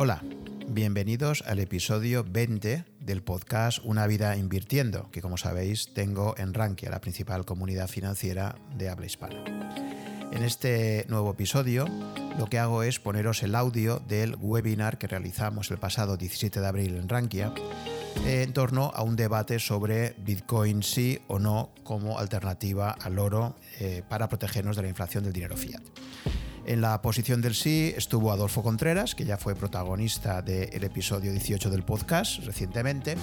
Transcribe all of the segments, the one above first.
Hola, bienvenidos al episodio 20 del podcast Una vida invirtiendo, que como sabéis tengo en Rankia, la principal comunidad financiera de habla hispana. En este nuevo episodio lo que hago es poneros el audio del webinar que realizamos el pasado 17 de abril en Rankia en torno a un debate sobre Bitcoin sí o no como alternativa al oro eh, para protegernos de la inflación del dinero fiat. En la posición del sí estuvo Adolfo Contreras, que ya fue protagonista del episodio 18 del podcast recientemente.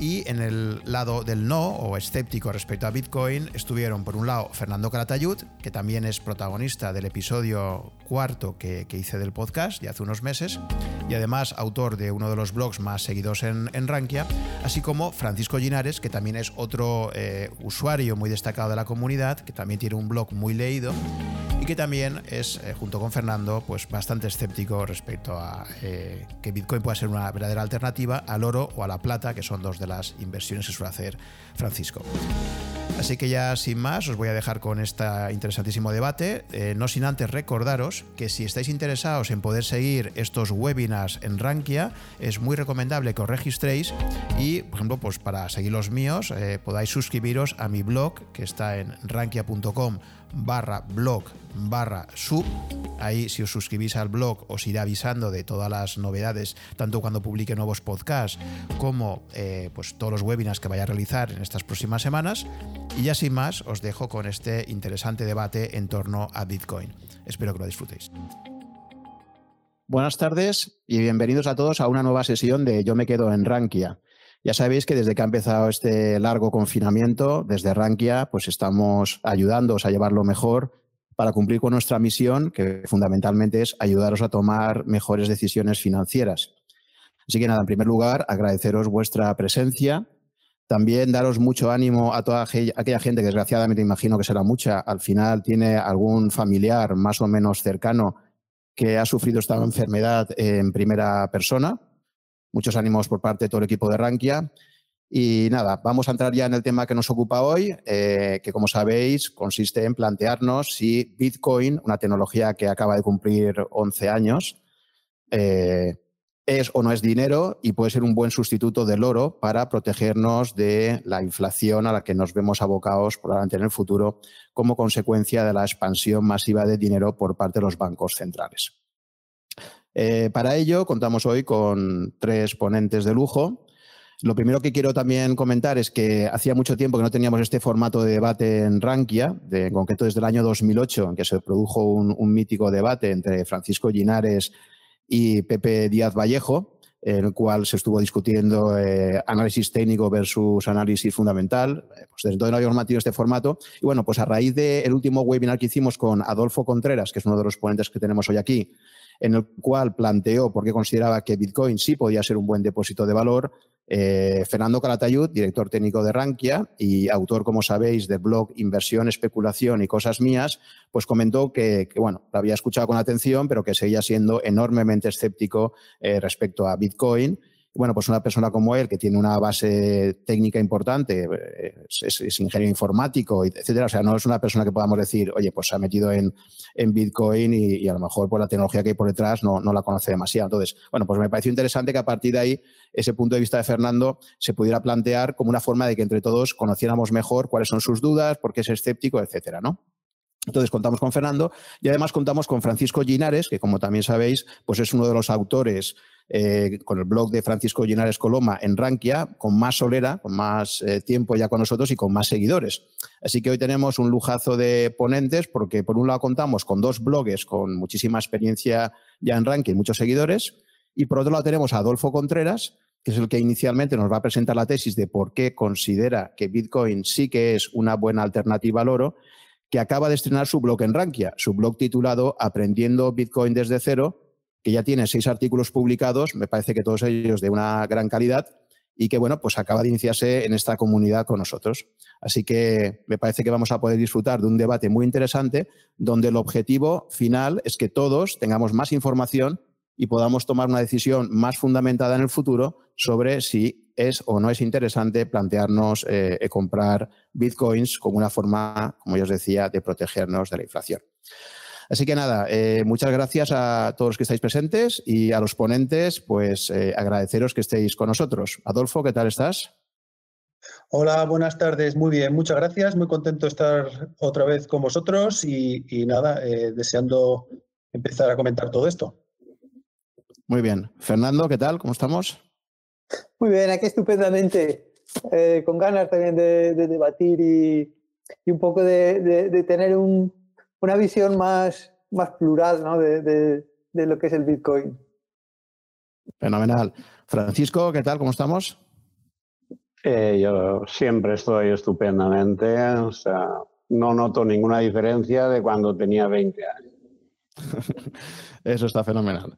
Y en el lado del no o escéptico respecto a Bitcoin estuvieron, por un lado, Fernando Calatayud, que también es protagonista del episodio cuarto que, hice del podcast de hace unos meses, y además autor de uno de los blogs más seguidos en, Rankia, así como Francisco Linares, que también es otro eh, usuario muy destacado de la comunidad, que también tiene un blog muy leído y que también es, eh, junto con Fernando, pues bastante escéptico respecto a eh, que Bitcoin pueda ser una verdadera alternativa al oro o a la plata, que son dos de las inversiones que suele hacer Francisco. Así que ya sin más os voy a dejar con este interesantísimo debate, eh, no sin antes recordaros que si estáis interesados en poder seguir estos webinars en Rankia, es muy recomendable que os registréis y, por ejemplo, pues para seguir los míos, podáis suscribiros a mi blog que está en rankia.com barra blog barra sub. Ahí si os suscribís al blog os irá avisando de todas las novedades, tanto cuando publique nuevos podcasts como eh, pues todos los webinars que vaya a realizar en estas próximas semanas. Y ya sin más os dejo con este interesante debate en torno a Bitcoin. Espero que lo disfrutéis. Buenas tardes y bienvenidos a todos a una nueva sesión de Yo me quedo en Rankia. Ya sabéis que desde que ha empezado este largo confinamiento, desde Rankia, pues estamos ayudándoos a llevarlo mejor para cumplir con nuestra misión, que fundamentalmente es ayudaros a tomar mejores decisiones financieras. Así que nada, en primer lugar, agradeceros vuestra presencia. También daros mucho ánimo a toda aquella gente que desgraciadamente imagino que será mucha, al final tiene algún familiar más o menos cercano que ha sufrido esta enfermedad en primera persona Muchos ánimos por parte de todo el equipo de Rankia. Y nada, vamos a entrar ya en el tema que nos ocupa hoy, eh, que como sabéis consiste en plantearnos si Bitcoin, una tecnología que acaba de cumplir 11 años, eh, es o no es dinero y puede ser un buen sustituto del oro para protegernos de la inflación a la que nos vemos abocados probablemente en el futuro como consecuencia de la expansión masiva de dinero por parte de los bancos centrales. Eh, para ello, contamos hoy con tres ponentes de lujo. Lo primero que quiero también comentar es que hacía mucho tiempo que no teníamos este formato de debate en Rankia, de, en concreto desde el año 2008, en que se produjo un, mítico debate entre Francisco Linares y Pepe Díaz Vallejo, en el cual se estuvo discutiendo eh, análisis técnico versus análisis fundamental. Eh, pues desde entonces no habíamos mantenido este formato. Y bueno, pues a raíz del último webinar que hicimos con Adolfo Contreras, que es uno de los ponentes que tenemos hoy aquí, en el cual planteó por qué consideraba que Bitcoin sí podía ser un buen depósito de valor. Eh, Fernando Calatayud, director técnico de Rankia y autor, como sabéis, del blog Inversión, Especulación y Cosas Mías, pues comentó que, bueno, lo había escuchado con atención, pero que seguía siendo enormemente escéptico eh, respecto a Bitcoin bueno, pues una persona como él, que tiene una base técnica importante, eh, es, ingeniero informático, etcétera, o sea, no es una persona que podamos decir, oye, pues se ha metido en, Bitcoin y, a lo mejor por la tecnología que hay por detrás no, no la conoce demasiado. Entonces, bueno, pues me pareció interesante que a partir de ahí, ese punto de vista de Fernando se pudiera plantear como una forma de que entre todos conociéramos mejor cuáles son sus dudas, por qué es escéptico, etcétera, ¿no? Entonces contamos con Fernando y además contamos con Francisco Ginares, que como también sabéis, pues es uno de los autores eh, con el blog de Francisco Ginares Coloma en Rankia, con más solera, con más eh, tiempo ya con nosotros y con más seguidores. Así que hoy tenemos un lujazo de ponentes porque por un lado contamos con dos blogs con muchísima experiencia ya en Rankia y muchos seguidores y por otro lado tenemos a Adolfo Contreras, que es el que inicialmente nos va a presentar la tesis de por qué considera que Bitcoin sí que es una buena alternativa al oro que acaba de estrenar su blog en Rankia, su blog titulado Aprendiendo Bitcoin desde cero, que ya tiene seis artículos publicados, me parece que todos ellos de una gran calidad y que, bueno, pues acaba de iniciarse en esta comunidad con nosotros. Así que me parece que vamos a poder disfrutar de un debate muy interesante donde el objetivo final es que todos tengamos más información y podamos tomar una decisión más fundamentada en el futuro sobre si es o no es interesante plantearnos eh, comprar bitcoins como una forma, como yo os decía, de protegernos de la inflación. Así que nada, eh, muchas gracias a todos los que estáis presentes y a los ponentes, pues eh, agradeceros que estéis con nosotros. Adolfo, ¿qué tal estás? Hola, buenas tardes. Muy bien, muchas gracias. Muy contento de estar otra vez con vosotros y, nada, eh, deseando empezar a comentar todo esto. Muy bien. Fernando, ¿qué tal? ¿Cómo estamos? Muy bien, aquí estupendamente. con ganas también de, debatir y, un poco de tener un, una visión más, más plural ¿no? de, de, lo que es el Bitcoin. Fenomenal. Francisco, ¿qué tal? ¿Cómo estamos? Eh, yo siempre estoy estupendamente, o sea, no noto ninguna diferencia de cuando tenía 20 años. Eso está fenomenal.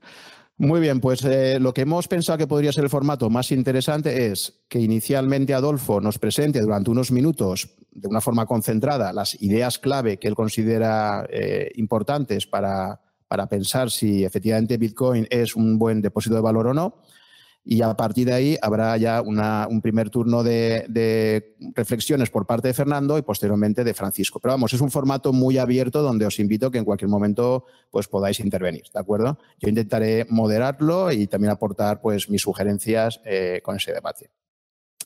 Muy bien, pues eh, lo que hemos pensado que podría ser el formato más interesante es que inicialmente Adolfo nos presente durante unos minutos, de una forma concentrada, las ideas clave que él considera eh, importantes para, para pensar si efectivamente Bitcoin es un buen depósito de valor o no y a partir de ahí habrá ya un primer turno de, reflexiones por parte de Fernando y posteriormente de Francisco. Pero vamos, es un formato muy abierto donde os invito que en cualquier momento pues, podáis intervenir, ¿de acuerdo? Yo intentaré moderarlo y también aportar pues, mis sugerencias eh, con ese debate.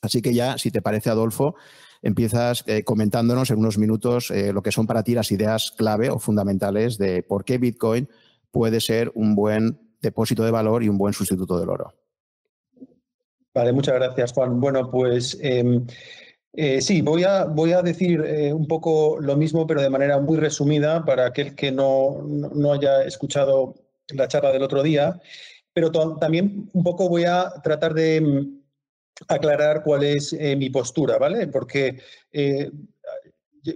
Así que ya, si te parece, Adolfo, empiezas eh, comentándonos en unos minutos eh, lo que son para ti las ideas clave o fundamentales de por qué Bitcoin puede ser un buen depósito de valor y un buen sustituto del oro. Vale, muchas gracias, Juan. Bueno, pues em, eh, sí, voy a, voy a decir un poco lo mismo, pero de manera muy resumida para aquel que no, no haya escuchado la charla del otro día. Pero también un poco voy a tratar de em, aclarar cuál es eh, mi postura, ¿vale? Porque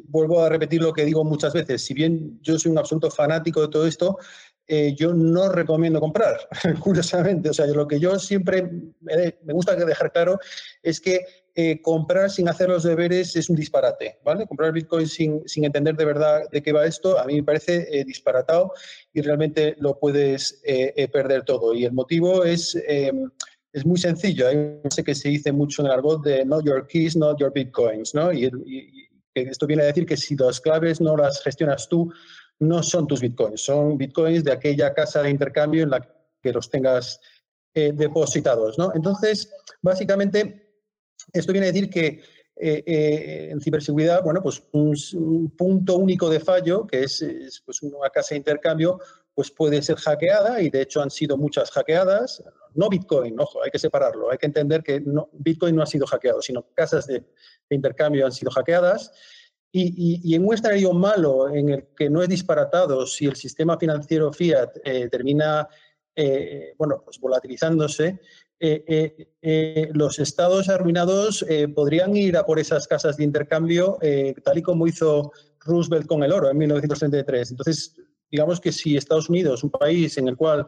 vuelvo a repetir lo que digo muchas veces. Si bien yo soy un absoluto fanático de todo esto, eh, yo no recomiendo comprar, curiosamente. O sea, lo que yo siempre me, gusta dejar claro es que eh, comprar sin hacer los deberes es un disparate, ¿vale? Comprar Bitcoin sin, sin entender de verdad de qué va esto, a mí me parece eh, disparatado y realmente lo puedes perder todo. Y el motivo es, es muy sencillo. Hay un que se dice mucho en el argot de not your keys, not your Bitcoins, ¿no? y esto viene a decir que si las claves no las gestionas tú, no son tus bitcoins, son bitcoins de aquella casa de intercambio en la que los tengas eh, depositados. ¿no? Entonces, básicamente, esto viene a decir que eh, eh, en ciberseguridad, bueno, pues un, punto único de fallo, que es, pues una casa de intercambio, pues puede ser hackeada y de hecho han sido muchas hackeadas. No Bitcoin, ojo, hay que separarlo. Hay que entender que no, Bitcoin no ha sido hackeado, sino casas de intercambio han sido hackeadas. Y, en un escenario malo en el que no es disparatado si el sistema financiero fiat eh, termina eh, bueno, pues volatilizándose, eh, los estados arruinados podrían ir a por esas casas de intercambio tal y como hizo Roosevelt con el oro en 1933. Entonces, digamos que si Estados Unidos, un país en el cual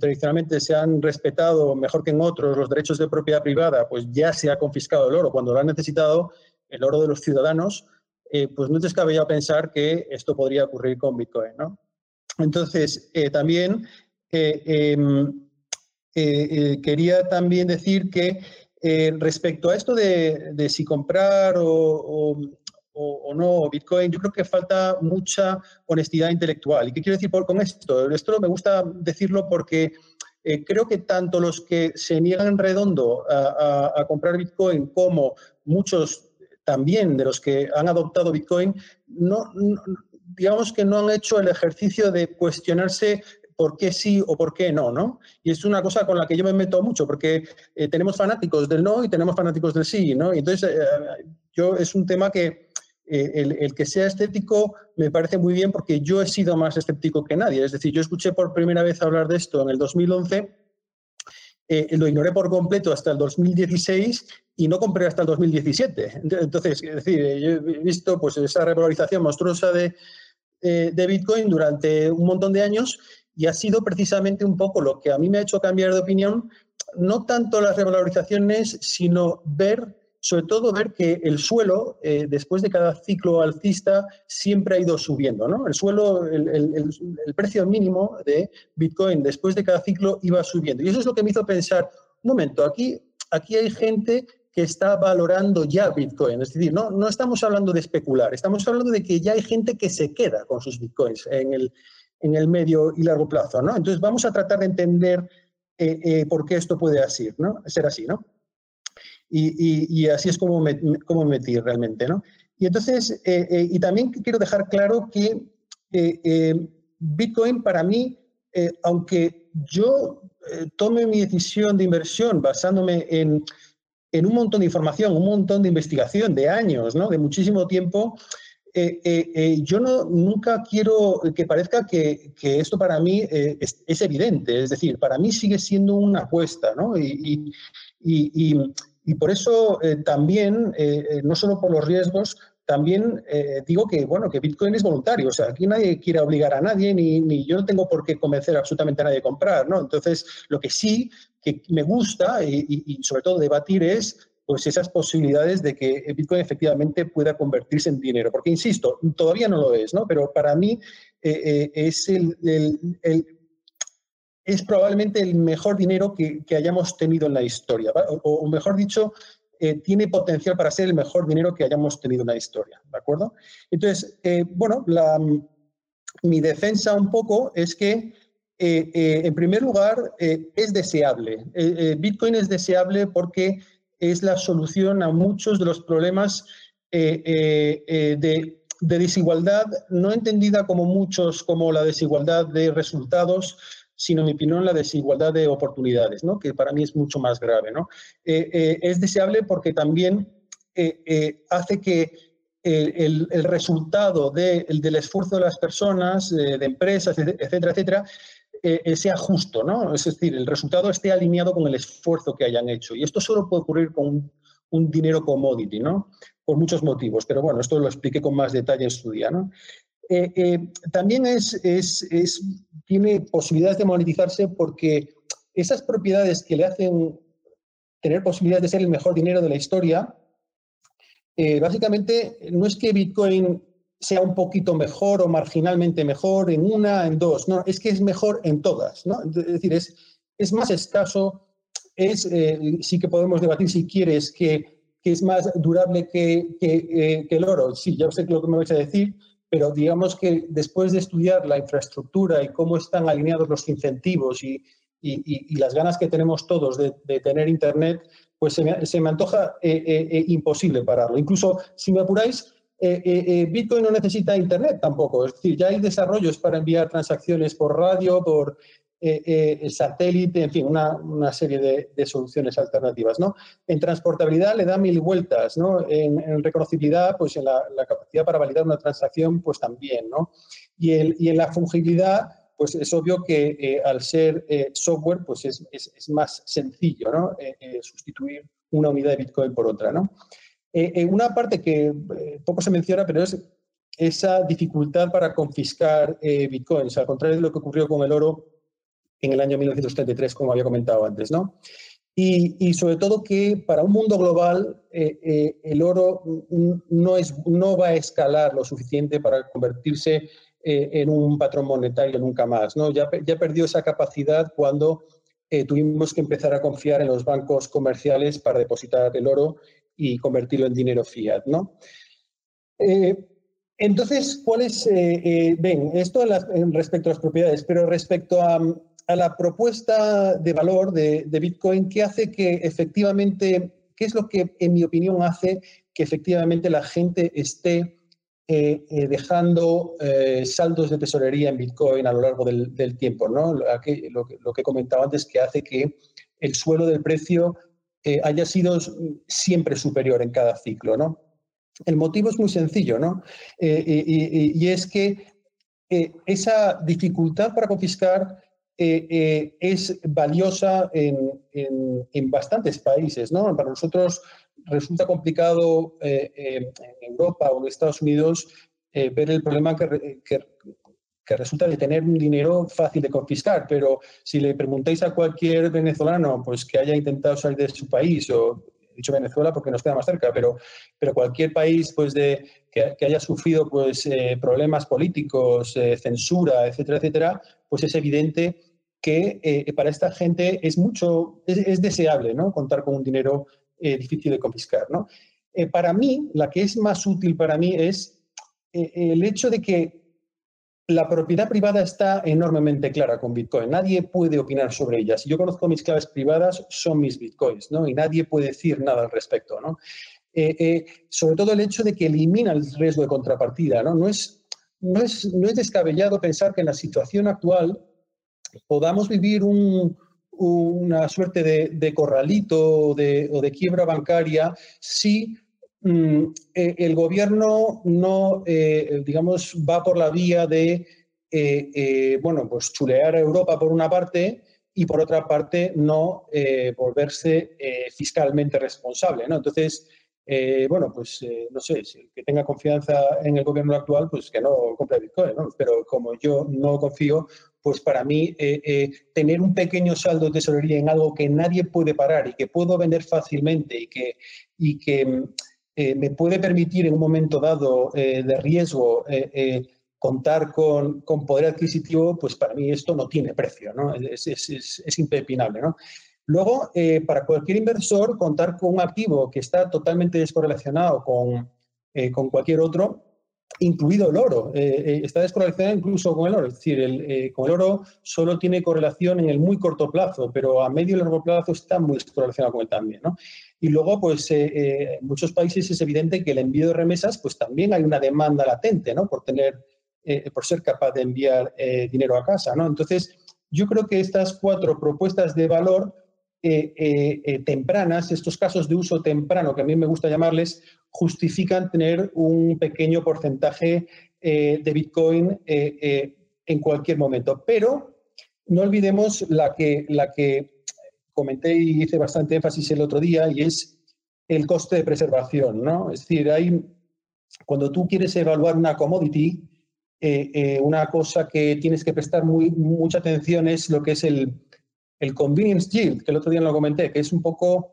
tradicionalmente se han respetado mejor que en otros los derechos de propiedad privada, pues ya se ha confiscado el oro cuando lo han necesitado, el oro de los ciudadanos, eh, pues no te descabellado pensar que esto podría ocurrir con Bitcoin. ¿no? Entonces, eh, también eh, em, quería también decir que respecto a esto de, si comprar o, no Bitcoin, yo creo que falta mucha honestidad intelectual. ¿Y qué quiero decir con esto? Esto me gusta decirlo porque creo que tanto los que se niegan redondo a, comprar Bitcoin como muchos también de los que han adoptado Bitcoin, no, digamos que no han hecho el ejercicio de cuestionarse por qué sí o por qué no, ¿no? Y es una cosa con la que yo me meto mucho, porque eh, tenemos fanáticos del no y tenemos fanáticos del sí, ¿no? Entonces, eh, yo es un tema que eh, el, que sea escéptico me parece muy bien porque yo he sido más escéptico que nadie. Es decir, yo escuché por primera vez hablar de esto en el 2011 eh, lo ignoré por completo hasta el 2016 y no compré hasta el 2017. Entonces, es decir, yo he visto pues, esa revalorización monstruosa de, eh, de Bitcoin durante un montón de años y ha sido precisamente un poco lo que a mí me ha hecho cambiar de opinión, no tanto las revalorizaciones, sino ver sobre todo ver que el suelo, eh, después de cada ciclo alcista, siempre ha ido subiendo. ¿no? El suelo, el, precio mínimo de Bitcoin después de cada ciclo iba subiendo. Y eso es lo que me hizo pensar, un momento, aquí, aquí hay gente que está valorando ya Bitcoin. Es decir, no, no estamos hablando de especular, estamos hablando de que ya hay gente que se queda con sus Bitcoins en el, en el medio y largo plazo. ¿no? Entonces vamos a tratar de entender eh, eh, por qué esto puede así, ¿no? ser así. ¿no? Y, así es como me, metí realmente. ¿no? Y entonces, eh, y también quiero dejar claro que Bitcoin para mí, aunque yo tome mi decisión de inversión basándome en en un montón de información, un montón de investigación de años, ¿no? de muchísimo tiempo, eh, eh, eh, yo no, nunca quiero que parezca que, que esto para mí es, evidente, es decir, para mí sigue siendo una apuesta, ¿no? Y, y por eso también, no solo por los riesgos, también digo que, bueno, que Bitcoin es voluntario, o sea, aquí nadie quiere obligar a nadie, ni, yo no tengo por qué convencer absolutamente a nadie de comprar, ¿no? Entonces, lo que sí que me gusta y, sobre todo debatir es pues esas posibilidades de que Bitcoin efectivamente pueda convertirse en dinero. Porque, insisto, todavía no lo es, ¿no? Pero para mí eh, eh, es, el, es probablemente el mejor dinero que, hayamos tenido en la historia. O, mejor dicho, eh, tiene potencial para ser el mejor dinero que hayamos tenido en la historia. ¿De acuerdo? Entonces, bueno, la, mi defensa un poco es que eh, eh, en primer lugar, eh, es deseable. Bitcoin es deseable porque es la solución a muchos de los problemas de, desigualdad, no entendida como muchos como la desigualdad de resultados, sino en mi opinión la desigualdad de oportunidades, ¿no? que para mí es mucho más grave. ¿no? es deseable porque también hace que el, el, resultado de, el, del esfuerzo de las personas, de empresas, etcétera, etcétera, eh, eh, sea justo, ¿no? Es decir, el resultado esté alineado con el esfuerzo que hayan hecho. Y esto solo puede ocurrir con un, dinero commodity, ¿no? Por muchos motivos, pero bueno, esto lo expliqué con más detalle en su día, ¿no? Eh, también es, es, es, tiene posibilidades de monetizarse porque esas propiedades que le hacen tener posibilidades de ser el mejor dinero de la historia, básicamente no es que Bitcoin sea un poquito mejor o marginalmente mejor en una, en dos. No, es que es mejor en todas. ¿no? Es decir, es, más escaso, es, eh, sí que podemos debatir si quieres que, es más durable que, eh, que, el oro. Sí, ya sé lo que me vais a decir, pero digamos que después de estudiar la infraestructura y cómo están alineados los incentivos y, y, las ganas que tenemos todos de, de tener Internet, pues se me, se me antoja eh, imposible pararlo. Incluso, si me apuráis, eh, eh, eh, Bitcoin no necesita Internet tampoco. Es decir, ya hay desarrollos para enviar transacciones por radio, por satélite, en fin, una, serie de, soluciones alternativas. ¿no? En transportabilidad le da mil vueltas. ¿no? En, reconocibilidad, pues en la, capacidad para validar una transacción, pues también. ¿no? Y, el, y en la fungibilidad, pues es obvio que al ser software, pues es, es, es, más sencillo ¿no? sustituir una unidad de Bitcoin por otra. ¿no? Eh, una parte que eh, poco se menciona, pero es esa dificultad para confiscar eh, bitcoins, al contrario de lo que ocurrió con el oro en el año 1933, como había comentado antes, ¿no? Y, sobre todo que para un mundo global el oro no, es, no va a escalar lo suficiente para convertirse en un patrón monetario nunca más, ¿no? Ya, ya perdió esa capacidad cuando tuvimos que empezar a confiar en los bancos comerciales para depositar el oro y convertirlo en dinero fiat, ¿no? Eh, entonces, ¿cuál es, eh, eh, ven, esto en, respecto a las propiedades, pero respecto a, la propuesta de valor de, Bitcoin, ¿qué hace que efectivamente, qué es lo que en mi opinión hace que efectivamente la gente esté dejando saldos de tesorería en Bitcoin a lo largo del, tiempo, ¿no? Lo que, lo que he comentado antes, que hace que el suelo del precio eh, haya sido siempre superior en cada ciclo. ¿no? El motivo es muy sencillo, ¿no? Eh, y, es que eh, esa dificultad para confiscar es valiosa en, en, bastantes países. ¿no? Para nosotros resulta complicado en Europa o en Estados Unidos ver el problema que, que, que resulta de tener un dinero fácil de confiscar, pero si le preguntáis a cualquier venezolano pues que haya intentado salir de su país, o dicho Venezuela porque nos queda más cerca, pero, pero cualquier país pues de, que, haya sufrido pues, eh, problemas políticos, eh, censura, etcétera, etcétera, pues es evidente que eh, para esta gente es mucho, es, deseable ¿no? contar con un dinero difícil de confiscar. ¿no? para mí, la que es más útil para mí es el hecho de que la propiedad privada está enormemente clara con Bitcoin. Nadie puede opinar sobre ella. Si yo conozco mis claves privadas, son mis Bitcoins, ¿no? Y nadie puede decir nada al respecto, ¿no? Eh, eh, sobre todo el hecho de que elimina el riesgo de contrapartida, ¿no? No es, no es, no es descabellado pensar que en la situación actual podamos vivir una suerte de, corralito o de, quiebra bancaria si mm, eh, el gobierno no, digamos, va por la vía de, bueno, pues chulear a Europa por una parte y por otra parte no volverse fiscalmente responsable, ¿no? Entonces, eh, bueno, pues eh, no sé, si el que tenga confianza en el gobierno actual, pues que no compre Bitcoin. Pero como yo no confío, pues para mí eh, tener un pequeño saldo de tesorería en algo que nadie puede parar y que puedo vender fácilmente y que, y que me puede permitir en un momento dado de riesgo contar con, con, poder adquisitivo, pues para mí esto no tiene precio, ¿no? Es, es, es, impepinable, ¿no? Luego, eh, para cualquier inversor, contar con un activo que está totalmente descorrelacionado con, eh, con cualquier otro, incluido el oro. Eh, está descorrelacionado incluso con el oro. Es decir, con el oro solo tiene correlación en el muy corto plazo, pero a medio y largo plazo está muy descorrelacionado con él también. ¿no? Y luego, pues en muchos países es evidente que el envío de remesas, pues también hay una demanda latente ¿no? por, tener, por ser capaz de enviar dinero a casa. ¿no? Entonces, yo creo que estas cuatro propuestas de valor eh, eh, eh, tempranas, estos casos de uso temprano, que a mí me gusta llamarles, justifican tener un pequeño porcentaje de Bitcoin en cualquier momento. Pero no olvidemos la que, la que comenté y hice bastante énfasis el otro día, y es el coste de preservación. ¿no? Es decir, hay, cuando tú quieres evaluar una commodity, una cosa que tienes que prestar mucha atención es lo que es el, el convenience yield, que el otro día lo comenté, que es un poco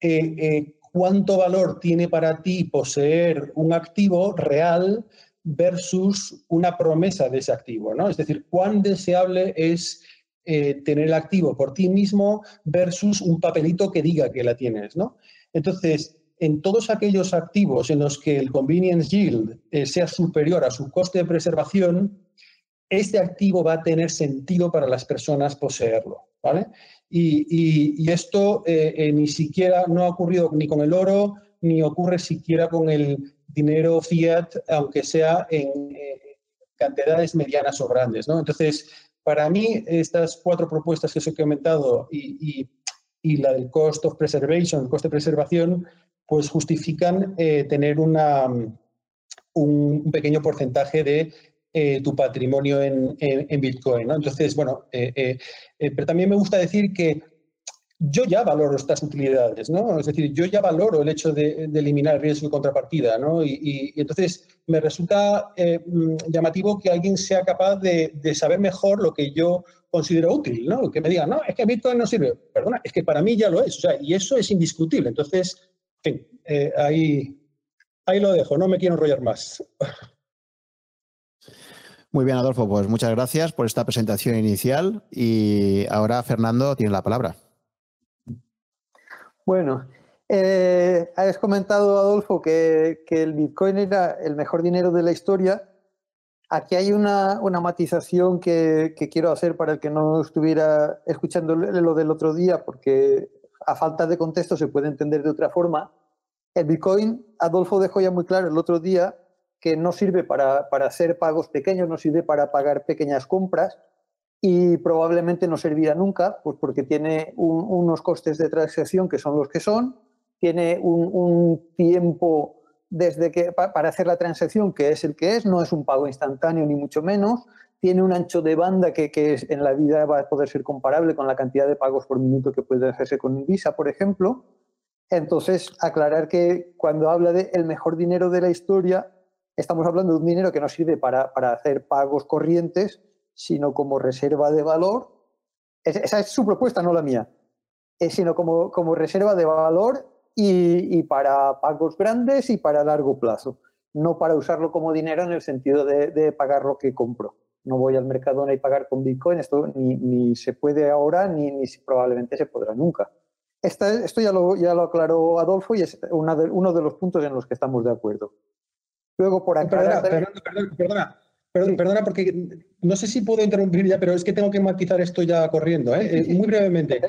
eh, eh, cuánto valor tiene para ti poseer un activo real versus una promesa de ese activo, ¿no? Es decir, cuán deseable es eh, tener el activo por ti mismo versus un papelito que diga que la tienes, ¿no? Entonces, en todos aquellos activos en los que el convenience yield sea superior a su coste de preservación, este activo va a tener sentido para las personas poseerlo. ¿vale? Y, esto eh, eh, ni siquiera no ha ocurrido ni con el oro, ni ocurre siquiera con el dinero fiat, aunque sea en eh, cantidades medianas o grandes. ¿no? Entonces, para mí, estas cuatro propuestas que os he comentado y, la del cost of preservation, el coste de preservación, pues justifican tener una, un pequeño porcentaje de eh, tu patrimonio en, Bitcoin. ¿no? Entonces, bueno, eh, eh, pero también me gusta decir que yo ya valoro estas utilidades, ¿no? Es decir, yo ya valoro el hecho de, eliminar el riesgo de contrapartida, ¿no? Y, entonces me resulta mm, llamativo que alguien sea capaz de, saber mejor lo que yo considero útil, ¿no? Que me diga, no, es que Bitcoin no sirve. Perdona, es que para mí ya lo es, o sea, y eso es indiscutible. Entonces, en fin, ahí, ahí lo dejo, no me quiero enrollar más. Muy bien, Adolfo, pues muchas gracias por esta presentación inicial y ahora Fernando tiene la palabra. Bueno, eh, has comentado, Adolfo, que, el Bitcoin era el mejor dinero de la historia. Aquí hay una, matización que, quiero hacer para el que no estuviera escuchando lo del otro día, porque a falta de contexto se puede entender de otra forma. El Bitcoin, Adolfo dejó ya muy claro el otro día que no sirve para, hacer pagos pequeños, no sirve para pagar pequeñas compras y probablemente no servirá nunca, pues porque tiene unos costes de transacción que son los que son, tiene un, tiempo desde que, para hacer la transacción que es el que es, no es un pago instantáneo ni mucho menos, tiene un ancho de banda que, en la vida va a poder ser comparable con la cantidad de pagos por minuto que puede hacerse con Visa, por ejemplo. Entonces, aclarar que cuando habla de el mejor dinero de la historia, estamos hablando de un dinero que no sirve para, hacer pagos corrientes, sino como reserva de valor. esa es su propuesta, no la mía. Eh, sino como, como reserva de valor y, para pagos grandes y para largo plazo. No para usarlo como dinero en el sentido de, pagar lo que compro. No voy al Mercadona y pagar con Bitcoin. Esto ni, se puede ahora ni, ni probablemente se podrá nunca. esto ya lo, ya lo aclaró Adolfo y es una de, uno de los puntos en los que estamos de acuerdo. Luego, por aclarar... Perdona, perdona, perdona, perdona, perdona, porque no sé si puedo interrumpir ya, pero es que tengo que matizar esto ya corriendo, ¿eh? muy brevemente.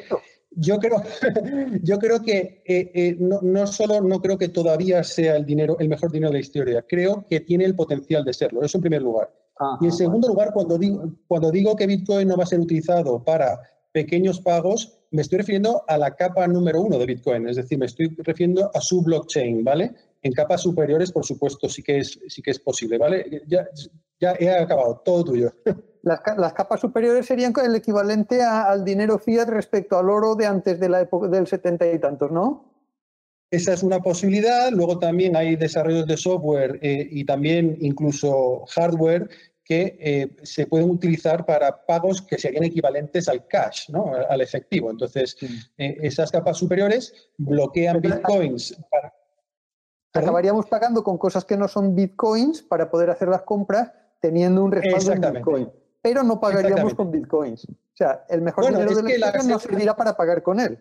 Yo creo, yo creo que eh, eh, no, no, solo no creo que todavía sea el dinero, el mejor dinero de la historia, creo que tiene el potencial de serlo, eso en primer lugar. y en segundo lugar, cuando digo, cuando digo que Bitcoin no va a ser utilizado para pequeños pagos, me estoy refiriendo a la capa número uno de Bitcoin, es decir, me estoy refiriendo a su blockchain, ¿vale? En capas superiores, por supuesto, sí que es, sí que es posible, ¿vale? Ya, ya he acabado, todo tuyo. Las, las capas superiores serían el equivalente al dinero fiat respecto al oro de antes de la época del setenta y tantos, ¿no? Esa es una posibilidad. Luego también hay desarrollos de software eh, y también incluso hardware que eh, se pueden utilizar para pagos que serían equivalentes al cash, ¿no? al efectivo. Entonces, eh, esas capas superiores bloquean bitcoins. Acabaríamos pagando con cosas que no son bitcoins para poder hacer las compras teniendo un respaldo en bitcoin. Pero no pagaríamos con bitcoins. O sea, el mejor dinero de la, la no servirá para pagar con él.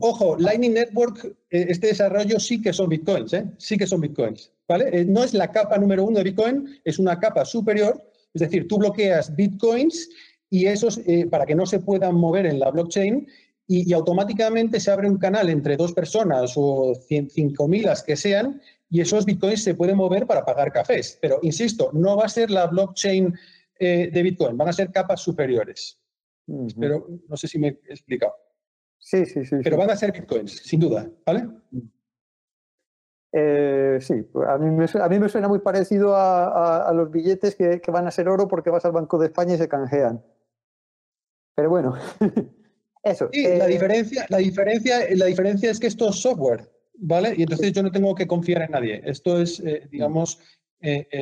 Ojo, Lightning Network, eh, este desarrollo sí que son bitcoins, ¿eh? sí que son bitcoins. ¿vale? Eh, no es la capa número uno de Bitcoin, es una capa superior, es decir, tú bloqueas bitcoins y esos, para que no se puedan mover en la blockchain, y, automáticamente se abre un canal entre dos personas o cinco mil las que sean, y esos bitcoins se pueden mover para pagar cafés. Pero, insisto, no va a ser la blockchain de Bitcoin, van a ser capas superiores. Pero no sé si me he explicado. Sí, sí, sí. Pero van a ser bitcoins, sin duda, ¿vale? Eh, sí, pues a mí, me, a mí me suena muy parecido a, los billetes que, van a ser oro porque vas al Banco de España y se canjean. Pero bueno, eso. Sí, la, eh, diferencia, la, diferencia, la diferencia es que esto es software, ¿vale? Y entonces yo no tengo que confiar en nadie. Esto es, eh, digamos,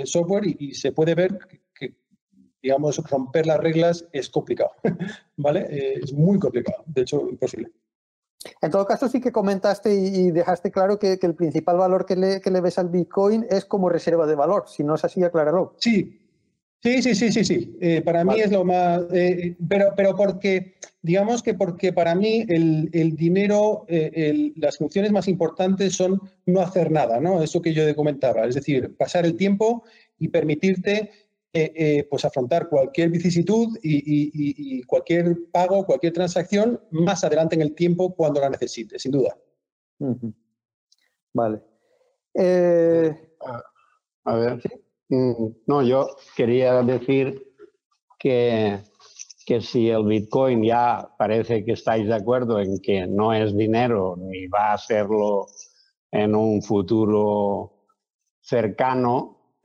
software y, se puede ver digamos, romper las reglas es complicado, ¿vale? Eh, es muy complicado, de hecho, imposible. En todo caso, sí que comentaste y dejaste claro que, el principal valor que le, que le, ves al Bitcoin es como reserva de valor. Si no es así, acláralo. Sí, sí, sí, sí, sí. sí. Eh, para mí es lo más... Eh, pero, pero porque, digamos que porque para mí el, el dinero, las funciones más importantes son no hacer nada, ¿no? Eso que yo comentaba. Es decir, pasar el tiempo y permitirte eh, eh, pues afrontar cualquier vicisitud y, cualquier pago, cualquier transacción más adelante en el tiempo cuando la necesite, sin duda. Vale. Eh, a ver. Mm, no, yo quería decir que, que si el Bitcoin ya parece que estáis de acuerdo en que no es dinero ni va a serlo en un futuro cercano,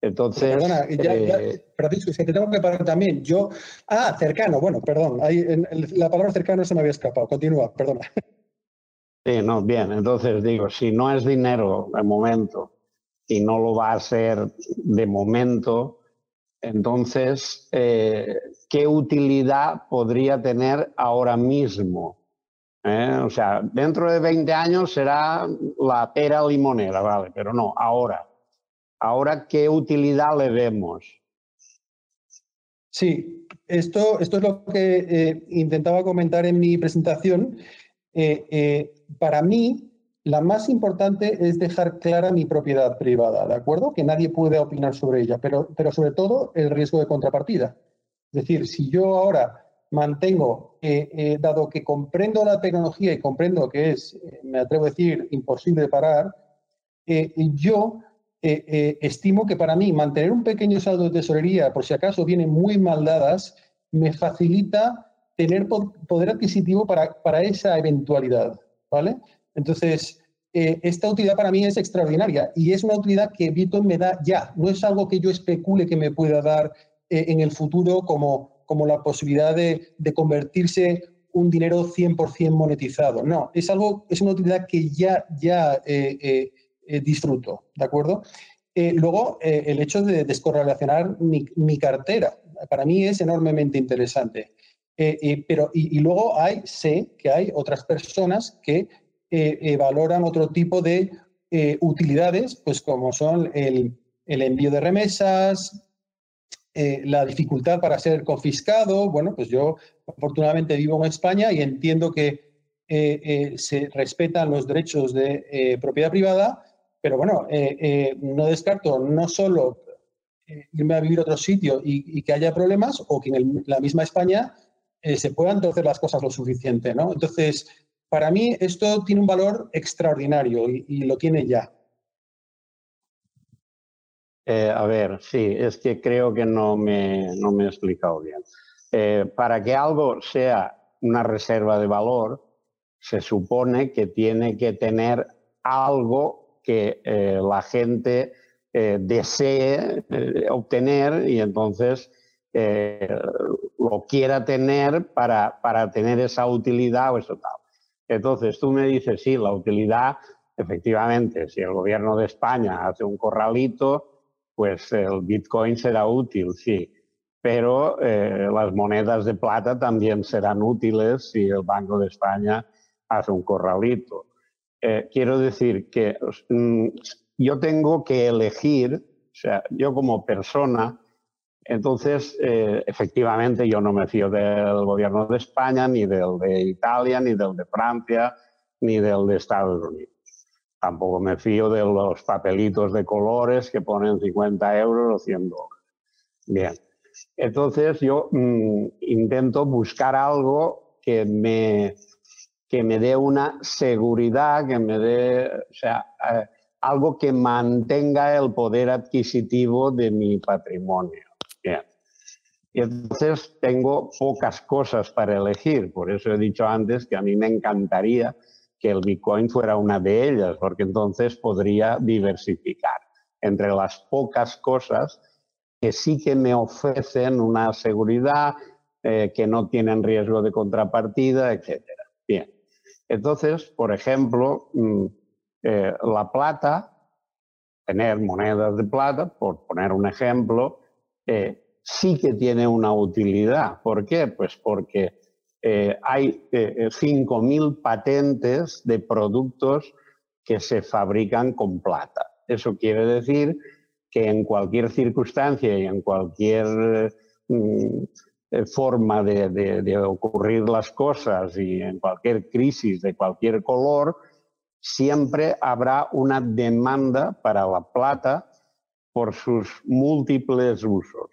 entonces. Perdona, ya, eh, es que te tengo que parar también. Yo. Ah, cercano, bueno, perdón. la palabra cercano se me había escapado. Continúa, perdona. Sí, no, bien. Entonces digo, si no es dinero de momento y no lo va a ser de momento, entonces, eh, ¿qué utilidad podría tener ahora mismo? ¿Eh? O sea, dentro de 20 años será la pera limonera, ¿vale? Pero no, ahora. Ahora, ¿qué utilidad le vemos? Sí, esto, esto es lo que eh, intentaba comentar en mi presentación. Para mí, la más importante es dejar clara mi propiedad privada, ¿de acuerdo? Que nadie puede opinar sobre ella, pero, pero sobre todo el riesgo de contrapartida. Es decir, si yo ahora mantengo, dado que comprendo la tecnología y comprendo que es, me atrevo a decir, imposible de parar, yo eh, eh, estimo que para mí mantener un pequeño saldo de tesorería, por si acaso vienen muy mal dadas, me facilita tener poder adquisitivo para, para esa eventualidad, ¿vale? Entonces, eh, esta utilidad para mí es extraordinaria y es una utilidad que Bitcoin me da ya, no es algo que yo especule que me pueda dar en el futuro como, como la posibilidad de, de convertirse un dinero 100% monetizado. No, es algo, es una utilidad que ya, ya eh, disfruto, ¿de acuerdo? Eh, luego, eh, el hecho de descorrelacionar mi, cartera, para mí es enormemente interesante. pero, y, luego hay, sé que hay otras personas que valoran otro tipo de utilidades, pues como son el, envío de remesas, la dificultad para ser confiscado. Bueno, pues yo afortunadamente vivo en España y entiendo que se respetan los derechos de propiedad privada, pero bueno, no descarto no solo irme a vivir a otro sitio y, que haya problemas o que en la misma España se puedan torcer las cosas lo suficiente, ¿no? Entonces, para mí esto tiene un valor extraordinario y lo tiene ya. Eh, a ver, sí, es que creo que no me, no me he explicado bien. Eh, para que algo sea una reserva de valor, se supone que tiene que tener algo que eh, la gente desee obtener y entonces lo quiera tener para, para tener esa utilidad o eso tal. Entonces tú me dices, sí, la utilidad, efectivamente, si el gobierno de España hace un corralito, pues el Bitcoin será útil, sí, pero eh, las monedas de plata también serán útiles si el Banco de España hace un corralito. Eh, quiero decir que mm, yo tengo que elegir, o sea, yo como persona, entonces, eh, efectivamente, yo no me fío del gobierno de España, ni del de Italia, ni del de Francia, ni del de Estados Unidos. Tampoco me fío de los papelitos de colores que ponen 50 euros o 100 dólares. Bien. Entonces yo mm, intento buscar algo que me, que me dé una seguridad, que me dé, o sea, eh, algo que mantenga el poder adquisitivo de mi patrimonio. Bien. Y entonces tengo pocas cosas para elegir, por eso he dicho antes que a mí me encantaría que el Bitcoin fuera una de ellas, porque entonces podría diversificar entre las pocas cosas que sí que me ofrecen una seguridad, eh, que no tienen riesgo de contrapartida, etc. Bien. Entonces, por ejemplo, mm, eh, la plata, tener monedas de plata, por poner un ejemplo, eh, sí que tiene una utilidad. ¿Por qué? Pues porque eh, hay 5.000 eh, patentes de productos que se fabrican con plata. Eso quiere decir que en cualquier circunstancia y en cualquier mm, eh, forma de, ocurrir las cosas y en cualquier crisis de cualquier color, siempre habrá una demanda para la plata por sus múltiples usos.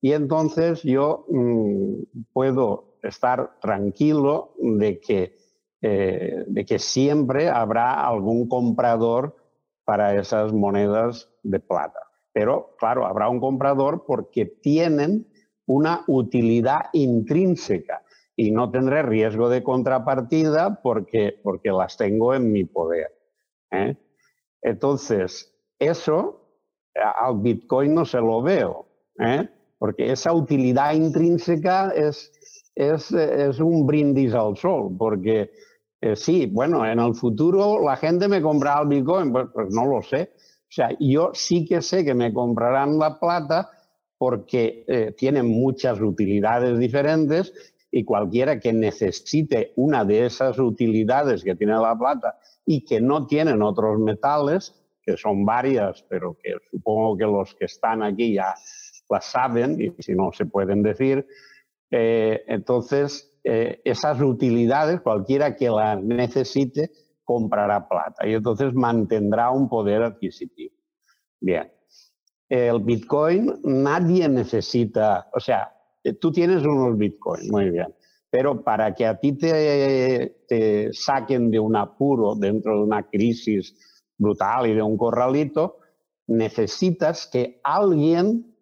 Y entonces yo mm, puedo estar tranquilo de que, eh, de que siempre habrá algún comprador para esas monedas de plata. Pero, claro, habrá un comprador porque tienen una utilidad intrínseca y no tendré riesgo de contrapartida porque, porque las tengo en mi poder. ¿eh? Entonces, eso al Bitcoin no se lo veo, ¿eh? porque esa utilidad intrínseca es, es, un brindis al sol, porque eh, sí, bueno, en el futuro la gente me comprará el Bitcoin, pues, pues, no lo sé. O sea, yo sí que sé que me comprarán la plata porque eh, tienen muchas utilidades diferentes y cualquiera que necesite una de esas utilidades que tiene la plata y que no tienen otros metales, que son varias, pero que supongo que los que están aquí ya las saben y si no se pueden decir, eh, entonces, eh, esas utilidades, cualquiera que las necesite, comprará plata y entonces mantendrá un poder adquisitivo. Bien, el Bitcoin nadie necesita, o sea, tú tienes unos Bitcoin, muy bien, pero para que a ti te, te saquen de un apuro dentro de una crisis brutal y de un corralito, necesitas que alguien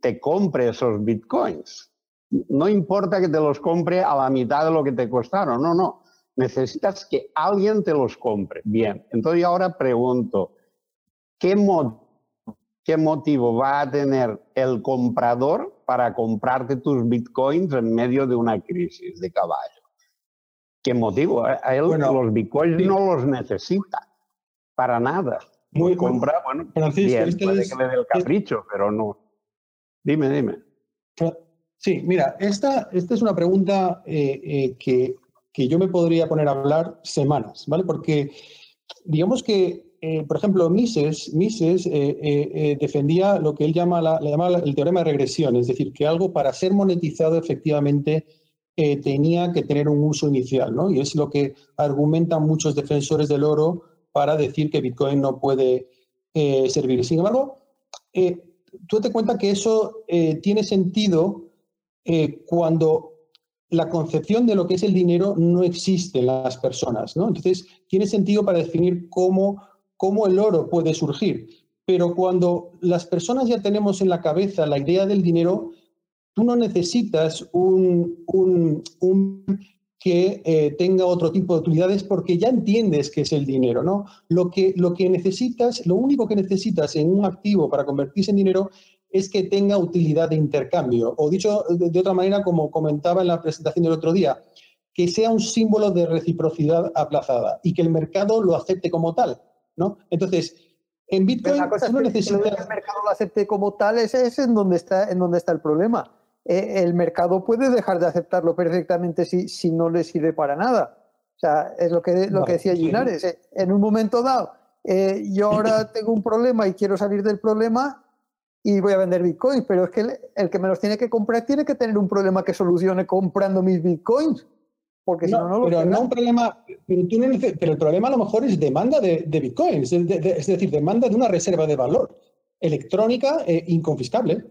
te compre esos bitcoins no importa que te los compre a la mitad de lo que te costaron, no, no. Necesitas que alguien te los compre. Bien, entonces yo ahora pregunto, ¿qué, ¿qué motivo va a tener el comprador para comprarte tus bitcoins en medio de una crisis de caballo? ¿Qué motivo? A él los bitcoins no los necesita para nada. Muy compra, bueno, Francisco, bien, puede que le dé el capricho, pero no. Dime, dime. Sí, mira, esta, esta es una pregunta eh, eh, que, que, yo me podría poner a hablar semanas, ¿vale? Porque digamos que, eh, por ejemplo, Mises, Mises defendía lo que él llama, la, le llama el teorema de regresión, es decir, que algo para ser monetizado efectivamente tenía que tener un uso inicial, ¿no? Y es lo que argumentan muchos defensores del oro para decir que Bitcoin no puede eh, servir. Sin embargo, eh, tú te cuenta que eso tiene sentido cuando la concepción de lo que es el dinero no existe en las personas, ¿no? Entonces, tiene sentido para definir cómo, cómo el oro puede surgir. Pero cuando las personas ya tenemos en la cabeza la idea del dinero, tú no necesitas un, que eh, tenga otro tipo de utilidades porque ya entiendes que es el dinero, ¿no? Lo que, lo que necesitas, lo único que necesitas en un activo para convertirse en dinero es que tenga utilidad de intercambio. O dicho de, otra manera, como comentaba en la presentación del otro día, que sea un símbolo de reciprocidad aplazada y que el mercado lo acepte como tal, ¿no? Entonces, en Bitcoin tú no necesitas... Que el mercado lo acepte como tal, ese es en donde está, en donde está el problema eh, el mercado puede dejar de aceptarlo perfectamente si, si no le sirve para nada. O sea, es lo que, lo que decía Ginares. Eh, en un momento dado, eh, yo ahora tengo un problema y quiero salir del problema y voy a vender bitcoins, pero es que el, que me los tiene que comprar tiene que tener un problema que solucione comprando mis bitcoins. Porque si no, no lo pero no un problema, pero, el problema a lo mejor es demanda de, bitcoins, es, decir, demanda de una reserva de valor electrónica e inconfiscable.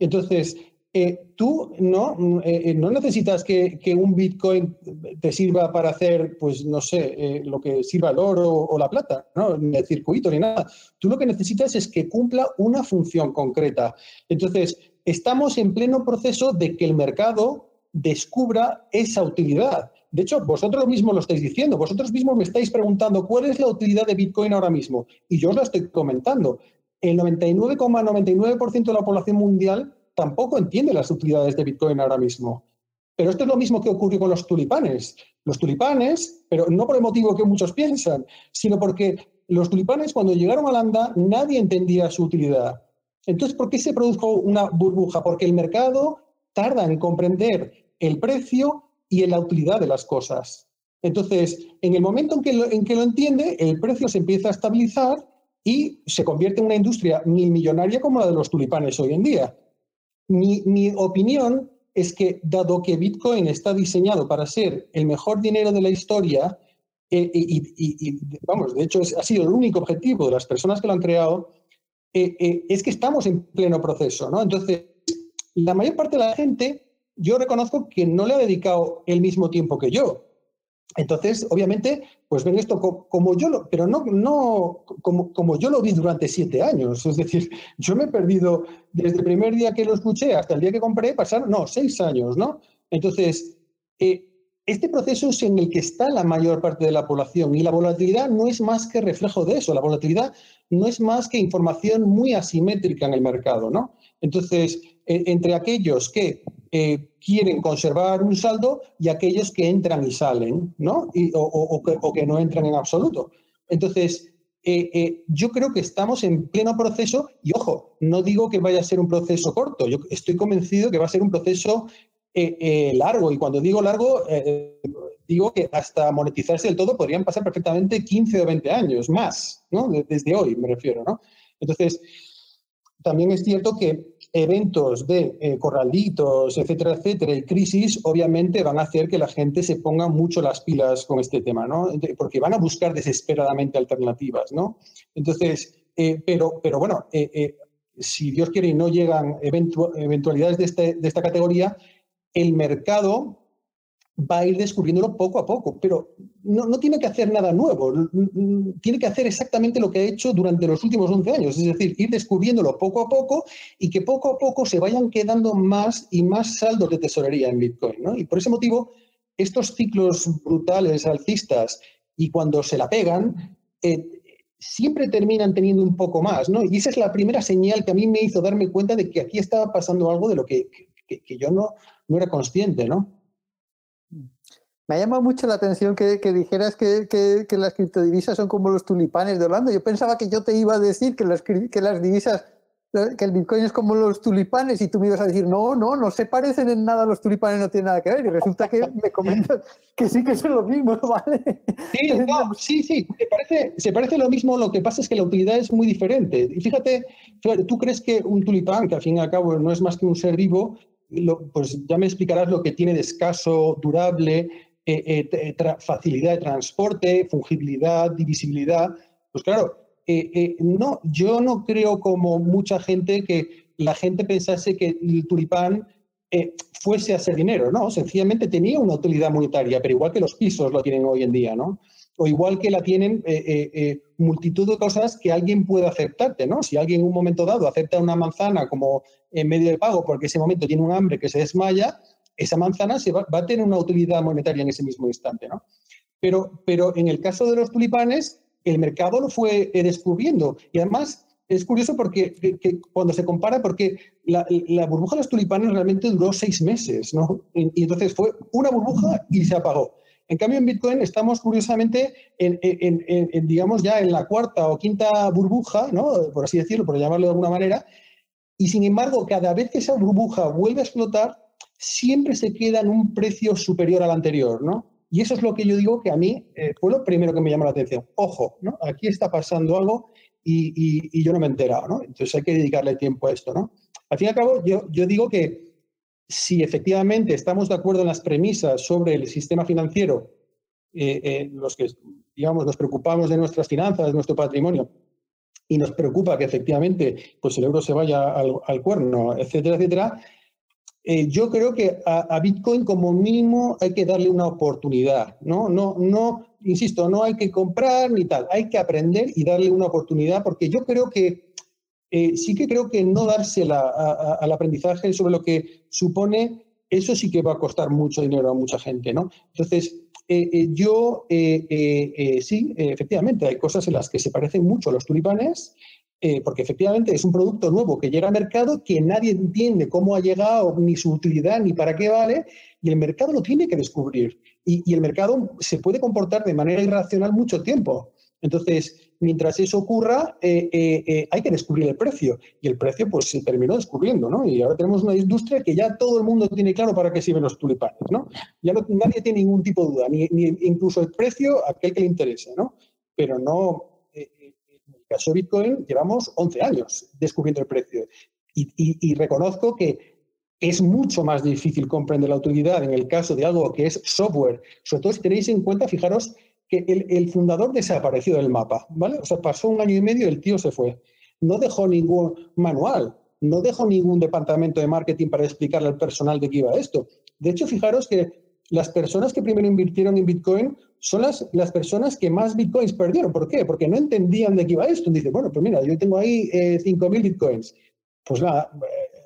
Entonces, eh, tú no, eh, eh, no necesitas que, un Bitcoin te sirva para hacer, pues no sé, lo que sirva el oro o la plata, ¿no? ni el circuito ni nada. Tú lo que necesitas es que cumpla una función concreta. Entonces, estamos en pleno proceso de que el mercado descubra esa utilidad. De hecho, vosotros mismos lo estáis diciendo, vosotros mismos me estáis preguntando cuál es la utilidad de Bitcoin ahora mismo. Y yo os la estoy comentando. El 99,99% de la población mundial tampoco entiende las utilidades de Bitcoin ahora mismo. Pero esto es lo mismo que ocurrió con los tulipanes. Los tulipanes, pero no por el motivo que muchos piensan, sino porque los tulipanes cuando llegaron a Holanda nadie entendía su utilidad. Entonces, ¿por qué se produjo una burbuja? Porque el mercado tarda en comprender el precio y la utilidad de las cosas. Entonces, en el momento en que, lo, en que lo entiende, el precio se empieza a estabilizar y se convierte en una industria mil millonaria como la de los tulipanes hoy en día. Mi, opinión es que, dado que Bitcoin está diseñado para ser el mejor dinero de la historia, eh, y, vamos, de hecho ha sido el único objetivo de las personas que lo han creado, eh, eh, es que estamos en pleno proceso, ¿no? Entonces, la mayor parte de la gente, yo reconozco que no le ha dedicado el mismo tiempo que yo. Entonces, obviamente, pues ven esto como, yo lo, pero no, no como, como, yo lo vi durante siete años. Es decir, yo me he perdido desde el primer día que lo escuché hasta el día que compré, pasaron, no, seis años, ¿no? Entonces, eh, este proceso es en el que está la mayor parte de la población y la volatilidad no es más que reflejo de eso. La volatilidad no es más que información muy asimétrica en el mercado, ¿no? Entonces, eh, entre aquellos que quieren conservar un saldo y aquellos que entran y salen, ¿no? o, que, no entran en absoluto. Entonces, eh, eh, yo creo que estamos en pleno proceso y ojo, no digo que vaya a ser un proceso corto, yo estoy convencido que va a ser un proceso eh, largo y cuando digo largo, digo que hasta monetizarse del todo podrían pasar perfectamente 15 o 20 años más, ¿no? Desde hoy me refiero, ¿no? Entonces, también es cierto que eventos de eh, corralitos, etcétera, etcétera, y crisis, obviamente van a hacer que la gente se ponga mucho las pilas con este tema, ¿no? Porque van a buscar desesperadamente alternativas, ¿no? Entonces, eh, pero, pero bueno, eh, si Dios quiere y no llegan eventualidades de, este, de esta categoría, el mercado va a ir descubriéndolo poco a poco, pero no, no, tiene que hacer nada nuevo, tiene que hacer exactamente lo que ha hecho durante los últimos 11 años, es decir, ir descubriéndolo poco a poco y que poco a poco se vayan quedando más y más saldos de tesorería en Bitcoin. ¿no? Y por ese motivo, estos ciclos brutales alcistas y cuando se la pegan, eh, siempre terminan teniendo un poco más, ¿no? Y esa es la primera señal que a mí me hizo darme cuenta de que aquí estaba pasando algo de lo que, que, que yo no, no era consciente, ¿no? Me ha llamado mucho la atención que, dijeras que, las criptodivisas son como los tulipanes de Holanda. Yo pensaba que yo te iba a decir que las, que las divisas, que el Bitcoin es como los tulipanes y tú me ibas a decir, no, no, no se parecen en nada los tulipanes, no tienen nada que ver. Y resulta que me comentas que sí que son lo mismo, ¿vale? Sí, sí, se parece, se parece lo mismo, lo que pasa es que la utilidad es muy diferente. Y fíjate, tú crees que un tulipán, que al fin y al cabo no es más que un ser vivo, pues ya me explicarás lo que tiene de escaso, durable, eh, eh, facilidad de transporte, fungibilidad, divisibilidad. Pues claro, no, yo no creo como mucha gente que la gente pensase que el tulipán fuese a ser dinero, no, sencillamente tenía una utilidad monetaria, pero igual que los pisos lo tienen hoy en día, ¿no? O igual que la tienen multitud de cosas que alguien puede aceptarte, ¿no? Si alguien en un momento dado acepta una manzana como en medio de pago porque ese momento tiene un hambre que se desmaya, esa manzana se va, a tener una utilidad monetaria en ese mismo instante, ¿no? Pero, pero en el caso de los tulipanes, el mercado lo fue eh, descubriendo y además es curioso porque cuando se compara, porque la, burbuja de los tulipanes realmente duró seis meses, ¿no? y entonces fue una burbuja y se apagó. En cambio, en Bitcoin estamos curiosamente, en, digamos, ya en la cuarta o quinta burbuja, ¿no? por así decirlo, por llamarlo de alguna manera, y sin embargo, cada vez que esa burbuja vuelve a explotar, siempre se queda en un precio superior al anterior, ¿no? Y eso es lo que yo digo que a mí eh, fue lo primero que me llamó la atención. Ojo, ¿no? Aquí está pasando algo y, yo no me he enterado, ¿no? Entonces hay que dedicarle tiempo a esto, ¿no? Al fin y al cabo, yo, yo digo que si efectivamente estamos de acuerdo en las premisas sobre el sistema financiero, eh, eh, los que digamos nos preocupamos de nuestras finanzas, de nuestro patrimonio, y nos preocupa que efectivamente pues el euro se vaya al, cuerno, etcétera, etcétera, eh, yo creo que a, Bitcoin como mínimo hay que darle una oportunidad, ¿no? No, no, insisto, no hay que comprar ni tal, hay que aprender y darle una oportunidad porque yo creo que eh, sí que creo que no dársela al aprendizaje sobre lo que supone, eso sí que va a costar mucho dinero a mucha gente, ¿no? Entonces, eh, eh, yo sí, efectivamente, hay cosas en las que se parecen mucho a los tulipanes, porque efectivamente es un producto nuevo que llega al mercado que nadie entiende cómo ha llegado, ni su utilidad, ni para qué vale, y el mercado lo tiene que descubrir. y el mercado se puede comportar de manera irracional mucho tiempo. Entonces, mientras eso ocurra, eh, eh, eh, hay que descubrir el precio. Y el precio, pues, se terminó descubriendo, ¿no? Y ahora tenemos una industria que ya todo el mundo tiene claro para qué sirven los tulipanes, ¿no? Ya nadie tiene ningún tipo de duda, ni, incluso el precio, aquel que le interese, ¿no? Pero no, caso Bitcoin, llevamos 11 años descubriendo el precio. y reconozco que es mucho más difícil comprender la utilidad en el caso de algo que es software, sobre todo si tenéis en cuenta, fijaros, que el, fundador desapareció del mapa, ¿vale? O sea, pasó un año y medio y el tío se fue. No dejó ningún manual, no dejó ningún departamento de marketing para explicarle al personal de qué iba esto. De hecho, fijaros que las personas que primero invirtieron en Bitcoin son las, las personas que más Bitcoins perdieron. ¿Por qué? Porque no entendían de qué iba esto. Dice, bueno, pues mira, yo tengo ahí eh, 5.000 Bitcoins. Pues nada, eh,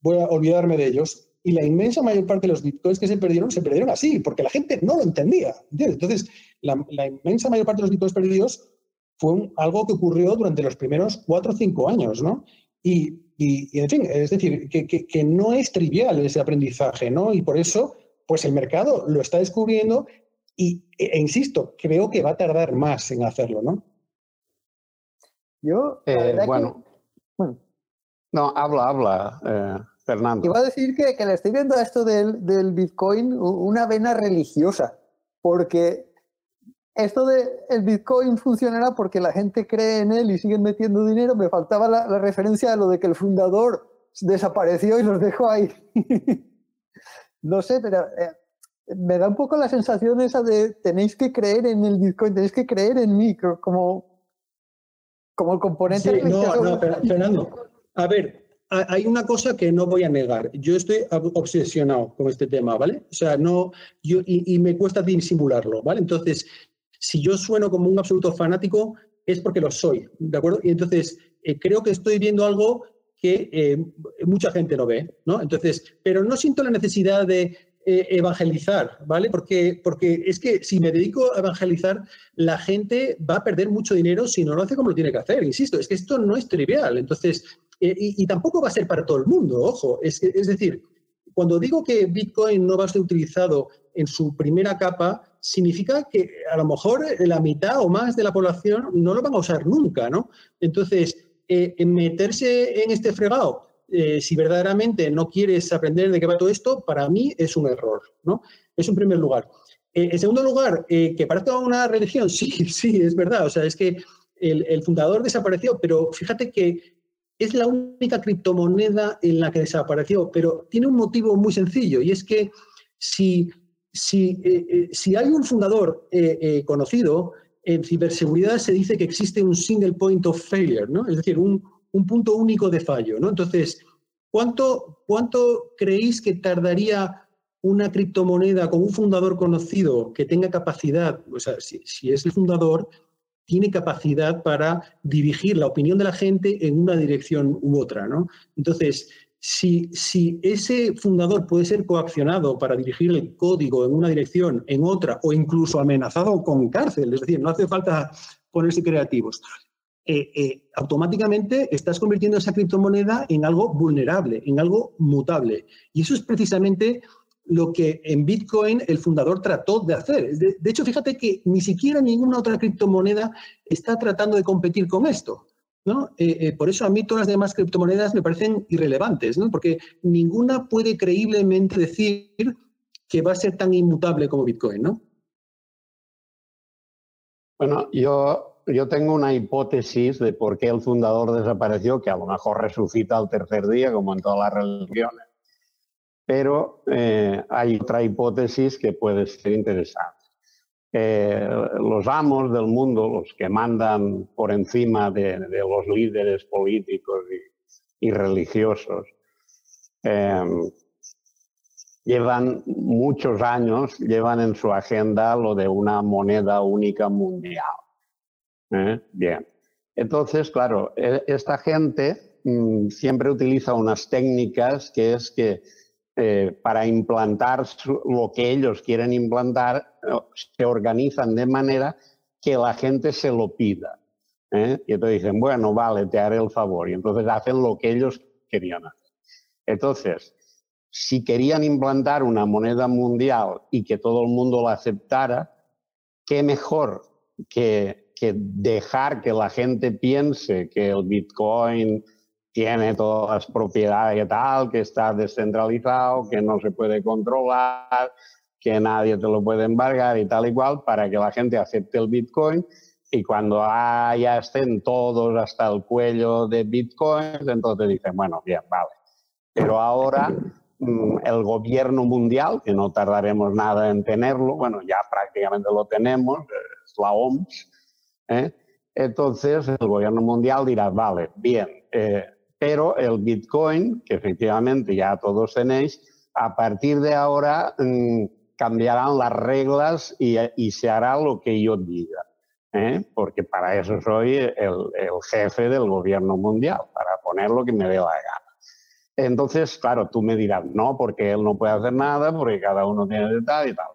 voy a olvidarme de ellos y la inmensa mayor parte de los bitcoins que se perdieron, se perdieron así, porque la gente no lo entendía. Entonces, la, inmensa mayor parte de los bitcoins perdidos fue algo que ocurrió durante los primeros cuatro o cinco años, ¿no? Y, en fin, es decir, que, no es trivial ese aprendizaje, ¿no? Y por eso, pues el mercado lo está descubriendo y, e, e insisto, creo que va a tardar más en hacerlo, ¿no? Yo, eh, bueno, bueno. No, habla, habla. Eh. Fernando. Iba a decir que, le estoy viendo a esto del, del, Bitcoin una vena religiosa, porque esto de el Bitcoin funcionará porque la gente cree en él y siguen metiendo dinero. Me faltaba la, referencia a lo de que el fundador desapareció y los dejó ahí. no sé, pero eh, me da un poco la sensación esa de tenéis que creer en el Bitcoin, tenéis que creer en mí, como, como el componente religioso. No, no, Fernando, a ver, hay una cosa que no voy a negar. Yo estoy obsesionado con este tema, ¿vale? O sea, no, yo, y, me cuesta disimularlo, ¿vale? Entonces, si yo sueno como un absoluto fanático, es porque lo soy, ¿de acuerdo? Y entonces, eh, creo que estoy viendo algo que eh, mucha gente no ve, ¿no? Entonces, pero no siento la necesidad de eh, evangelizar, ¿vale? Porque, porque es que si me dedico a evangelizar, la gente va a perder mucho dinero si no lo hace como lo tiene que hacer. Insisto, es que esto no es trivial. Entonces, eh, y, tampoco va a ser para todo el mundo, ojo. Es, es decir, cuando digo que Bitcoin no va a ser utilizado en su primera capa, significa que a lo mejor la mitad o más de la población no lo van a usar nunca, ¿no? Entonces, eh, meterse en este fregado, eh, si verdaderamente no quieres aprender de qué va todo esto, para mí es un error, ¿no? Es un primer lugar. en segundo lugar, que parezca una religión, sí, sí, es verdad. O sea, es que el, fundador desapareció, pero fíjate que es la única criptomoneda en la que desapareció, pero tiene un motivo muy sencillo y es que si, si, eh, eh, si hay un fundador eh, conocido, en ciberseguridad se dice que existe un single point of failure, ¿no? es decir, un, un punto único de fallo. ¿no? Entonces, ¿cuánto, ¿cuánto creéis que tardaría una criptomoneda con un fundador conocido que tenga capacidad, o sea, si, si es el fundador, tiene capacidad para dirigir la opinión de la gente en una dirección u otra, ¿no? Entonces, si, si, ese fundador puede ser coaccionado para dirigir el código en una dirección, en otra, o incluso amenazado con cárcel, es decir, no hace falta ponerse creativos, eh, eh, automáticamente estás convirtiendo esa criptomoneda en algo vulnerable, en algo mutable. Y eso es precisamente lo que en Bitcoin el fundador trató de hacer. De, hecho, fíjate que ni siquiera ninguna otra criptomoneda está tratando de competir con esto. Eh, eh, por eso a mí todas las demás criptomonedas me parecen irrelevantes, ¿no? porque ninguna puede creíblemente decir que va a ser tan inmutable como Bitcoin. ¿no? Bueno, yo, yo tengo una hipótesis de por qué el fundador desapareció, que a lo mejor resucita al tercer día, como en todas las religiones pero eh, hay otra hipótesis que puede ser interesante. Eh, los amos del mundo, los que mandan por encima de, los líderes políticos y, religiosos, em, llevan muchos años, llevan en su agenda lo de una moneda única mundial. ¿eh? Bien. Entonces, claro, e, esta gente mm, siempre utiliza unas técnicas que es que eh, para implantar lo que ellos quieren implantar, eh, se organizan de manera que la gente se lo pida. ¿eh? Y entonces dicen, bueno, vale, te haré el favor. Y entonces hacen lo que ellos querían hacer. Entonces, si querían implantar una moneda mundial y que todo el mundo la aceptara, qué mejor que, que dejar que la gente piense que el Bitcoin tiene todas las propiedades y tal, que está descentralizado, que no se puede controlar, que nadie te lo puede embargar y tal igual, para que la gente acepte el Bitcoin y cuando ya estén todos hasta el cuello de Bitcoin, entonces dicen, bueno, bien, vale. Pero ahora mm, el gobierno mundial, que no tardaremos nada en tenerlo, bueno, ya prácticamente lo tenemos, es la OMS, ¿eh? entonces el gobierno mundial dirá, vale, bien, eh, pero el Bitcoin, que efectivamente ya todos tenéis, a partir de ahora mm, cambiarán las reglas y, se hará lo que yo diga. ¿eh? Porque para eso soy el, jefe del gobierno mundial, para poner lo que me dé la gana. Entonces, claro, tú me dirás, no, porque él no puede hacer nada, porque cada uno tiene tal y tal.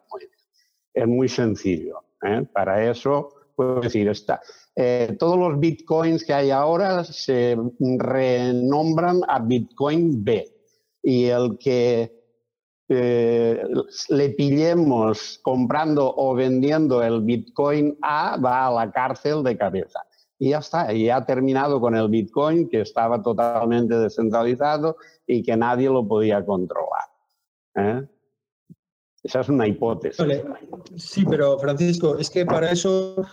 Es muy sencillo. ¿eh? Para eso, puedo decir, está, eh, todos los bitcoins que hay ahora se renombran a Bitcoin B. Y el que eh, le pillemos comprando o vendiendo el Bitcoin A va a la cárcel de cabeza. Y ya está, y ha terminado con el Bitcoin que estaba totalmente descentralizado y que nadie lo podía controlar. ¿eh? Esa es una hipótesis. Sí, pero Francisco, es que para eso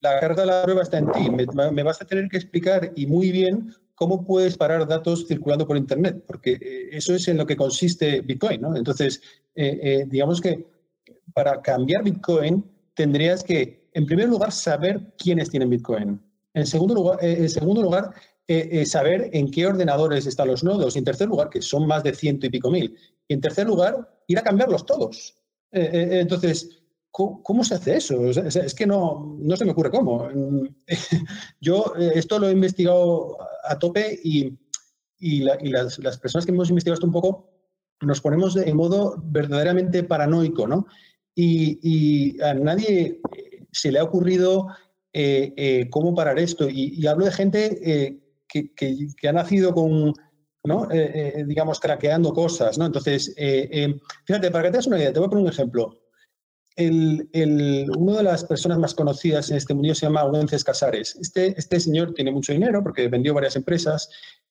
la carta de la prueba está en ti. Me, vas a tener que explicar y muy bien cómo puedes parar datos circulando por Internet, porque eh, eso es en lo que consiste Bitcoin. ¿no? Entonces, eh, eh, digamos que para cambiar Bitcoin tendrías que, en primer lugar, saber quiénes tienen Bitcoin. En segundo lugar, en segundo lugar saber en qué ordenadores están los nodos. Y en tercer lugar, que son más de ciento y pico mil. Y en tercer lugar, ir a cambiarlos todos. entonces, ¿Cómo, se hace eso? es que no, no se me ocurre cómo. Yo eh, esto lo he investigado a tope y, y, las, las, personas que hemos investigado esto un poco nos ponemos en modo verdaderamente paranoico, ¿no? Y, y a nadie eh, se le ha ocurrido eh, cómo parar esto. Y, hablo de gente que, que, ha nacido con, ¿no? digamos, craqueando cosas, ¿no? Entonces, fíjate, para que te des una idea, te voy a poner un ejemplo el, una de las personas más conocidas en este mundo se llama Wences Casares. Este, este señor tiene mucho dinero porque vendió varias empresas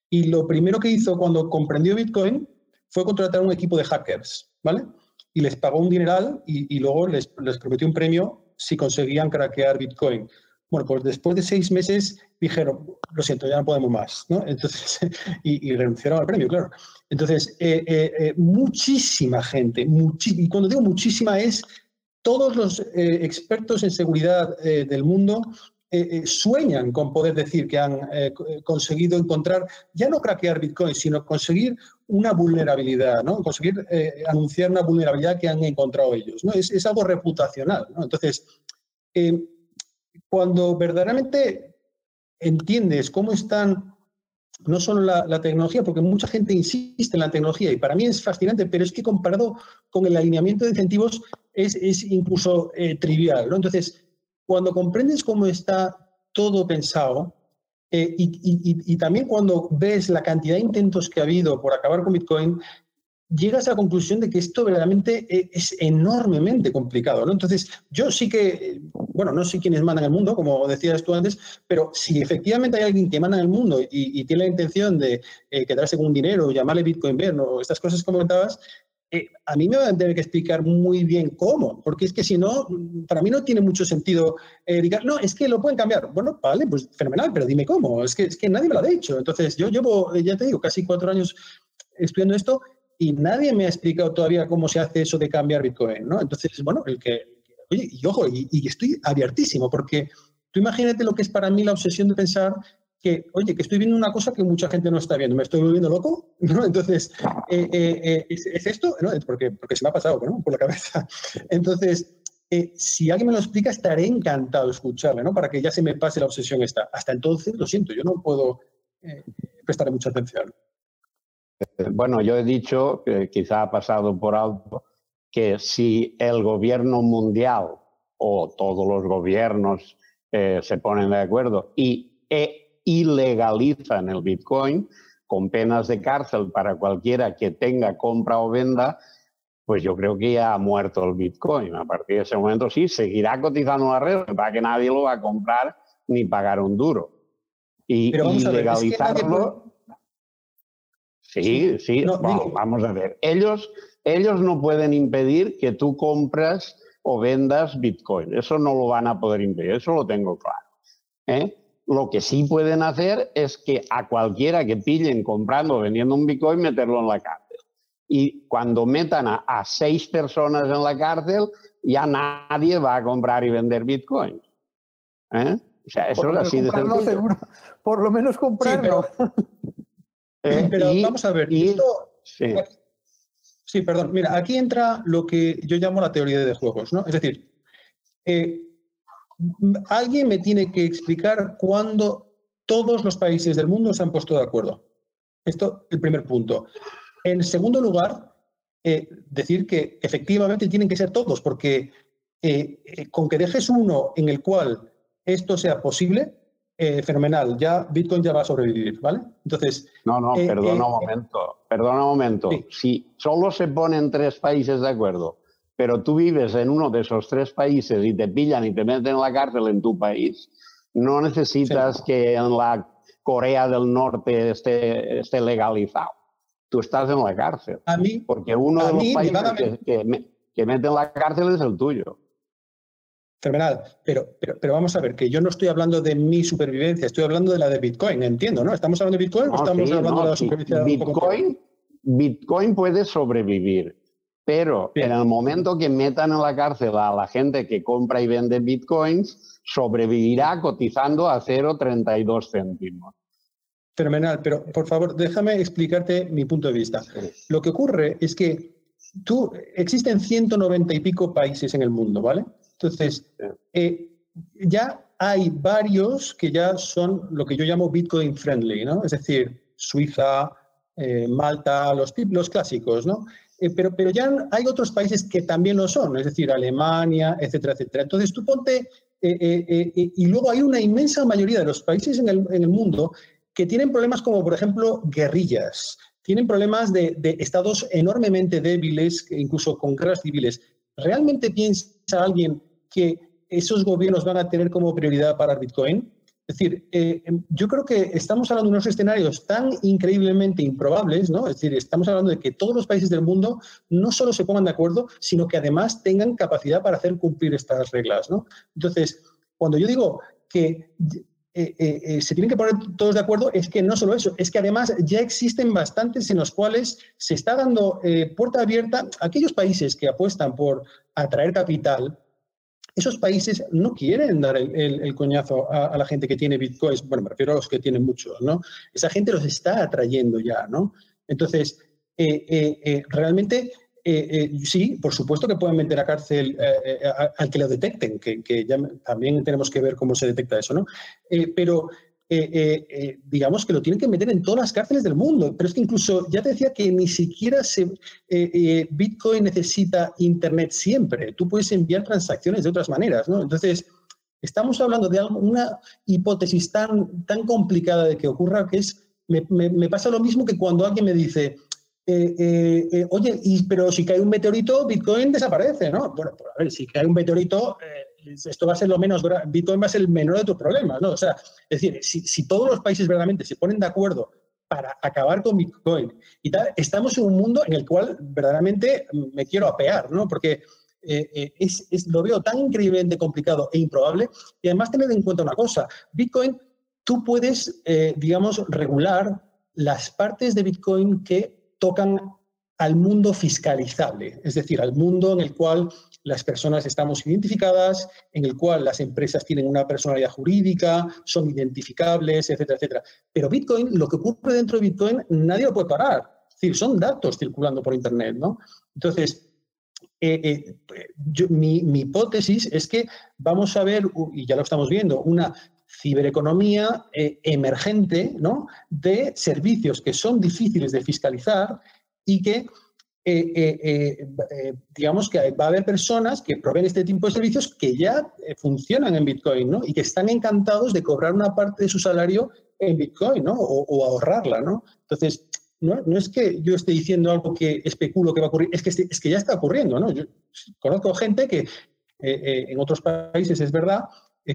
y lo primero que hizo cuando comprendió Bitcoin fue contratar un equipo de hackers, ¿vale? Y les pagó un dineral y, luego les, les, prometió un premio si conseguían craquear Bitcoin. Bueno, pues después de seis meses dijeron, lo siento, ya no podemos más, ¿no? Entonces, y, renunciaron al premio, claro. Entonces, eh, eh, eh, muchísima gente, y cuando digo muchísima es todos los expertos en seguridad del mundo sueñan con poder decir que han conseguido encontrar, ya no craquear Bitcoin, sino conseguir una vulnerabilidad, ¿no? Conseguir anunciar una vulnerabilidad que han encontrado ellos, ¿no? Es, algo reputacional. Entonces, cuando verdaderamente entiendes cómo están no solo la, tecnología, porque mucha gente insiste en la tecnología y para mí es fascinante, pero es que comparado con el alineamiento de incentivos es, es incluso eh, trivial. Entonces, cuando comprendes cómo está todo pensado eh, y, y, también cuando ves la cantidad de intentos que ha habido por acabar con Bitcoin, llegas a la conclusión de que esto verdaderamente eh, es enormemente complicado. ¿no? Entonces, yo sí que, bueno, no sé quiénes mandan el mundo, como decías tú antes, pero si efectivamente hay alguien que manda en el mundo y, tiene la intención de eh, quedarse con un dinero, llamarle Bitcoin Bear o estas cosas como comentabas, eh, a mí me van a tener que explicar muy bien cómo, porque es que si no, para mí no tiene mucho sentido eh, no, es que lo pueden cambiar. Bueno, vale, pues fenomenal, pero dime cómo, es que, es que nadie me lo ha dicho. Entonces, yo llevo, ya te digo, casi cuatro años estudiando esto y nadie me ha explicado todavía cómo se hace eso de cambiar Bitcoin, ¿no? Entonces, bueno, el que, oye, y ojo, y, estoy abiertísimo, porque tú imagínate lo que es para mí la obsesión de pensar que, oye, que estoy viendo una cosa que mucha gente no está viendo, me estoy volviendo loco, ¿no? Entonces, eh, eh, eh, ¿es, esto? ¿no? Porque, se me ha pasado ¿no? por la cabeza. Entonces, si alguien me lo explica, estaré encantado de escucharle, ¿no? Para que ya se me pase la obsesión esta. Hasta entonces, lo siento, yo no puedo prestar mucha atención. Bueno, yo he dicho, que quizá ha pasado por alto, que si el gobierno mundial o todos los gobiernos eh, se ponen de acuerdo y e ilegalizan el Bitcoin con penas de cárcel para cualquiera que tenga, compra o venda, pues yo creo que ya ha muerto el Bitcoin. A partir de ese momento sí, seguirá cotizando la red, para que nadie lo va a comprar ni pagar un duro. Y, legalizarlo... Sí, sí, vamos a ver. Ellos, ellos no pueden impedir que tú compras o vendas Bitcoin. Eso no lo van a poder impedir, eso lo tengo claro. ¿eh? Lo que sí pueden hacer es que a cualquiera que pillen comprando o vendiendo un Bitcoin, meterlo en la cárcel. Y cuando metan a, seis personas en la cárcel, ya nadie va a comprar y vender Bitcoin. ¿eh? O sea, eso es así de sencillo. Por lo menos comprarlo. Eh, pero vamos a ver, sí. perdón. Mira, aquí entra lo que yo llamo la teoría de juegos, ¿no? Es decir, eh, alguien me tiene que explicar cuándo todos los países del mundo se han puesto de acuerdo. Esto es el primer punto. En segundo lugar, eh, decir que efectivamente tienen que ser todos, porque con que dejes uno en el cual esto sea posible, eh, fenomenal, ya Bitcoin ya va a sobrevivir, ¿vale? Entonces... No, no, eh, perdona un eh, momento, perdona un momento. Si solo se ponen tres países de acuerdo, pero tú vives en uno de esos tres países y te pillan y te meten en la cárcel en tu país, no necesitas que en la Corea del Norte esté, esté legalizado. Tú estás en la cárcel. A mí, porque uno de los países que, que, que mete en la cárcel es el tuyo. Fenomenal. Pero, pero, pero, vamos a ver, que yo no estoy hablando de mi supervivencia, estoy hablando de la de Bitcoin, entiendo, ¿no? ¿Estamos hablando de Bitcoin o estamos hablando de la supervivencia? Bitcoin, Bitcoin puede sobrevivir, pero en el momento que metan en la cárcel a la gente que compra y vende Bitcoins, sobrevivirá cotizando a 0,32 céntimos. Fenomenal, pero por favor, déjame explicarte mi punto de vista. Lo que ocurre es que tú, existen 190 y pico países en el mundo, ¿vale? Entonces, eh, ya hay varios que ya son lo que yo llamo Bitcoin friendly, ¿no? Es decir, Suiza, eh, Malta, los, los clásicos, ¿no? Eh, pero, pero ya hay otros países que también lo son, es decir, Alemania, etcétera, etcétera. Entonces, tú ponte, y luego hay una inmensa mayoría de los países en el, en el, mundo que tienen problemas como, por ejemplo, guerrillas, tienen problemas de, de estados enormemente débiles, incluso con guerras civiles. ¿Realmente piensa alguien que esos gobiernos van a tener como prioridad para Bitcoin? Es decir, eh, em, yo creo que estamos hablando de unos escenarios tan increíblemente improbables, ¿no? Es decir, estamos hablando de que todos los países del mundo no solo se pongan de acuerdo, sino que además tengan capacidad para hacer cumplir estas reglas, ¿no? Entonces, cuando yo digo que eh, eh, se tienen que poner todos de acuerdo es que no solo eso, es que además ya existen bastantes en los cuales se está dando puerta abierta a aquellos países que apuestan por atraer capital. Esos países no quieren dar el, coñazo a, la gente que tiene bitcoins, bueno, me refiero a los que tienen muchos, ¿no? Esa gente los está atrayendo ya, ¿no? Entonces, realmente eh, eh, sí, por supuesto que pueden meter a cárcel eh, al que lo detecten, que, ya también tenemos que ver cómo se detecta eso, ¿no? pero digamos que lo tienen que meter en todas las cárceles del mundo. Pero es que incluso ya te decía que ni siquiera Bitcoin necesita Internet siempre. Tú puedes enviar transacciones de otras maneras. Entonces, estamos hablando de una hipótesis tan, tan complicada de que ocurra que es, me pasa lo mismo que cuando alguien me dice, eh, eh, eh, oye, pero si cae un meteorito, Bitcoin desaparece, ¿no? Bueno, pues, a ver, si cae un meteorito, esto va a ser lo menos, Bitcoin va a ser el menor de tus problemas, ¿no? O sea, es decir, si, todos los países verdaderamente se ponen de acuerdo para acabar con Bitcoin y tal, estamos en un mundo en el cual verdaderamente me quiero apear, ¿no? Porque es, lo veo tan increíblemente complicado e improbable. Y además tener en cuenta una cosa, Bitcoin, tú puedes, digamos, regular las partes de Bitcoin que tocan al mundo fiscalizable, es decir, al mundo en el cual las personas estamos identificadas, en el cual las empresas tienen una personalidad jurídica, son identificables, etcétera, etcétera. Pero Bitcoin, lo que ocurre dentro de Bitcoin, nadie lo puede parar. Es decir, son datos circulando por Internet, ¿no? Entonces, eh, eh, mi, hipótesis es que vamos a ver, y ya lo estamos viendo, una cibereconomía eh, emergente ¿no? de servicios que son difíciles de fiscalizar y que, eh, eh, digamos que va a haber personas que proveen este tipo de servicios que ya funcionan en Bitcoin ¿no? y que están encantados de cobrar una parte de su salario en Bitcoin ¿no? o, ahorrarla. ¿no? Entonces, no, no, es que yo esté diciendo algo que especulo que va a ocurrir, es que, es que ya está ocurriendo. ¿no? Yo conozco gente que en otros países es verdad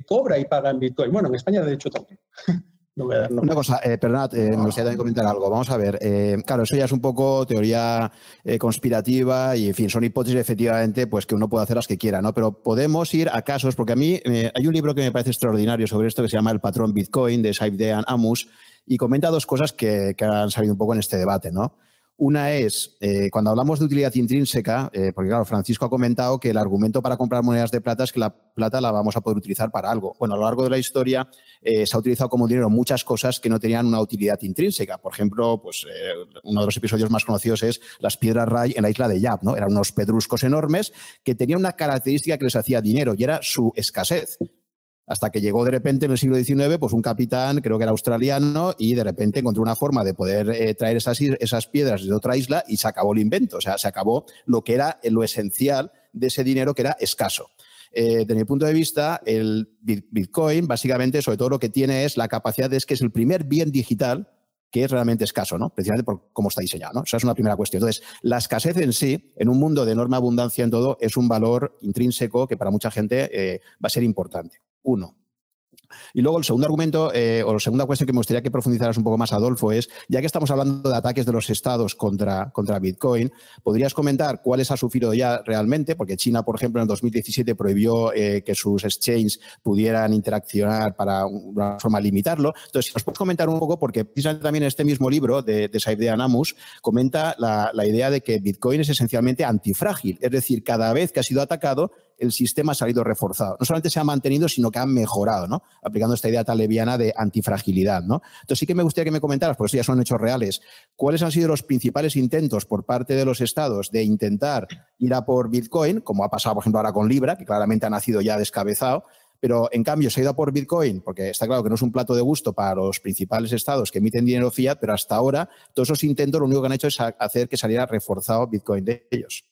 cobra y paga en Bitcoin. Bueno, en España de hecho también. No voy a dar Una cosa, eh, perdonad, eh, me gustaría también comentar algo. Vamos a ver, eh, claro, eso ya es un poco teoría eh, conspirativa y, en fin, son hipótesis efectivamente pues que uno puede hacer las que quiera, ¿no? Pero podemos ir a casos, porque a mí hay un libro que me parece extraordinario sobre esto que se llama El patrón Bitcoin de Saifdean Amus y comenta dos cosas que, que han salido un poco en este debate, ¿no? Una es, eh, cuando hablamos de utilidad intrínseca, eh, porque claro, Francisco ha comentado que el argumento para comprar monedas de plata es que la plata la vamos a poder utilizar para algo. Bueno, a lo largo de la historia eh, se ha utilizado como dinero muchas cosas que no tenían una utilidad intrínseca. Por ejemplo, pues uno de los episodios más conocidos es las piedras Ray en la isla de Yap, ¿no? Eran unos pedruscos enormes que tenían una característica que les hacía dinero y era su escasez. Hasta que llegó de repente en el siglo XIX, pues un capitán, creo que era australiano, y de repente encontró una forma de poder eh, traer esas, esas piedras de otra isla y se acabó el invento. O sea, se acabó lo que era lo esencial de ese dinero que era escaso. Eh, desde mi punto de vista, el Bitcoin, básicamente, sobre todo lo que tiene es la capacidad de es que es el primer bien digital que es realmente escaso, ¿no? Precisamente por cómo está diseñado, ¿no? Esa es una primera cuestión. Entonces, la escasez en sí, en un mundo de enorme abundancia en todo, es un valor intrínseco que para mucha gente eh, va a ser importante uno. Y luego el segundo argumento, eh, o la segunda cuestión que me gustaría que profundizaras un poco más, Adolfo, es, ya que estamos hablando de ataques de los estados contra, contra Bitcoin, ¿podrías comentar cuáles ha sufrido ya realmente? Porque China, por ejemplo, en el 2017 prohibió eh, que sus exchanges pudieran interaccionar para una forma limitarlo. Entonces, si nos puedes comentar un poco, porque precisamente también en este mismo libro de, de Saifde Namus comenta la, la idea de que Bitcoin es esencialmente antifrágil, es decir, cada vez que ha sido atacado, el sistema ha salido reforzado. No solamente se ha mantenido, sino que ha mejorado, ¿no? Aplicando esta idea tan leviana de antifragilidad, ¿no? Entonces sí que me gustaría que me comentaras, porque ya son hechos reales, cuáles han sido los principales intentos por parte de los estados de intentar ir a por Bitcoin, como ha pasado, por ejemplo, ahora con Libra, que claramente ha nacido ya descabezado, pero en cambio se ha ido a por Bitcoin, porque está claro que no es un plato de gusto para los principales estados que emiten dinero fiat, pero hasta ahora todos esos intentos lo único que han hecho es hacer que saliera reforzado Bitcoin de ellos.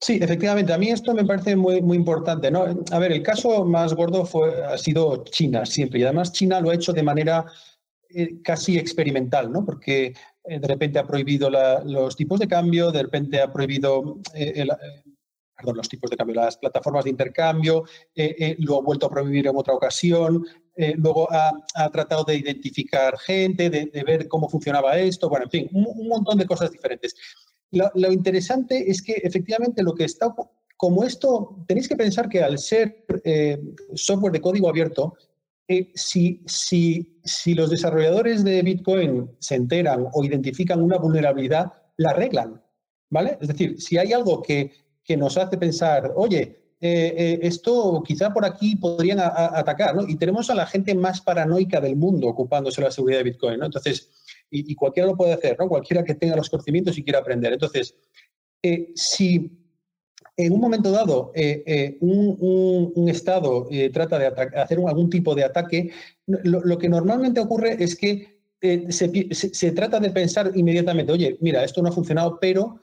Sí, efectivamente. A mí esto me parece muy, muy importante. ¿no? A ver, el caso más gordo fue, ha sido China siempre. Y además China lo ha hecho de manera eh, casi experimental, ¿no? porque eh, de repente ha prohibido los tipos de cambio, de repente ha prohibido eh, los tipos de cambio, las plataformas de intercambio, lo ha vuelto a prohibir en otra ocasión, luego ha, tratado de identificar gente, de, ver cómo funcionaba esto, bueno, en fin, un montón de cosas diferentes. Lo, interesante es que efectivamente lo que está, como esto, tenéis que pensar que al ser eh, software de código abierto, eh, si, si, si los desarrolladores de Bitcoin se enteran o identifican una vulnerabilidad, la arreglan, ¿vale? Es decir, si hay algo que, que nos hace pensar, oye, eh, esto quizá por aquí podrían atacar, ¿no? Y tenemos a la gente más paranoica del mundo ocupándose de la seguridad de Bitcoin, ¿no? Entonces, y, cualquiera lo puede hacer, ¿no? Cualquiera que tenga los conocimientos y quiera aprender. Entonces, eh, si en un momento dado un, Estado trata de hacer algún tipo de ataque, lo, que normalmente ocurre es que se, trata de pensar inmediatamente, oye, mira, esto no ha funcionado, pero...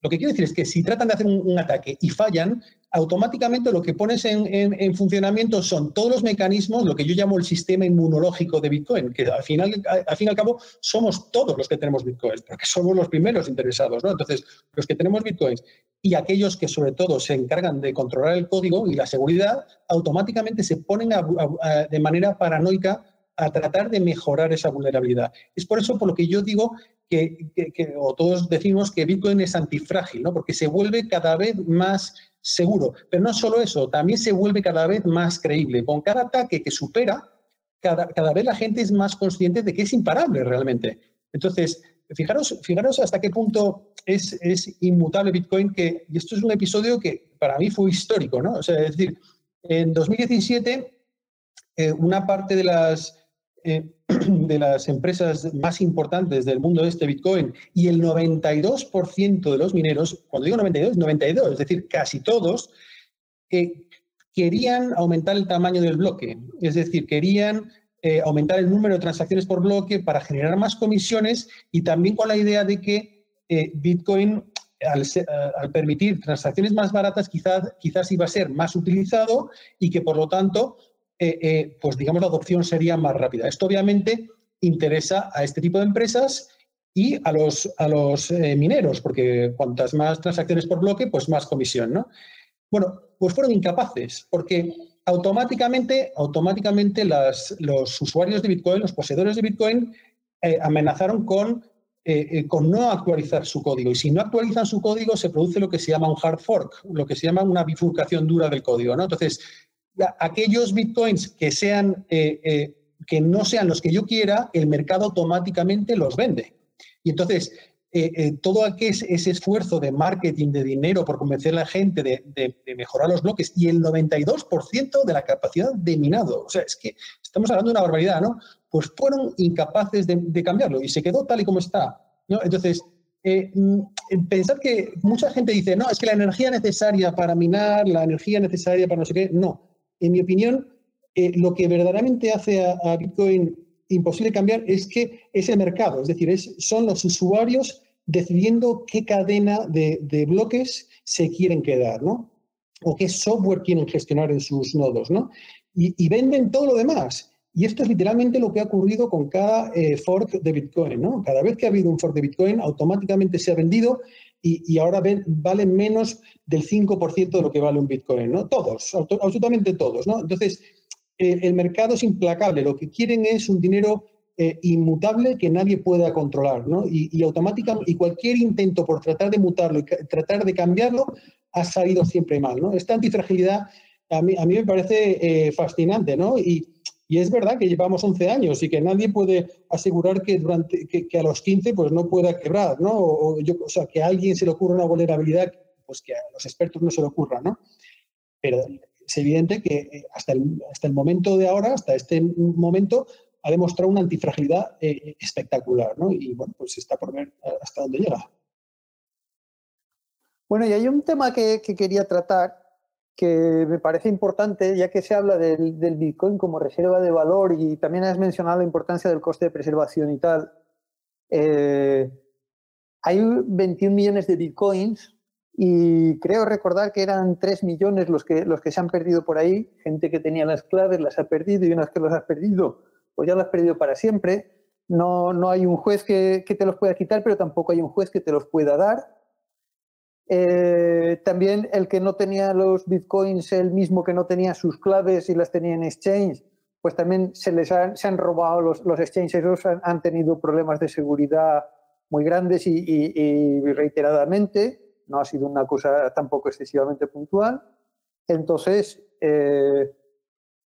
lo que quiero decir es que si tratan de hacer un, ataque y fallan, automáticamente lo que pones en, funcionamiento son todos los mecanismos, lo que yo llamo el sistema inmunológico de Bitcoin, que al final, al fin y al cabo somos todos los que tenemos Bitcoin, porque somos los primeros interesados. ¿no? Entonces, los que tenemos Bitcoins y aquellos que sobre todo se encargan de controlar el código y la seguridad, automáticamente se ponen de manera paranoica a tratar de mejorar esa vulnerabilidad. Es por eso por lo que yo digo que, o todos decimos que Bitcoin es antifrágil, ¿no? porque se vuelve cada vez más seguro. Pero no solo eso, también se vuelve cada vez más creíble. Con cada ataque que supera, cada, cada vez la gente es más consciente de que es imparable realmente. Entonces, fijaros, fijaros hasta qué punto es, es, inmutable Bitcoin, que, y esto es un episodio que para mí fue histórico, ¿no? O sea, es decir, en 2017, eh, una parte de las eh, de las empresas más importantes del mundo de este Bitcoin y el 92% de los mineros, cuando digo 92, 92, es decir, casi todos, eh, querían aumentar el tamaño del bloque, es decir, querían eh, aumentar el número de transacciones por bloque para generar más comisiones y también con la idea de que Bitcoin, al, al, permitir transacciones más baratas, quizás, quizás iba a ser más utilizado y que por lo tanto eh, eh, pues digamos la adopción sería más rápida. Esto obviamente interesa a este tipo de empresas y a los, a los eh, mineros, porque cuantas más transacciones por bloque, pues más comisión, ¿no? Bueno, pues fueron incapaces, porque automáticamente, automáticamente los usuarios de Bitcoin, los poseedores de Bitcoin, amenazaron con, con no actualizar su código. Y si no actualizan su código, se produce lo que se llama un hard fork, lo que se llama una bifurcación dura del código, ¿no? Entonces, aquellos bitcoins que sean eh, eh, que no sean los que yo quiera, el mercado automáticamente los vende. Y entonces, eh, todo aquel, ese esfuerzo de marketing, de dinero por convencer a la gente de, mejorar los bloques y el 92% de la capacidad de minado, o sea, es que estamos hablando de una barbaridad, ¿no? Pues fueron incapaces de, cambiarlo y se quedó tal y como está. ¿no? Entonces, mm, pensar que mucha gente dice, no, es que la energía necesaria para minar, la energía necesaria para no sé qué, no en mi opinión, eh, lo que verdaderamente hace a, Bitcoin imposible cambiar es que es el mercado, es decir, son los usuarios decidiendo qué cadena de, bloques se quieren quedar, ¿no? O qué software quieren gestionar en sus nodos, ¿no? Y, venden todo lo demás. Y esto es literalmente lo que ha ocurrido con cada eh, fork de Bitcoin, ¿no? Cada vez que ha habido un fork de Bitcoin, automáticamente se ha vendido y, ahora valen menos del 5% de lo que vale un Bitcoin, ¿no? Todos, absolutamente todos, ¿no? Entonces, el mercado es implacable, lo que quieren es un dinero eh, inmutable que nadie pueda controlar, ¿no? Y, y, y cualquier intento por tratar de mutarlo y tratar de cambiarlo ha salido siempre mal, ¿no? Esta antifragilidad a mí, a mí me parece eh, fascinante, ¿no? Y, y es verdad que llevamos 11 años y que nadie puede asegurar que, durante, que, a los 15 pues, no pueda quebrar, ¿no? O, o sea, que a alguien se le ocurra una vulnerabilidad, pues que a los expertos no se le ocurra, ¿no? Pero es evidente que eh, hasta el, hasta el momento de ahora, hasta este momento, ha demostrado una antifragilidad eh, espectacular, ¿no? Y bueno, pues está por ver hasta dónde llega. Bueno, y hay un tema que quería tratar que me parece importante, ya que se habla del, Bitcoin como reserva de valor y también has mencionado la importancia del coste de preservación y tal. Eh, hay 21 millones de Bitcoins y creo recordar que eran 3 millones los que, los que se han perdido por ahí. Gente que tenía las claves las ha perdido y unas que los has perdido, pues ya las has perdido para siempre. No, no hay un juez que, que te los pueda quitar, pero tampoco hay un juez que te los pueda dar. Eh, también el que no tenía los bitcoins, el mismo que no tenía sus claves y las tenía en exchange, pues también se les han, se han robado los, los exchanges, han, tenido problemas de seguridad muy grandes y, reiteradamente. No ha sido una cosa tampoco excesivamente puntual. Entonces, eh,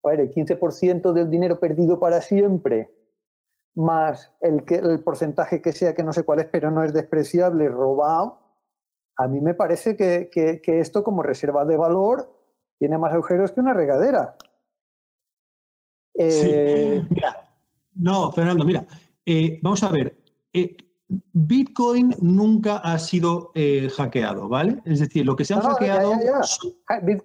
el 15% del dinero perdido para siempre, más el, que, el porcentaje que sea, que no sé cuál es, pero no es despreciable, robado, a mí me parece que, que, esto como reserva de valor tiene más agujeros que una regadera. Eh, mira, no, Fernando, mira, eh, vamos a ver. Eh, Bitcoin nunca ha sido hackeado, ¿vale? Es decir, lo que se ha hackeado.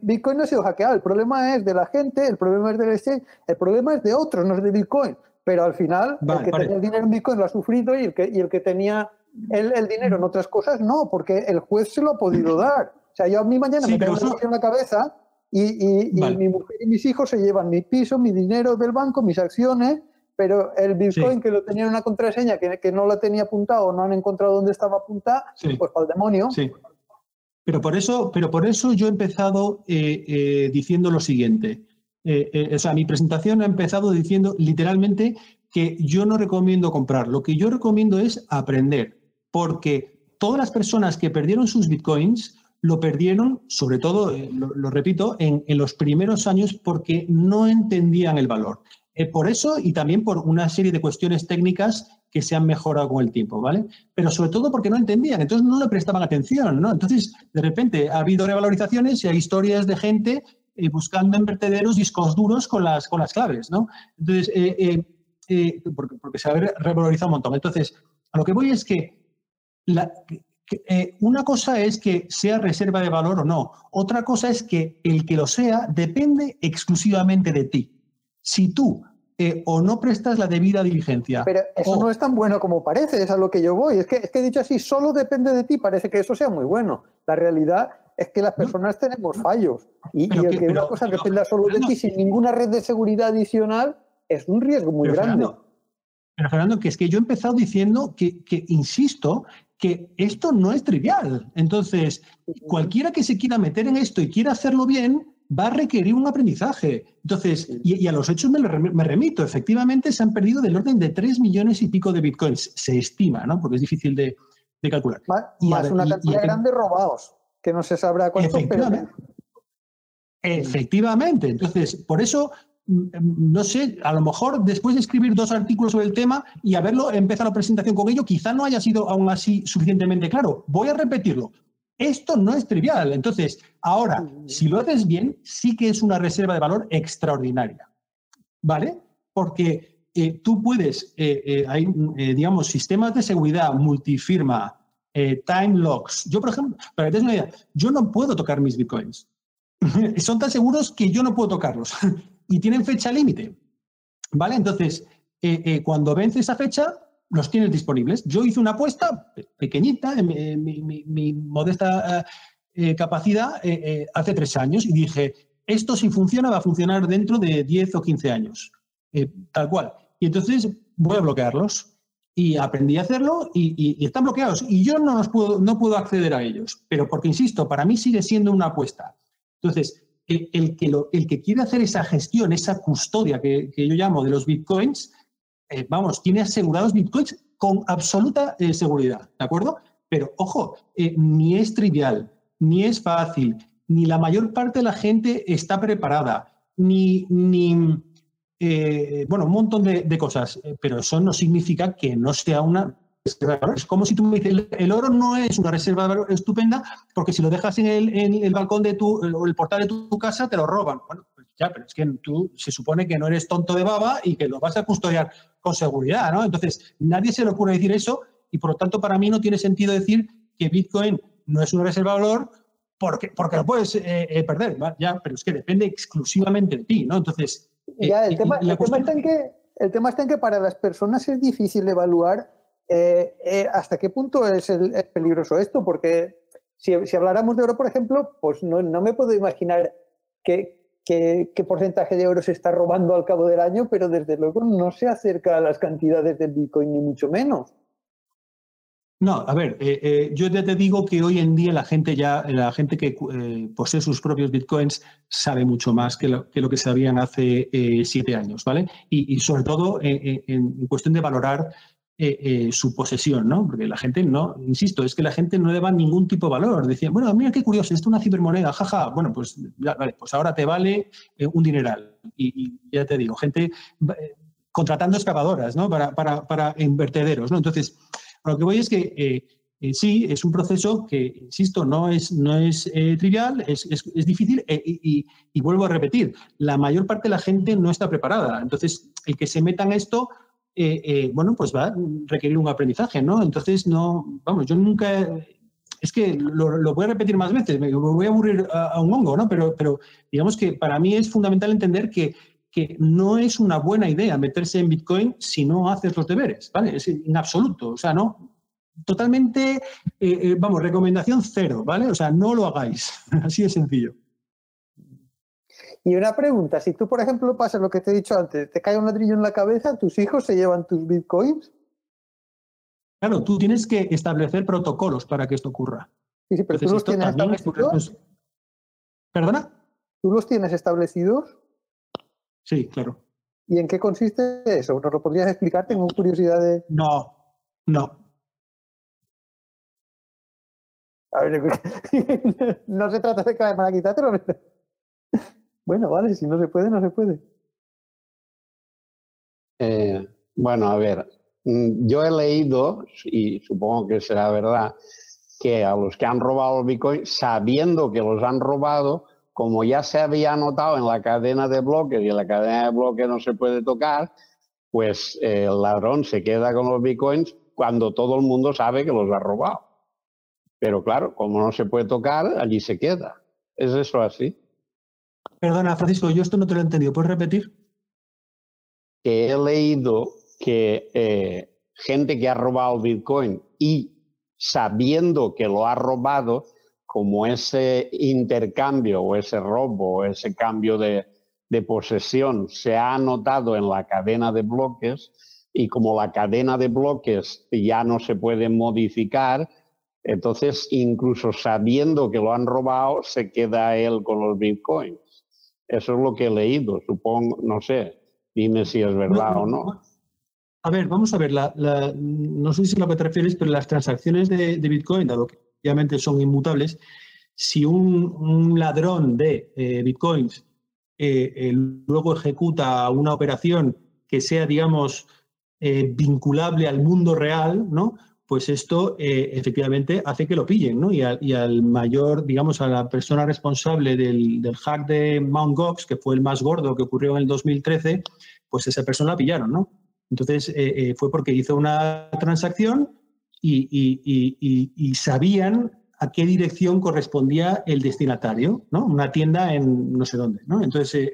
Bitcoin no ha sido hackeado. El problema es de la gente, el problema es del exchange, el problema es de otros, no es de Bitcoin. Pero al final, el que tenía el dinero en Bitcoin lo ha sufrido y el que, y el que tenía el, el, dinero en otras cosas no, porque el juez se lo ha podido dar. O sea, yo a mí mañana me tengo en la cabeza y, y, mi mujer y mis hijos se llevan mi piso, mi dinero del banco, mis acciones, pero el Bitcoin que lo tenía en una contraseña que, que, no la tenía apuntado o no han encontrado dónde estaba apuntada, pues para el demonio. Sí. Pero por eso, pero por eso yo he empezado eh, eh, diciendo lo siguiente. Eh, o sea, mi presentación ha empezado diciendo literalmente que yo no recomiendo comprar. Lo que yo recomiendo es aprender porque todas las personas que perdieron sus bitcoins lo perdieron, sobre todo, eh, lo, repito, en, los primeros años porque no entendían el valor. Eh, por eso y también por una serie de cuestiones técnicas que se han mejorado con el tiempo, ¿vale? Pero sobre todo porque no entendían, entonces no le prestaban atención, ¿no? Entonces, de repente ha habido revalorizaciones y hay historias de gente eh, buscando en vertederos discos duros con las, con las claves, ¿no? Entonces, porque, porque se ha revalorizado un montón. Entonces, a lo que voy es que eh, una cosa es que sea reserva de valor o no. Otra cosa es que el que lo sea depende exclusivamente de ti. Si tú eh, o no prestas la debida diligencia. Pero eso no es tan bueno como parece, es a lo que yo voy. Es que, es que dicho así, solo depende de ti, parece que eso sea muy bueno. La realidad es que las personas tenemos fallos. Y, el que, una cosa dependa solo de ti sin ninguna red de seguridad adicional es un riesgo muy grande. pero Fernando, que es que yo he empezado diciendo que, que insisto, que esto no es trivial. Entonces, cualquiera que se quiera meter en esto y quiera hacerlo bien, va a requerir un aprendizaje. Entonces, y, a los hechos me, remito. Efectivamente, se han perdido del orden de 3 millones y pico de bitcoins, se estima, ¿no? Porque es difícil de, calcular. y más una cantidad grande robados, que no se sabrá cuánto, efectivamente, Efectivamente. Entonces, por eso no sé, a lo mejor después de escribir dos artículos sobre el tema y haberlo empezado la presentación con ello, quizá no haya sido aún así suficientemente claro. Voy a repetirlo. Esto no es trivial. Entonces, ahora, si lo haces bien, sí que es una reserva de valor extraordinaria. ¿Vale? Porque eh, tú puedes, eh, eh, hay, digamos, sistemas de seguridad multifirma, time locks. Yo, por ejemplo, para que te des una idea, yo no puedo tocar mis bitcoins. Son tan seguros que yo no puedo tocarlos y tienen fecha límite. ¿Vale? Entonces, eh, eh, cuando vence esa fecha, los tienes disponibles. Yo hice una apuesta pequeñita, en mi, modesta eh, capacidad, hace tres años y dije, esto si funciona va a funcionar dentro de 10 o 15 años. tal cual. Y entonces voy a bloquearlos. Y aprendí a hacerlo y, están bloqueados. Y yo no, los puedo, no puedo acceder a ellos. Pero porque, insisto, para mí sigue siendo una apuesta. Entonces, el, que, el que quiere hacer esa gestión, esa custodia que, yo llamo de los bitcoins, eh, vamos, tiene asegurados bitcoins con absoluta eh, seguridad, ¿de acuerdo? Pero ojo, eh, ni es trivial, ni es fácil, ni la mayor parte de la gente está preparada, ni, ni bueno, un montón de, de cosas, pero eso no significa que no sea una es como si tú me dices, el oro no es una reserva de valor estupenda porque si lo dejas en el, balcón de tu, o el portal de tu, casa, te lo roban. Bueno, pues ya, pero es que tú se supone que no eres tonto de baba y que lo vas a custodiar con seguridad, ¿no? Entonces, nadie se le ocurre decir eso y por lo tanto para mí no tiene sentido decir que Bitcoin no es una reserva de valor porque, porque lo puedes eh, eh, perder, ya, pero es que depende exclusivamente de ti, ¿no? Entonces... Ya, el, eh, tema, el, tema está en que, el tema está en que para las personas es difícil evaluar eh, eh, ¿hasta qué punto es, peligroso esto? Porque si, habláramos de oro, por ejemplo, pues no, me puedo imaginar qué, porcentaje de oro se está robando al cabo del año, pero desde luego no se acerca a las cantidades del Bitcoin, ni mucho menos. No, a ver, eh, yo ya te digo que hoy en día la gente ya, la gente que posee sus propios bitcoins sabe mucho más que lo que, sabían hace siete años, ¿vale? Y, sobre todo en, cuestión de valorar eh, su posesión, ¿no? Porque la gente no, insisto, es que la gente no le va ningún tipo de valor. Decía, bueno, mira qué curioso, esto es una cibermoneda, jaja, bueno, pues, vale, pues ahora te vale un dineral. Y, ya te digo, gente contratando excavadoras, ¿no? Para, para, para vertederos, ¿no? Entonces, lo que voy es que eh, sí, es un proceso que, insisto, no es, no es eh, trivial, es, difícil eh, y, vuelvo a repetir, la mayor parte de la gente no está preparada. Entonces, el que se meta en esto, bueno, pues va a requerir un aprendizaje, ¿no? Entonces, no, vamos, yo nunca, es que lo, voy a repetir más veces, me voy a aburrir a, un hongo, ¿no? Pero, pero digamos que para mí es fundamental entender que que no es una buena idea meterse en Bitcoin si no haces los deberes, ¿vale? Es en absoluto, o sea, no, totalmente, eh, eh, vamos, recomendación cero, ¿vale? O sea, no lo hagáis, así de sencillo. Y una pregunta, si tú, por ejemplo, pasas lo que te he dicho antes, te cae un ladrillo en la cabeza, tus hijos se llevan tus bitcoins. Claro, tú tienes que establecer protocolos para que esto ocurra. Sí, sí, pero tú los tienes establecidos. ¿Perdona? ¿Tú los tienes establecidos? Sí, claro. ¿Y en qué consiste eso? ¿Nos lo podrías explicar? Tengo curiosidad de... No, no. A ver, no se trata de caer para quitártelo. Bueno, vale, si no se puede, no se puede. Eh, bueno, a ver, mm, yo he leído, y supongo que será verdad, que a los que han robado el Bitcoin, sabiendo que los han robado, como ya se había anotado en la cadena de bloques y en la cadena de bloques no se puede tocar, pues eh, el ladrón se queda con los Bitcoins cuando todo el mundo sabe que los ha robado. Pero claro, como no se puede tocar, allí se queda. ¿Es eso así? Perdona, Francisco, yo esto no te lo he entendido. ¿Puedes repetir? He leído que eh, gente que ha robado Bitcoin y sabiendo que lo ha robado, como ese intercambio o ese robo o ese cambio de posesión se ha anotado en la cadena de bloques y como la cadena de bloques ya no se puede modificar, entonces, incluso sabiendo que lo han robado, se queda él con los bitcoins. Eso es lo que he leído, supongo, no sé, dime si es verdad o no. A ver, vamos a ver, no sé si lo que te refieres, pero las transacciones de, Bitcoin, dado que obviamente son inmutables, si un, ladrón de eh, Bitcoins eh, eh, luego ejecuta una operación que sea, digamos, vinculable al mundo real, ¿no? Pues esto eh, efectivamente hace que lo pillen, ¿no? Y, al mayor, digamos, a la persona responsable del, hack de Mt. Gox, que fue el más gordo que ocurrió en el 2013, pues esa persona la pillaron, ¿no? Entonces eh, eh, fue porque hizo una transacción y, sabían a qué dirección correspondía el destinatario, ¿no? Una tienda en no sé dónde, ¿no? Entonces,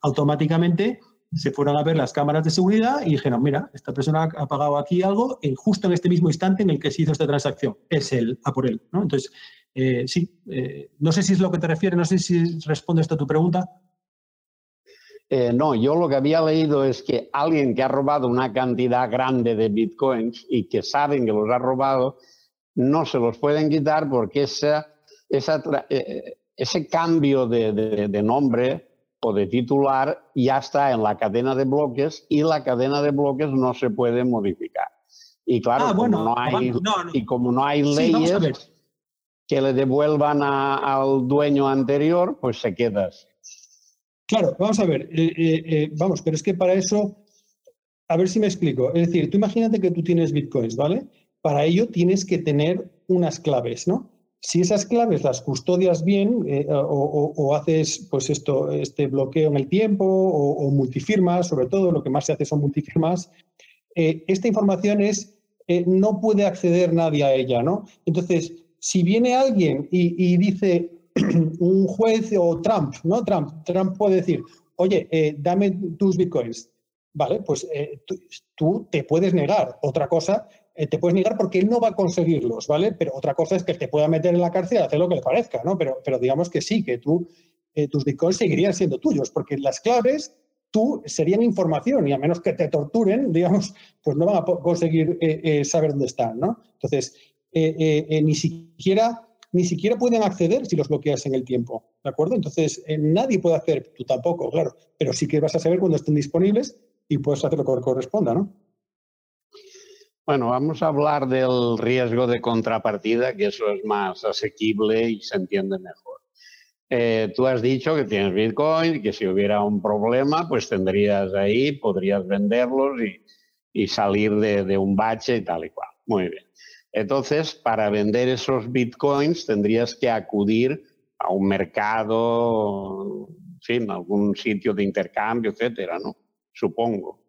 automáticamente se fueron a ver las cámaras de seguridad y dijeron, mira, esta persona ha pagado aquí algo en, justo en este mismo instante en el que se hizo esta transacción. Es él, a por él. ¿no? Entonces, eh, sí, eh, no sé si es lo que te refieres, no sé si responde esto a tu pregunta. Eh, no, yo lo que había leído es que alguien que ha robado una cantidad grande de bitcoins y que saben que los ha robado, no se los pueden quitar porque esa, ese cambio de nombre o de titular ya está en la cadena de bloques y la cadena de bloques no se puede modificar. Y claro, ah, como no hay, y como no hay leyes que le devuelvan al dueño anterior, pues se queda Claro, vamos a ver, eh, eh, eh, vamos, pero es que para eso, a ver si me explico. Es decir, tú imagínate que tú tienes bitcoins, ¿vale? Para ello tienes que tener unas claves, ¿no? Si esas claves las custodias bien eh, o, haces pues esto, este bloqueo en el tiempo o, multifirmas, sobre todo lo que más se hace son multifirmas, eh, esta información es, eh, no puede acceder nadie a ella, ¿no? Entonces, si viene alguien y, dice un juez o Trump, ¿no? Trump, Trump puede decir, oye, dame tus bitcoins. Vale, pues tú, te puedes negar. Otra cosa te puedes negar porque él no va a conseguirlos, ¿vale? Pero otra cosa es que te pueda meter en la cárcel y hacer lo que le parezca, ¿no? Pero, pero digamos que sí, que tú, eh, tus bitcoins seguirían siendo tuyos, porque las claves tú serían información y a menos que te torturen, digamos, pues no van a conseguir eh, saber dónde están, ¿no? Entonces, ni siquiera ni siquiera pueden acceder si los bloqueas en el tiempo, ¿de acuerdo? Entonces, nadie puede hacer, tú tampoco, claro, pero sí que vas a saber cuando estén disponibles y puedes hacer lo que corresponda, ¿no? Bueno, vamos a hablar del riesgo de contrapartida, que eso es más asequible y se entiende mejor. Eh, tú has dicho que tienes Bitcoin, que si hubiera un problema, pues tendrías ahí, podrías venderlos y, salir de, de, un bache y tal y cual. Muy bien. Entonces, para vender esos Bitcoins tendrías que acudir a un mercado, en fin, algún sitio de intercambio, etcétera, ¿no? Supongo.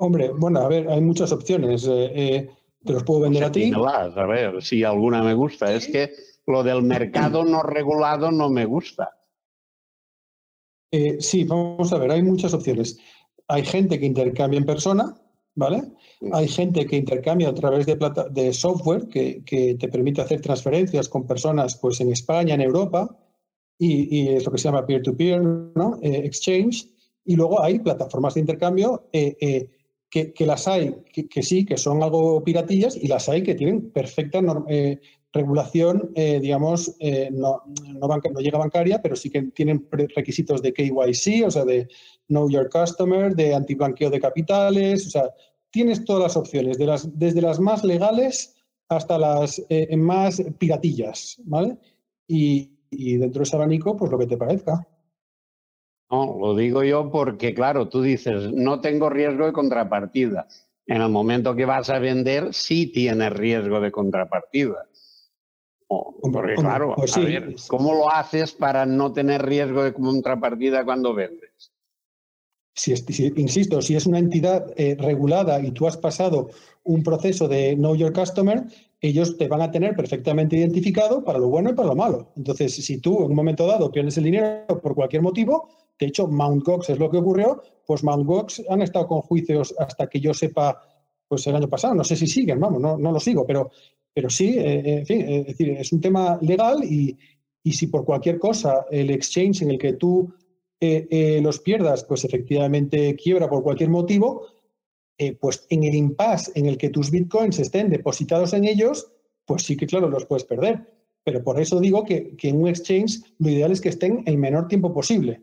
Hombre, bueno, a ver, hay muchas opciones. Eh, eh, te los puedo vender a ti. A ver, si alguna me gusta. Es que lo del mercado no regulado no me gusta. Eh, sí, vamos a ver, hay muchas opciones. Hay gente que intercambia en persona, ¿vale? Hay gente que intercambia a través de, de software que, te permite hacer transferencias con personas pues, en España, en Europa, y, es lo que se llama peer-to-peer, ¿no? exchange. Y luego hay plataformas de intercambio que, las hay que, sí, que son algo piratillas y las hay que tienen perfecta eh, regulación, eh, digamos, eh, no, no, llega bancaria, pero sí que tienen requisitos de KYC, o sea, de Know Your Customer, de antiblanqueo de capitales, o sea, tienes todas las opciones, de las, desde las más legales hasta las más piratillas, ¿vale? Y, y dentro de ese abanico, pues lo que te parezca. No, lo digo yo porque, claro, tú dices, no tengo riesgo de contrapartida. En el momento que vas a vender, sí tienes riesgo de contrapartida. porque, claro, pues a ver, ¿cómo lo haces para no tener riesgo de contrapartida cuando vendes? Si, insisto, si es una entidad eh, regulada y tú has pasado un proceso de Know Your Customer, ellos te van a tener perfectamente identificado para lo bueno y para lo malo. Entonces, si tú en un momento dado pierdes el dinero por cualquier motivo, de hecho, Mount Gox es lo que ocurrió, pues Mount Gox han estado con juicios hasta que yo sepa, pues el año pasado, no sé si siguen, vamos, no, no lo sigo, pero, pero sí, eh, eh, en fin, eh, es decir, es un tema legal y, y, si por cualquier cosa el exchange en el que tú los pierdas, pues efectivamente quiebra por cualquier motivo, pues en el impasse en el que tus bitcoins estén depositados en ellos, pues sí que claro, los puedes perder. Pero por eso digo que, que en un exchange lo ideal es que estén el menor tiempo posible.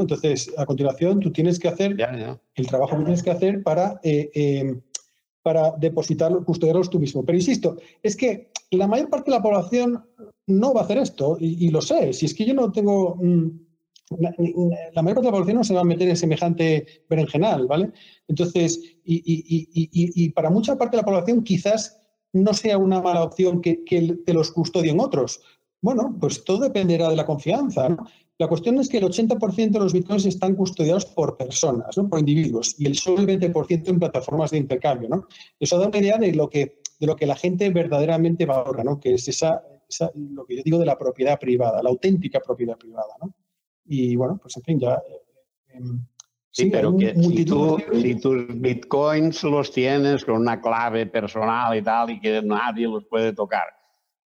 Entonces, a continuación, tú tienes que hacer el trabajo que tienes que hacer para, eh, em, para depositarlo, custodiarlos tú mismo. Pero insisto, es que la mayor parte de la población no va a hacer esto, y, lo sé. Si es que yo no tengo. Mm, la, mayor parte de la población no se va a meter en semejante berenjenal, ¿vale? Entonces, y, para mucha parte de la población quizás no sea una mala opción que, que te los custodien otros. Bueno, pues todo dependerá de la confianza. ¿no? La cuestión es que el 80% de los bitcoins están custodiados por personas, ¿no? por individuos, y el solo el 20% en plataformas de intercambio. ¿no? Eso da una idea de lo que, de lo que la gente verdaderamente valora, ¿no? que es esa, lo que yo digo de la propiedad privada, la auténtica propiedad privada. ¿no? Y bueno, pues en fin, ya... Eh, em, sí, pero que si, tú, si tus bitcoins los tienes con una clave personal y tal, y que nadie los puede tocar,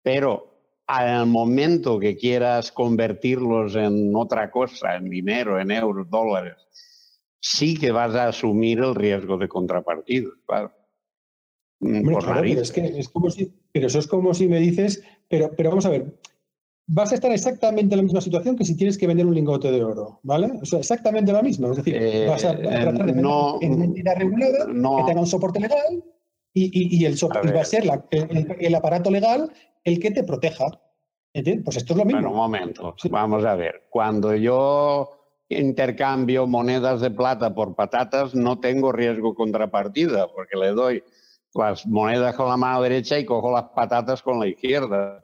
pero al momento que quieras convertirlos en otra cosa, en dinero, en euros, dólares, sí que vas a asumir el riesgo de contrapartida, claro. Mm, pero, es que es como si, pero eso es como si me dices, pero, pero vamos a ver, vas a estar exactamente en la misma situación que si tienes que vender un lingote de oro, ¿vale? O sea, exactamente la misma. Es decir, vas a, eh, tratar de no, en una entidad regulada que tenga un soporte legal y, el soporte va a ser el, aparato legal el que te proteja. ¿Entiendes? Pues esto es lo mismo. Bueno, un momento. Vamos a ver. Cuando yo intercambio monedas de plata por patatas, no tengo riesgo contrapartida, porque le doy las monedas con la mano derecha y cojo las patatas con la izquierda.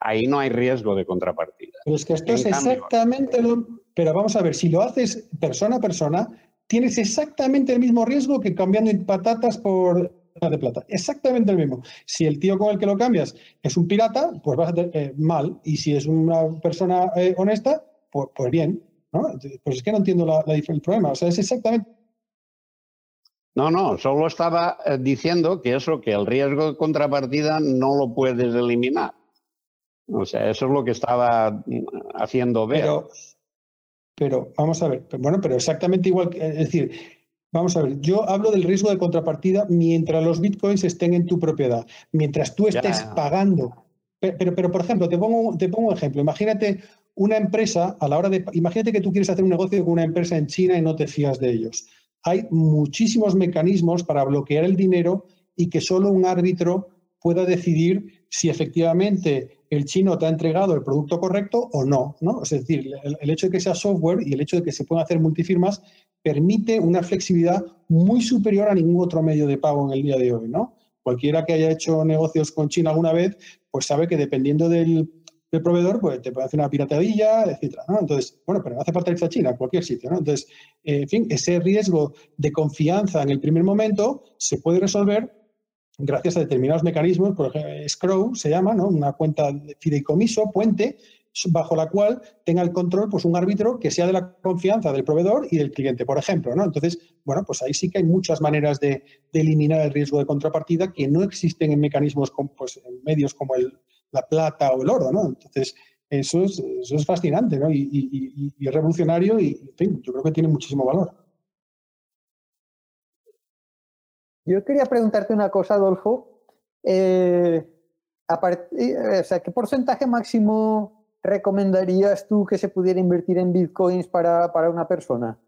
ahí no hay riesgo de contrapartida. Pero es que esto es exactamente lo... Pero vamos a ver, si lo haces persona a persona, tienes exactamente el mismo riesgo que cambiando patatas por de plata. Exactamente el mismo. Si el tío con el que lo cambias es un pirata, pues vas a tener eh, mal. Y si es una persona eh, honesta, pues, pues, bien. ¿no? Pues es que no entiendo la, el problema. O sea, es exactamente. No, no, solo estaba eh, diciendo que eso, que el riesgo de contrapartida no lo puedes eliminar. O sea, eso es lo que estaba mm, haciendo ver. Pero, pero vamos a ver, bueno, pero exactamente igual, es decir, Vamos a ver, yo hablo del riesgo de contrapartida mientras los bitcoins estén en tu propiedad, mientras tú estés pagando. Pero, pero, por ejemplo, te pongo, te pongo un ejemplo. Imagínate una empresa, a la hora de. Imagínate que tú quieres hacer un negocio con una empresa en China y no te fías de ellos. Hay muchísimos mecanismos para bloquear el dinero y que solo un árbitro pueda decidir si efectivamente el chino te ha entregado el producto correcto o no. ¿no? Es decir, el, hecho de que sea software y el hecho de que se puedan hacer multifirmas permite una flexibilidad muy superior a ningún otro medio de pago en el día de hoy. ¿no? Cualquiera que haya hecho negocios con China alguna vez, pues sabe que dependiendo del, proveedor, pues te puede hacer una piratadilla, etcétera, ¿no? Entonces, bueno, pero no hace falta irse a China, cualquier sitio, ¿no? Entonces, en fin, ese riesgo de confianza en el primer momento se puede resolver gracias a determinados mecanismos, por ejemplo, Scrow se llama, ¿no? una cuenta de fideicomiso, puente, bajo la cual tenga el control pues, un árbitro que sea de la confianza del proveedor y del cliente, por ejemplo. ¿no? Entonces, bueno, pues ahí sí que hay muchas maneras de, eliminar el riesgo de contrapartida que no existen en mecanismos, pues, en medios como el, la plata o el oro. ¿no? Entonces, eso es, eso es fascinante ¿no? y, y revolucionario y, en fin, yo creo que tiene muchísimo valor. Yo quería preguntarte una cosa, Adolfo. Eh, eh, ¿Qué porcentaje máximo recomendarías tú que se pudiera invertir en bitcoins para, para una persona?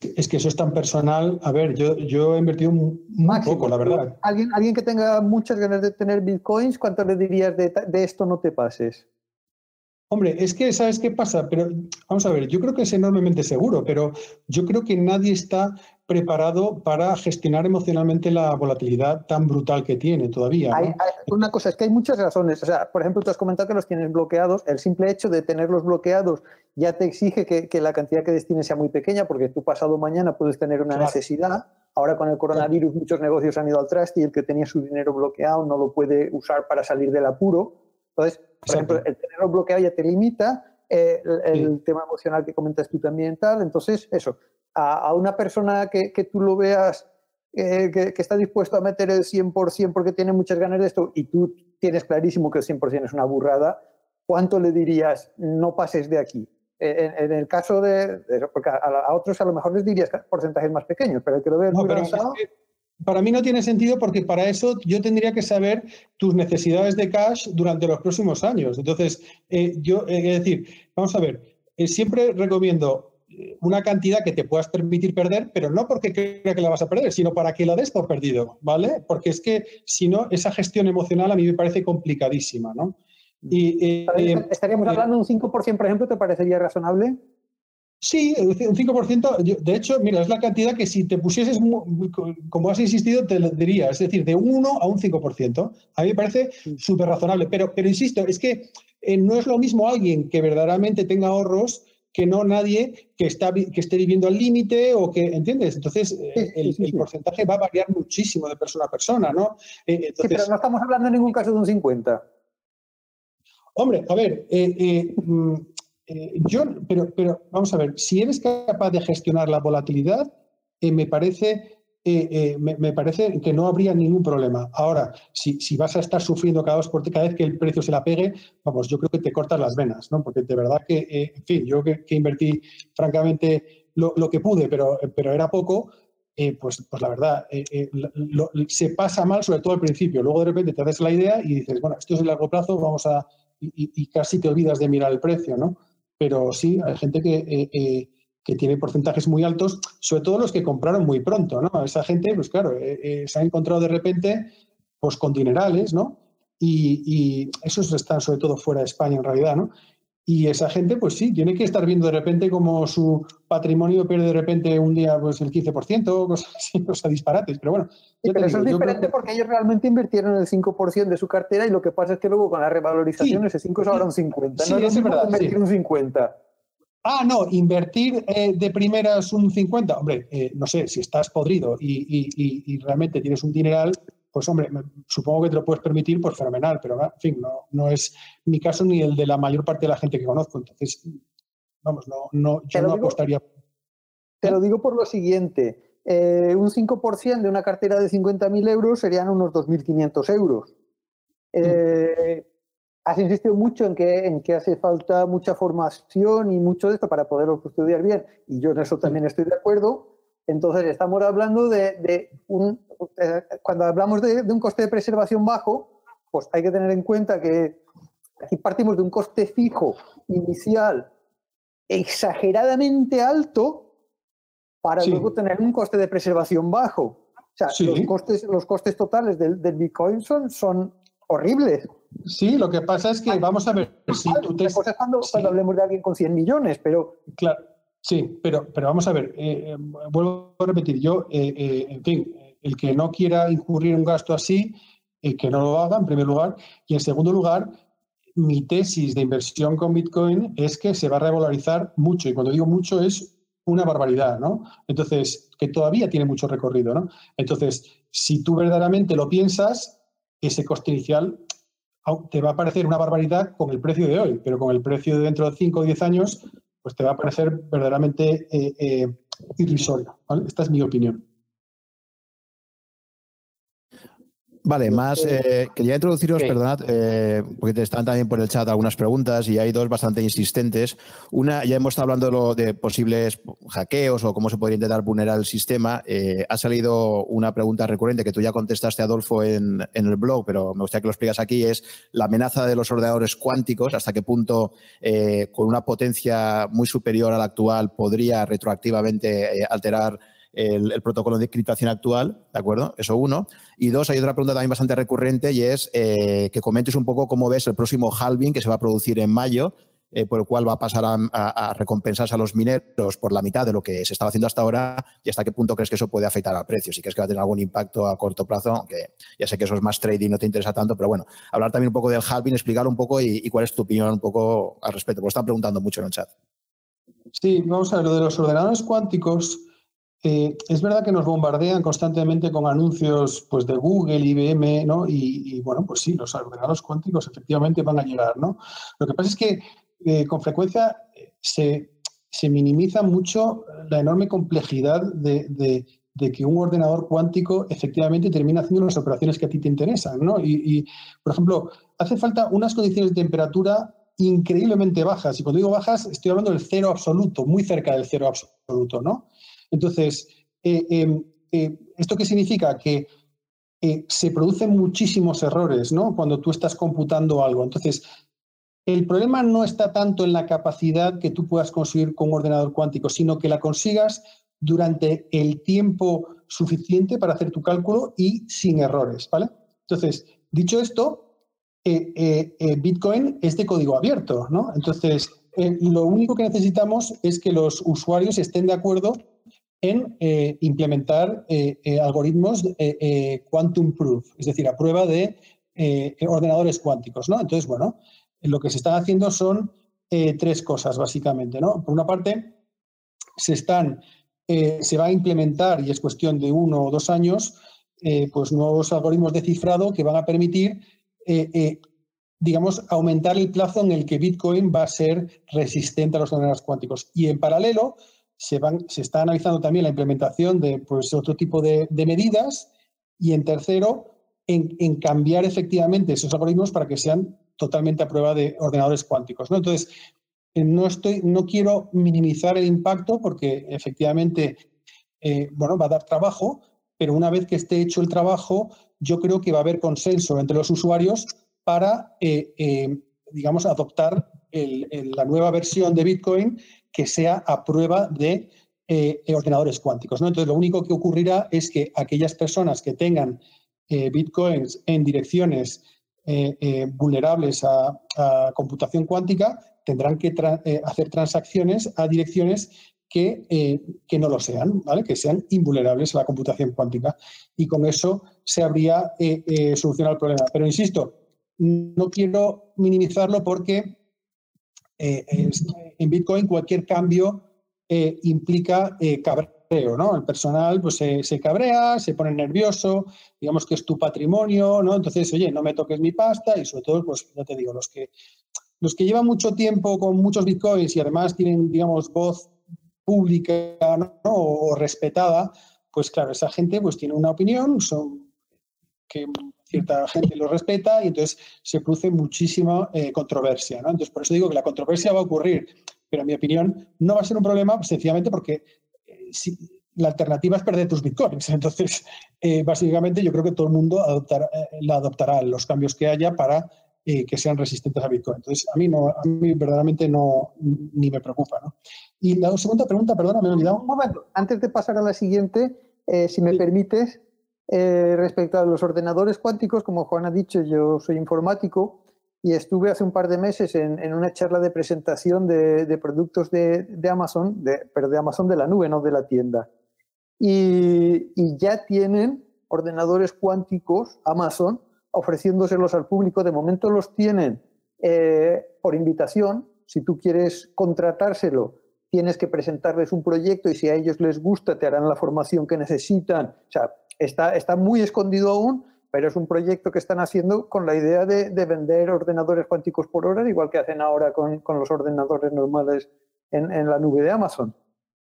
Es que eso es tan personal. A ver, yo, yo he invertido muy poco, la verdad. ¿Alguien, alguien que tenga muchas ganas de tener bitcoins, ¿cuánto le dirías de, de esto no te pases? Hombre, es que, ¿sabes qué pasa? Pero vamos a ver, yo creo que es enormemente seguro, pero yo creo que nadie está preparado para gestionar emocionalmente la volatilidad tan brutal que tiene todavía. Hay, una cosa, es que hay muchas razones. O sea, por ejemplo, tú has comentado que los tienes bloqueados. El simple hecho de tenerlos bloqueados ya te exige que, la cantidad que destines sea muy pequeña, porque tú pasado mañana puedes tener una necesidad. Ahora con el coronavirus muchos negocios han ido al traste y el que tenía su dinero bloqueado no lo puede usar para salir del apuro. Entonces, por ejemplo, el tenerlo bloqueado ya te limita. Eh, el, tema emocional que comentas tú también tal. Entonces, eso, a, una persona que, que, tú lo veas eh, que, está dispuesto a meter el 100% porque tiene muchas ganas de esto y tú tienes clarísimo que el 100% es una burrada, ¿cuánto le dirías no pases de aquí? Eh, en, el caso de, porque a, otros a lo mejor les dirías porcentajes más pequeños, pero el que lo ve muy para mí no tiene sentido porque para eso yo tendría que saber tus necesidades de cash durante los próximos años. Entonces, eh, yo, es decir, vamos a ver, siempre recomiendo una cantidad que te puedas permitir perder, pero no porque crea que la vas a perder, sino para que la des por perdido, ¿vale? Porque es que si no, esa gestión emocional a mí me parece complicadísima, ¿no? Y, eh, ¿Estaríamos eh, hablando de un 5%, por ejemplo, te parecería razonable? Sí, un 5%, de hecho, mira, es la cantidad que si te pusieses, como has insistido, te lo diría, es decir, de un 1 a un 5%. A mí me parece súper razonable, pero, pero insisto, es que eh, no es lo mismo alguien que verdaderamente tenga ahorros que no nadie que, está, que esté viviendo al límite o que, ¿entiendes? Entonces, eh, el, porcentaje va a variar muchísimo de persona a persona, ¿no? Eh, sí, pero no estamos hablando en ningún caso de un 50. Hombre, a ver, eh, mm, yo, pero, pero vamos a ver, si eres capaz de gestionar la volatilidad, me parece eh, eh, me, parece que no habría ningún problema. Ahora, si, si, vas a estar sufriendo cada, vez que el precio se la pegue, vamos, yo creo que te cortas las venas, ¿no? Porque de verdad que, eh, en fin, yo que, invertí francamente lo, que pude, pero, pero era poco, pues, pues la verdad, se pasa mal, sobre todo al principio. Luego de repente te haces la idea y dices, bueno, esto es a largo plazo, vamos a. Y, casi te olvidas de mirar el precio, ¿no? Pero sí, hay gente que que tiene porcentajes muy altos, sobre todo los que compraron muy pronto, ¿no? Esa gente, pues claro, eh, eh, se ha encontrado de repente pues con dinerales, ¿no? Y, esos están sobre todo fuera de España en realidad, ¿no? Y esa gente, pues sí, tiene que estar viendo de repente como su patrimonio pierde de repente un día pues el 15%, cosas así, cosas disparates. Pero bueno. pero eso es diferente porque ellos realmente invirtieron el 5% de su cartera y lo que pasa es que luego con la revalorización ese 5 es ahora un 50. Sí, no es, verdad. Invertir un 50. Ah, no, invertir eh, de primeras un 50, hombre, eh, no sé, si estás podrido y, realmente tienes un dineral, pues hombre, supongo que te lo puedes permitir, pues fenomenal, pero en fin, no, no es mi caso ni el de la mayor parte de la gente que conozco, entonces, vamos, no, no yo no apostaría. Te lo digo por lo siguiente, eh, un 5% de una cartera de 50.000 euros serían unos 2.500 euros. Eh, has insistido mucho en que, en que hace falta mucha formación y mucho de esto para poderlo estudiar bien, y yo en eso también estoy de acuerdo. Entonces, estamos hablando de, un. Eh, cuando hablamos de, un coste de preservación bajo, pues hay que tener en cuenta que aquí partimos de un coste fijo inicial exageradamente alto para luego tener un coste de preservación bajo. O sea, los, costes, los costes totales del, Bitcoin son, son horribles. Sí, lo que pasa es que vamos a ver si tú te... cuando, cuando hablemos de alguien con 100 millones, pero... Claro, sí, pero, pero vamos a ver, eh, eh, vuelvo a repetir, yo, eh, en fin, el que no quiera incurrir un gasto así, que no lo haga en primer lugar, y en segundo lugar, mi tesis de inversión con Bitcoin es que se va a revalorizar mucho, y cuando digo mucho es una barbaridad, ¿no? Entonces, que todavía tiene mucho recorrido, ¿no? Entonces, si tú verdaderamente lo piensas, ese coste inicial te va a parecer una barbaridad con el precio de hoy, pero con el precio de dentro de 5 o 10 años, pues te va a parecer verdaderamente eh, eh, irrisorio. Esta es mi opinión. Vale, más eh, quería introduciros, perdonad, eh, porque te están también por el chat algunas preguntas y hay dos bastante insistentes. Una, ya hemos estado hablando de, posibles hackeos o cómo se podría intentar vulnerar el sistema. Eh, ha salido una pregunta recurrente que tú ya contestaste, Adolfo, en, en, el blog, pero me gustaría que lo explicas aquí, es la amenaza de los ordenadores cuánticos, hasta qué punto con una potencia muy superior a la actual podría retroactivamente alterar el, protocolo de encriptación actual, ¿de acuerdo? Eso uno. Y dos, hay otra pregunta también bastante recurrente y es eh, que comentes un poco cómo ves el próximo halving que se va a producir en mayo, eh, por el cual va a pasar a, recompensarse a los mineros por la mitad de lo que se estaba haciendo hasta ahora y hasta qué punto crees que eso puede afectar al precio. Si crees que va a tener algún impacto a corto plazo, aunque ya sé que eso es más trading, no te interesa tanto, pero bueno, hablar también un poco del halving, explicar un poco y, cuál es tu opinión un poco al respecto, porque están preguntando mucho en el chat. Sí, vamos a ver, lo de los ordenadores cuánticos eh, es verdad que nos bombardean constantemente con anuncios pues, de Google, IBM, ¿no? Y, bueno, pues sí, los ordenadores cuánticos efectivamente van a llegar, ¿no? Lo que pasa es que eh, con frecuencia eh, se, minimiza mucho la enorme complejidad de, que un ordenador cuántico efectivamente termina haciendo las operaciones que a ti te interesan, ¿no? Y, por ejemplo, hace falta unas condiciones de temperatura increíblemente bajas. Y cuando digo bajas, estoy hablando del cero absoluto, muy cerca del cero absoluto, ¿no? Entonces, eh, em, eh, ¿esto qué significa? Que eh, se producen muchísimos errores ¿no? cuando tú estás computando algo. Entonces, el problema no está tanto en la capacidad que tú puedas conseguir con un ordenador cuántico, sino que la consigas durante el tiempo suficiente para hacer tu cálculo y sin errores. ¿vale? Entonces, dicho esto, Bitcoin es de código abierto. ¿no? Entonces, lo único que necesitamos es que los usuarios estén de acuerdo en eh, implementar eh, eh, algoritmos quantum proof, es decir, a prueba de ordenadores cuánticos. ¿no? Entonces, bueno, lo que se está haciendo son tres cosas, básicamente. ¿no? Por una parte, se, están, se va a implementar, y es cuestión de uno o dos años, pues nuevos algoritmos de cifrado que van a permitir digamos, aumentar el plazo en el que Bitcoin va a ser resistente a los ordenadores cuánticos. Y en paralelo, se, está analizando también la implementación de pues, otro tipo de, medidas y en tercero, en, cambiar efectivamente esos algoritmos para que sean totalmente a prueba de ordenadores cuánticos. ¿no? Entonces, eh, no, estoy, no quiero minimizar el impacto porque efectivamente eh, bueno, va a dar trabajo, pero una vez que esté hecho el trabajo, yo creo que va a haber consenso entre los usuarios para, eh, digamos, adoptar la nueva versión de Bitcoin que sea a prueba de eh, ordenadores cuánticos. Entonces, lo único que ocurrirá es que aquellas personas que tengan eh, bitcoins en direcciones eh, vulnerables a, computación cuántica tendrán que hacer transacciones a direcciones que, que, no lo sean, ¿vale? que sean invulnerables a la computación cuántica. Y con eso se habría solucionado el problema. Pero insisto, no quiero minimizarlo porque eh, en Bitcoin cualquier cambio eh, implica eh, cabreo, ¿no? El personal pues, se, cabrea, se pone nervioso, digamos que es tu patrimonio, ¿no? Entonces, oye, no me toques mi pasta y sobre todo, pues ya te digo, los que, los que llevan mucho tiempo con muchos Bitcoins y además tienen, digamos, voz pública o, respetada, pues claro, esa gente pues tiene una opinión, son que cierta gente lo respeta y entonces se produce muchísima eh, controversia. ¿no? Entonces, por eso digo que la controversia va a ocurrir, pero en mi opinión no va a ser un problema sencillamente porque eh, si, la alternativa es perder tus bitcoins. Entonces, eh, básicamente yo creo que todo el mundo adoptará, la adoptará los cambios que haya para que sean resistentes a Bitcoin. Entonces, a mí, no, a mí verdaderamente no, ni me preocupa. ¿no? Y la segunda pregunta, perdona, me he olvidado. Un momento, antes de pasar a la siguiente, si me permites, Eh, respecto a los ordenadores cuánticos, como Juan ha dicho, yo soy informático y estuve hace un par de meses en, una charla de presentación de, productos de, Amazon, pero de Amazon de la nube, no de la tienda. Y, ya tienen ordenadores cuánticos Amazon ofreciéndoselos al público. De momento los tienen eh, por invitación. Si tú quieres contratárselo, tienes que presentarles un proyecto y si a ellos les gusta, te harán la formación que necesitan. O sea, está, está muy escondido aún, pero es un proyecto que están haciendo con la idea de, vender ordenadores cuánticos por hora, igual que hacen ahora con, los ordenadores normales en, la nube de Amazon.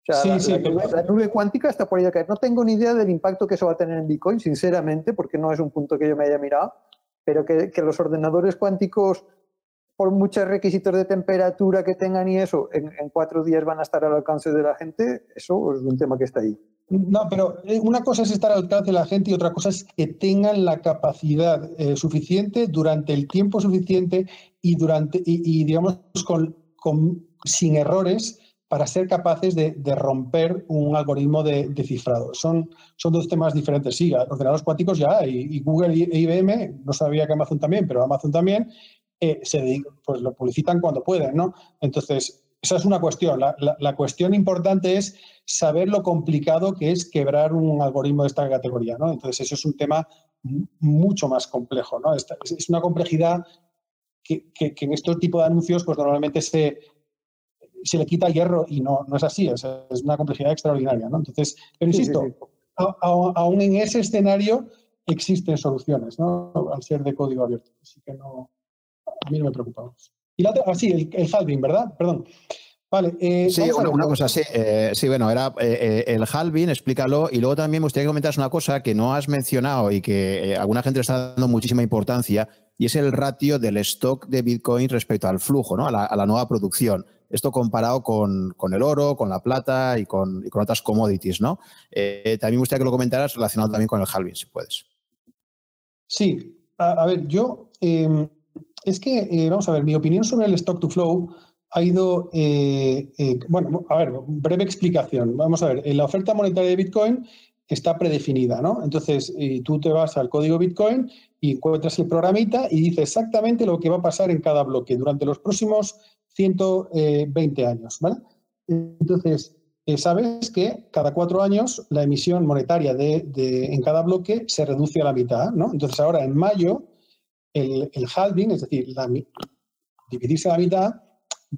O sea, la, nube, cuántica está por ahí a caer. No tengo ni idea del impacto que eso va a tener en Bitcoin, sinceramente, porque no es un punto que yo me haya mirado, pero que, los ordenadores cuánticos, por muchos requisitos de temperatura que tengan y eso, en, en cuatro días van a estar al alcance de la gente, eso es un tema que está ahí. No, pero eh, una cosa es estar al alcance de la gente y otra cosa es que tengan la capacidad eh, suficiente durante el tiempo suficiente y durante y, digamos con, sin errores para ser capaces de, romper un algoritmo de, cifrado. Son, son dos temas diferentes. Sí, ordenadores cuánticos ya hay, y Google e IBM, no sabía que Amazon también, pero Amazon también, eh, se, pues lo publicitan cuando pueden, ¿no? Entonces, esa es una cuestión. La, cuestión importante es saber lo complicado que es quebrar un algoritmo de esta categoría. ¿no? Entonces, eso es un tema mucho más complejo. ¿no? Es, una complejidad que, en este tipo de anuncios pues, normalmente se, se le quita hierro y no, no es así. Es, una complejidad extraordinaria. ¿no? Entonces, pero insisto, aún en ese escenario existen soluciones ¿no? al ser de código abierto. Así que no, a mí no me preocupamos. Y la ah, sí, el, halving, ¿verdad? Perdón. Vale, eh, sí, una, cosa, sí, eh, sí, bueno, era eh, el halving, explícalo, y luego también me gustaría que comentaras una cosa que no has mencionado y que alguna gente le está dando muchísima importancia, y es el ratio del stock de Bitcoin respecto al flujo, ¿no? a, la, nueva producción. Esto comparado con, el oro, con la plata y con, otras commodities, ¿no? también me gustaría que lo comentaras relacionado también con el halving, si puedes. Sí, a, ver, yo em, es que, eh, vamos a ver, mi opinión sobre el stock to flow ha ido, eh, eh, bueno, a ver, breve explicación. Vamos a ver, la oferta monetaria de Bitcoin está predefinida, ¿no? Entonces, tú te vas al código Bitcoin y encuentras el programita y dice exactamente lo que va a pasar en cada bloque durante los próximos 120 años, ¿vale? Entonces, sabes que cada cuatro años la emisión monetaria de, en cada bloque se reduce a la mitad, ¿no? Entonces, ahora en mayo el, halving, es decir, dividirse a la mitad,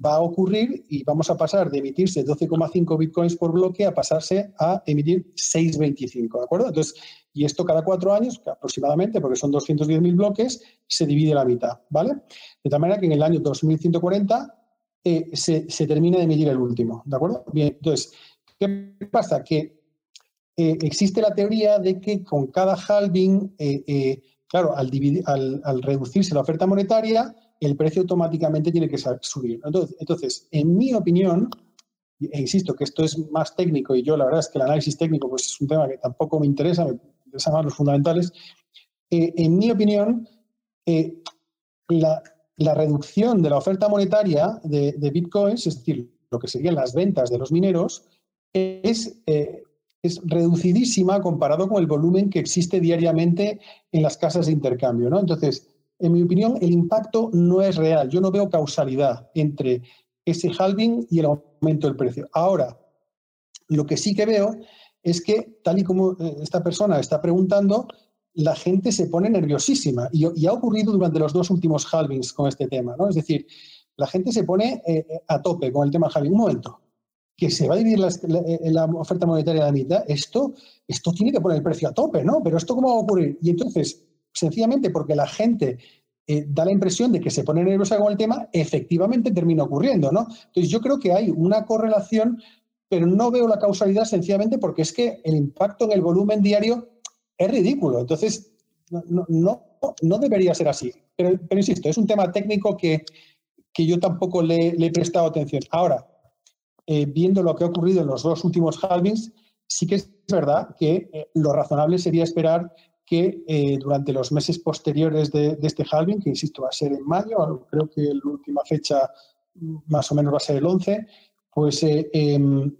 va a ocurrir y vamos a pasar de emitirse 12,5 bitcoins por bloque a pasarse a emitir 6,25, ¿de acuerdo? Entonces, y esto cada cuatro años, aproximadamente, porque son 210.000 bloques, se divide la mitad, ¿vale? De tal manera que en el año 2140 eh, se, se, termina de emitir el último, ¿de acuerdo? Bien, entonces, ¿qué pasa? Que eh, existe la teoría de que con cada halving eh, Claro, al, reducirse la oferta monetaria, el precio automáticamente tiene que subir. Entonces, en mi opinión, e insisto que esto es más técnico y yo la verdad es que el análisis técnico pues, es un tema que tampoco me interesa, me interesan más los fundamentales. Eh, en mi opinión, eh, la, reducción de la oferta monetaria de, bitcoins, es decir, lo que serían las ventas de los mineros, es eh, es reducidísima comparado con el volumen que existe diariamente en las casas de intercambio. ¿no? Entonces, en mi opinión, el impacto no es real. Yo no veo causalidad entre ese halving y el aumento del precio. Ahora, lo que sí que veo es que, tal y como eh, esta persona está preguntando, la gente se pone nerviosísima. Y, ha ocurrido durante los dos últimos halvings con este tema. ¿no? Es decir, la gente se pone eh, eh, a tope con el tema halving. Un momento, que se va a dividir la, oferta monetaria a la mitad, esto, esto tiene que poner el precio a tope, ¿no? Pero esto cómo va a ocurrir? Y entonces, sencillamente porque la gente eh, da la impresión de que se pone nerviosa con el tema, efectivamente termina ocurriendo, ¿no? Entonces yo creo que hay una correlación, pero no veo la causalidad sencillamente porque es que el impacto en el volumen diario es ridículo. Entonces, no, no, debería ser así. Pero, pero, insisto, es un tema técnico que, que yo tampoco le, le he prestado atención. Ahora, eh, viendo lo que ha ocurrido en los dos últimos halvings, sí que es verdad que eh, lo razonable sería esperar que eh, durante los meses posteriores de, este halving, que insisto va a ser en mayo, creo que la última fecha más o menos va a ser el 11, pues em,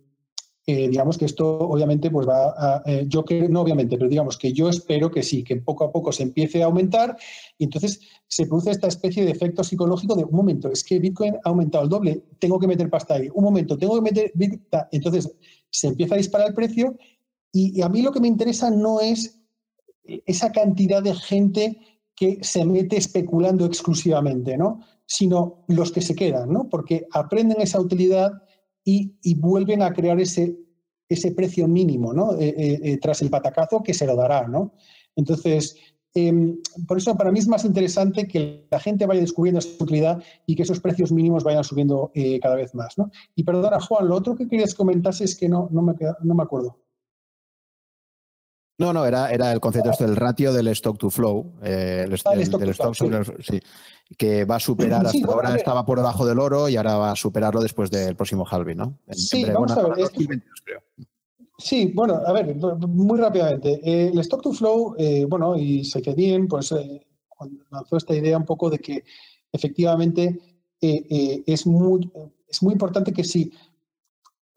eh, digamos que esto obviamente pues va a, eh, yo que no obviamente, pero digamos que yo espero que sí, que poco a poco se empiece a aumentar y entonces se produce esta especie de efecto psicológico de un momento, es que Bitcoin ha aumentado el doble, tengo que meter pasta ahí, un momento, tengo que meter, entonces se empieza a disparar el precio y, a mí lo que me interesa no es esa cantidad de gente que se mete especulando exclusivamente, ¿no? sino los que se quedan, ¿no? porque aprenden esa utilidad y, vuelven a crear ese, ese precio mínimo ¿no? Eh, eh, eh, tras el patacazo que se lo dará. ¿no? Entonces, em, por eso para mí es más interesante que la gente vaya descubriendo esa utilidad y que esos precios mínimos vayan subiendo cada vez más. ¿no? Y perdona, Juan, lo otro que querías comentar es que no, no, me, no me acuerdo. No, no, era, era el concepto este del ratio del stock to flow, el, stock, sí. que va a superar, hasta ahora estaba por debajo del oro y ahora va a superarlo después del próximo halving, ¿no? sí, vamos a ver. Sí, bueno, a ver, muy rápidamente. Eh, el stock to flow, eh, bueno, y bien, pues eh, lanzó esta idea un poco de que efectivamente es, muy, es muy importante que si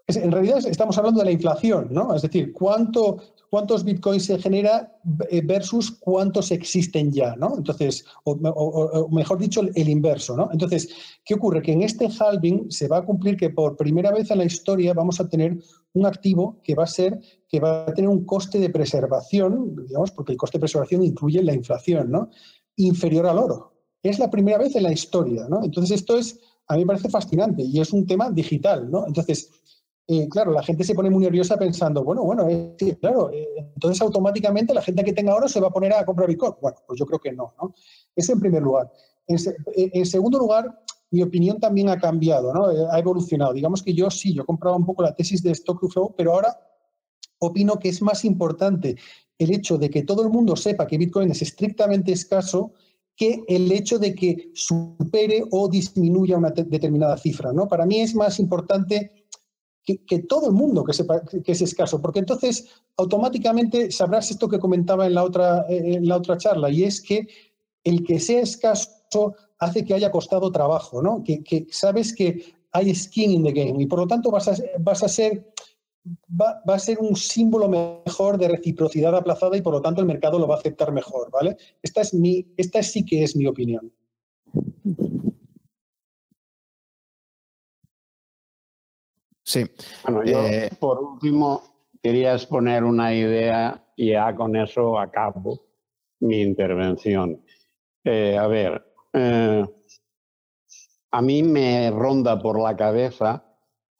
en realidad estamos hablando de la inflación, ¿no? Es decir, cuánto, cuántos bitcoins se genera eh, versus cuántos existen ya, ¿no? Entonces, o, mejor dicho, el, inverso, ¿no? Entonces, ¿qué ocurre? Que en este halving se va a cumplir que por primera vez en la historia vamos a tener un activo que va a ser, que va a tener un coste de preservación, digamos, porque el coste de preservación incluye la inflación, ¿no? Inferior al oro. Es la primera vez en la historia, ¿no? Entonces, esto es, a mí me parece fascinante y es un tema digital, ¿no? Entonces, claro, la gente se pone muy nerviosa pensando, bueno, bueno, claro, eh, entonces automáticamente la gente que tenga oro se va a poner a comprar Bitcoin. Bueno, pues yo creo que no, ¿no? Eso en primer lugar. En, segundo lugar, mi opinión también ha cambiado, ¿no? Eh, ha evolucionado. Digamos que yo sí, yo compraba un poco la tesis de Stock to Flow, pero ahora opino que es más importante el hecho de que todo el mundo sepa que Bitcoin es estrictamente escaso que el hecho de que supere o disminuya una determinada cifra, ¿no? Para mí es más importante que, todo el mundo que sepa que es escaso, porque entonces automáticamente sabrás esto que comentaba en la otra, en la otra charla, y es que el que sea escaso hace que haya costado trabajo, ¿no? Que, sabes que hay skin in the game y por lo tanto vas a, vas a ser Va, va, a ser un símbolo mejor de reciprocidad aplazada y por lo tanto el mercado lo va a aceptar mejor, ¿vale? Esta, es mi, esta sí que es mi opinión. Sí. Bueno, yo eh, por último quería exponer una idea y ya con eso acabo mi intervención. Eh, a ver, eh, a mí me ronda por la cabeza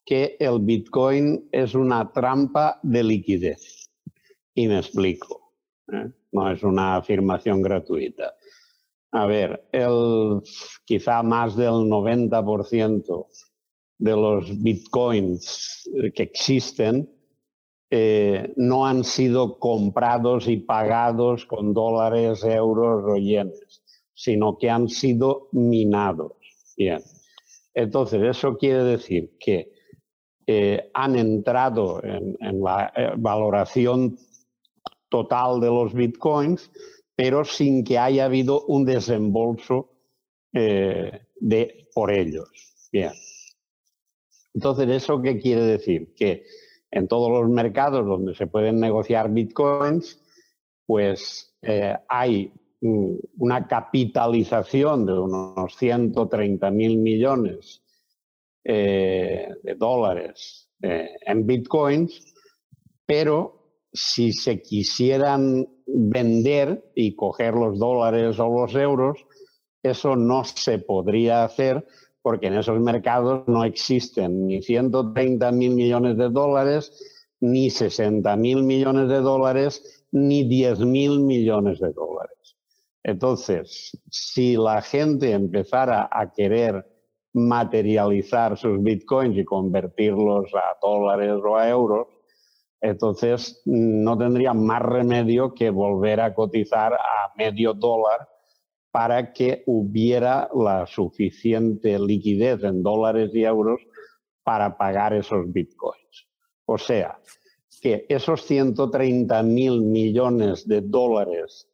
que el Bitcoin es una trampa de liquidez. Y me explico. No es una afirmación gratuita. A ver, el, quizá más del 90% de los bitcoins que existen eh, no han sido comprados y pagados con dólares, euros o yenes, sino que han sido minados. Bien. Entonces, eso quiere decir que eh, han entrado en, la eh, valoración total de los bitcoins, pero sin que haya habido un desembolso de, por ellos. Bien. Entonces, ¿eso qué quiere decir? Que en todos los mercados donde se pueden negociar bitcoins, pues eh, hay una capitalización de unos 130 mil millones eh, de dólares eh, en bitcoins, pero si se quisieran vender y coger los dólares o los euros, eso no se podría hacer porque en esos mercados no existen ni 130 mil millones de dólares, ni 60 mil millones de dólares, ni 10 mil millones de dólares. Entonces, si la gente empezara a querer materializar sus bitcoins y convertirlos a dólares o a euros, entonces no tendría más remedio que volver a cotizar a medio dólar para que hubiera la suficiente liquidez en dólares y euros para pagar esos bitcoins. O sea, que esos 130 mil millones de dólares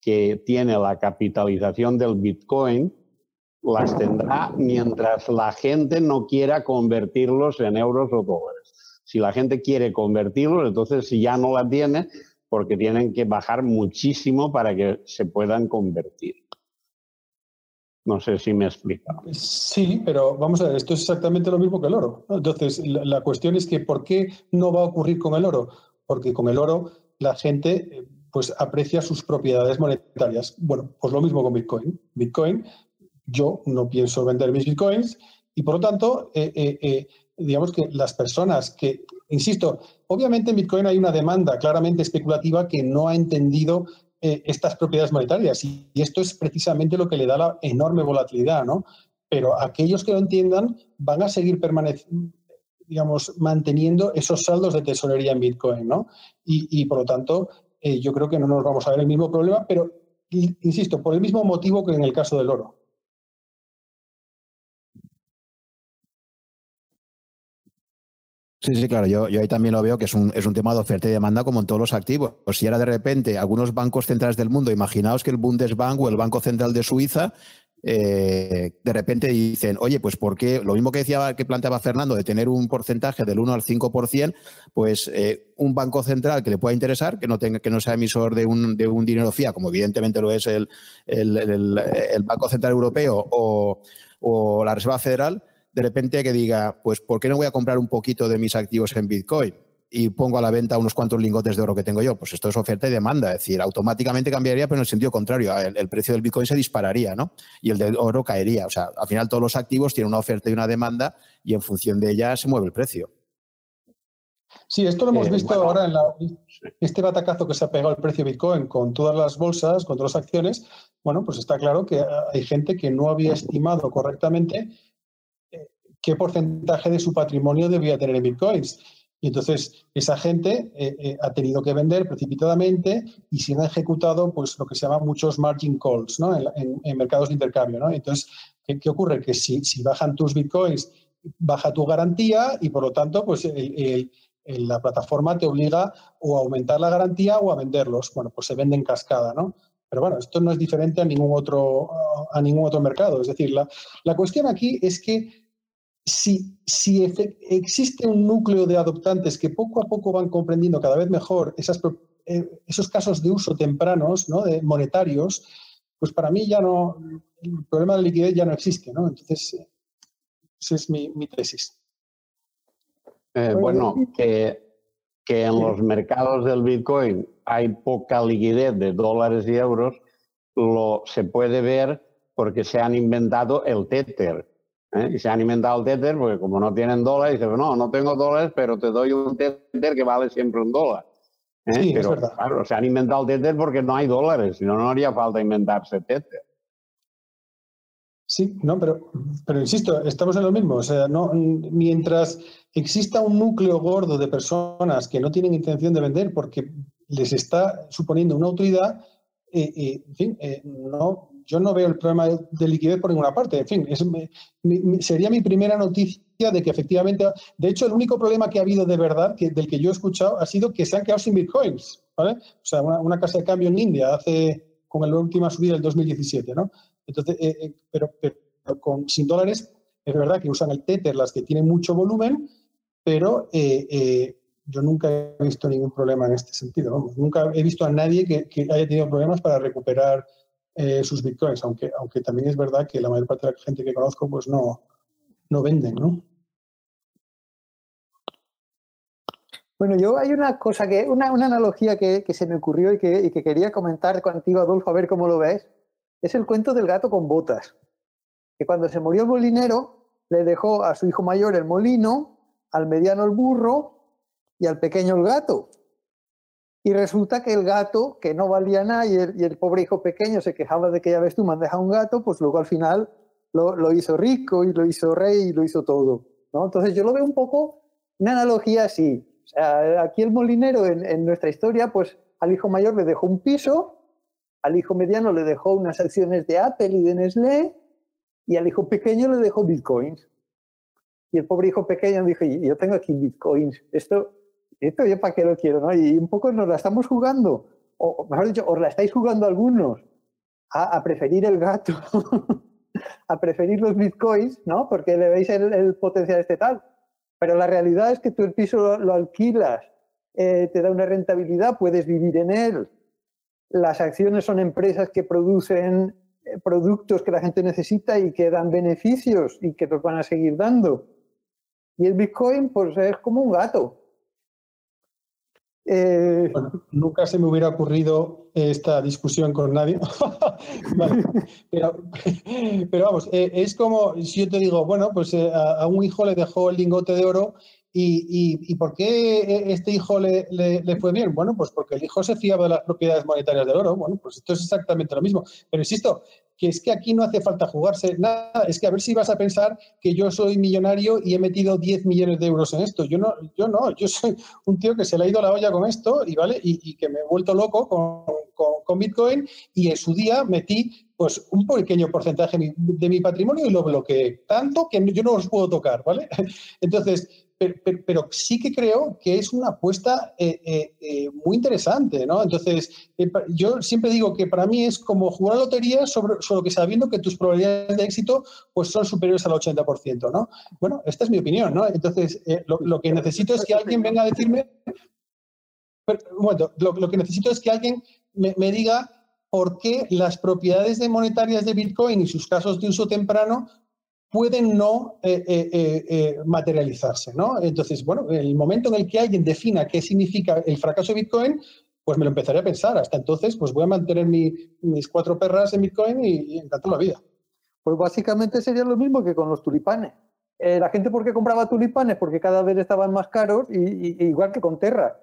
que tiene la capitalización del bitcoin, las tendrá mientras la gente no quiera convertirlos en euros o dólares. Si la gente quiere convertirlos, entonces ya no la tiene porque tienen que bajar muchísimo para que se puedan convertir. No sé si me explica. Sí, pero vamos a ver, esto es exactamente lo mismo que el oro. Entonces, la, cuestión es que ¿por qué no va a ocurrir con el oro? Porque con el oro la gente pues aprecia sus propiedades monetarias. Bueno, pues lo mismo con Bitcoin. Bitcoin, yo no pienso vender mis Bitcoins y por lo tanto, eh, eh, eh, digamos que las personas que, insisto, obviamente en Bitcoin hay una demanda claramente especulativa que no ha entendido eh, estas propiedades monetarias. Y, esto es precisamente lo que le da la enorme volatilidad, ¿no? Pero aquellos que lo entiendan van a seguir permaneciendo digamos, manteniendo esos saldos de tesorería en Bitcoin, ¿no? Y, por lo tanto, eh, yo creo que no nos vamos a ver el mismo problema, pero, insisto, por el mismo motivo que en el caso del oro. Sí, sí, claro. Yo, yo ahí también lo veo que es un, es un tema de oferta y demanda como en todos los activos. Pues si ahora de repente algunos bancos centrales del mundo, imaginaos que el Bundesbank o el Banco Central de Suiza eh, de repente dicen, oye, pues ¿por qué? Lo mismo que decía que planteaba Fernando, de tener un porcentaje del 1 al 5%, pues eh, un banco central que le pueda interesar, que no tenga, que no sea emisor de un, de un dinero fiat, como evidentemente lo es el, el, el, Banco Central Europeo o, o la Reserva Federal, de repente que diga, pues ¿por qué no voy a comprar un poquito de mis activos en Bitcoin? y pongo a la venta unos cuantos lingotes de oro que tengo yo. Pues esto es oferta y demanda, es decir, automáticamente cambiaría, pero en el sentido contrario, el, precio del Bitcoin se dispararía, ¿no? Y el del oro caería. O sea, al final todos los activos tienen una oferta y una demanda y en función de ella se mueve el precio. Sí, esto lo hemos eh, visto ahora en este batacazo que se ha pegado el precio de Bitcoin con todas las bolsas, con todas las acciones. Bueno, pues está claro que hay gente que no había estimado correctamente qué porcentaje de su patrimonio debía tener en bitcoins. Y entonces esa gente eh, eh, ha tenido que vender precipitadamente y se han ejecutado pues, lo que se llama muchos margin calls ¿no? en, mercados de intercambio. ¿no? Entonces, ¿qué, ocurre? Que si, si, bajan tus bitcoins, baja tu garantía y por lo tanto pues, la plataforma te obliga o a aumentar la garantía o a venderlos. Bueno, pues se vende en cascada. ¿no? Pero bueno, esto no es diferente a ningún otro, a ningún otro mercado. Es decir, la, la cuestión aquí es que si, si existe un núcleo de adoptantes que poco a poco van comprendiendo cada vez mejor esas, eh, esos casos de uso tempranos, ¿no? de monetarios, pues para mí ya no, el problema de liquidez ya no existe. ¿no? Entonces, esa es mi, tesis. Eh, bueno, que, que en los mercados del Bitcoin hay poca liquidez de dólares y euros, lo se puede ver porque se han inventado el Tether, ¿eh? y se han inventado el Tether porque como no tienen dólares, dicen, no, no tengo dólares, pero te doy un Tether que vale siempre un dólar. ¿eh? Sí, pero claro, se han inventado el Tether porque no hay dólares, si no, no haría falta inventarse Tether. Sí, no, pero, pero insisto, estamos en lo mismo. O sea, no, mientras exista un núcleo gordo de personas que no tienen intención de vender porque les está suponiendo una autoridad, eh, en fin, no, yo no veo el problema de, liquidez por ninguna parte. En fin, sería mi primera noticia de que efectivamente, de hecho, el único problema que ha habido de verdad, que, del que yo he escuchado, ha sido que se han quedado sin bitcoins. ¿vale? O sea, una, casa de cambio en India hace con la última subida del 2017, ¿no? Entonces, eh, eh, pero, con, sin dólares, es verdad que usan el Tether las que tienen mucho volumen, pero eh, yo nunca he visto ningún problema en este sentido. Nunca he visto a nadie que, que haya tenido problemas para recuperar eh, sus bitcoins, aunque, aunque también es verdad que la mayor parte de la gente que conozco pues no, no venden, ¿no? Bueno, yo hay una cosa que, una, una analogía que, que, se me ocurrió y que, que, quería comentar contigo, Adolfo, a ver cómo lo ves. Es el cuento del gato con botas. Que cuando se murió el molinero, le dejó a su hijo mayor el molino, al mediano el burro y al pequeño el gato. Y resulta que el gato, que no valía nada, y el, pobre hijo pequeño se quejaba de que ya ves tú, me han dejado un gato, pues luego al final lo, hizo rico y lo hizo rey y lo hizo todo. ¿no? Entonces yo lo veo un poco una analogía así. O sea, aquí el molinero en, en nuestra historia, pues al hijo mayor le dejó un piso, al hijo mediano le dejó unas acciones de Apple y de Nestlé, y al hijo pequeño le dejó bitcoins. Y el pobre hijo pequeño dijo, yo tengo aquí bitcoins, esto esto yo para qué lo quiero, ¿no? Y un poco nos la estamos jugando, o mejor dicho, os la estáis jugando algunos a, preferir el gato, a preferir los bitcoins, ¿no? Porque le veis el, potencial este tal. Pero la realidad es que tú el piso lo, alquilas, eh, te da una rentabilidad, puedes vivir en él. Las acciones son empresas que producen eh, productos que la gente necesita y que dan beneficios y que los van a seguir dando. Y el Bitcoin, pues es como un gato. Eh, nunca se me hubiera ocurrido esta discusión con nadie. pero, vamos, eh, es como si yo te digo, bueno, pues a, un hijo le dejó el lingote de oro ¿Y, por qué este hijo le, fue bien? Bueno, pues porque el hijo se fiaba de las propiedades monetarias del oro. Bueno, pues esto es exactamente lo mismo. Pero insisto, que es que aquí no hace falta jugarse nada. Es que a ver si vas a pensar que yo soy millonario y he metido 10 millones de euros en esto. Yo no, yo no, yo soy un tío que se le ha ido la olla con esto y, ¿vale? y, que me he vuelto loco con, Bitcoin y en su día metí pues un pequeño porcentaje de mi patrimonio y lo bloqueé tanto que yo no los puedo tocar, ¿vale? Entonces, pero, sí que creo que es una apuesta eh, eh, eh, muy interesante, ¿no? Entonces, yo siempre digo que para mí es como jugar a lotería sobre, solo que sabiendo que tus probabilidades de éxito pues son superiores al 80%, ¿no? Bueno, esta es mi opinión, ¿no? Entonces, lo, que necesito es que alguien venga a decirme, momento, lo, que necesito es que alguien me, diga por qué las propiedades de monetarias de Bitcoin y sus casos de uso temprano pueden no eh, eh, eh, materializarse. ¿no? Entonces, bueno, el momento en el que alguien defina qué significa el fracaso de Bitcoin, pues me lo empezaré a pensar. Hasta entonces, pues voy a mantener mis cuatro perras en Bitcoin y, y encanto la vida. Pues básicamente sería lo mismo que con los tulipanes. la gente, ¿por qué compraba tulipanes? Porque cada vez estaban más caros, y, igual que con Terra.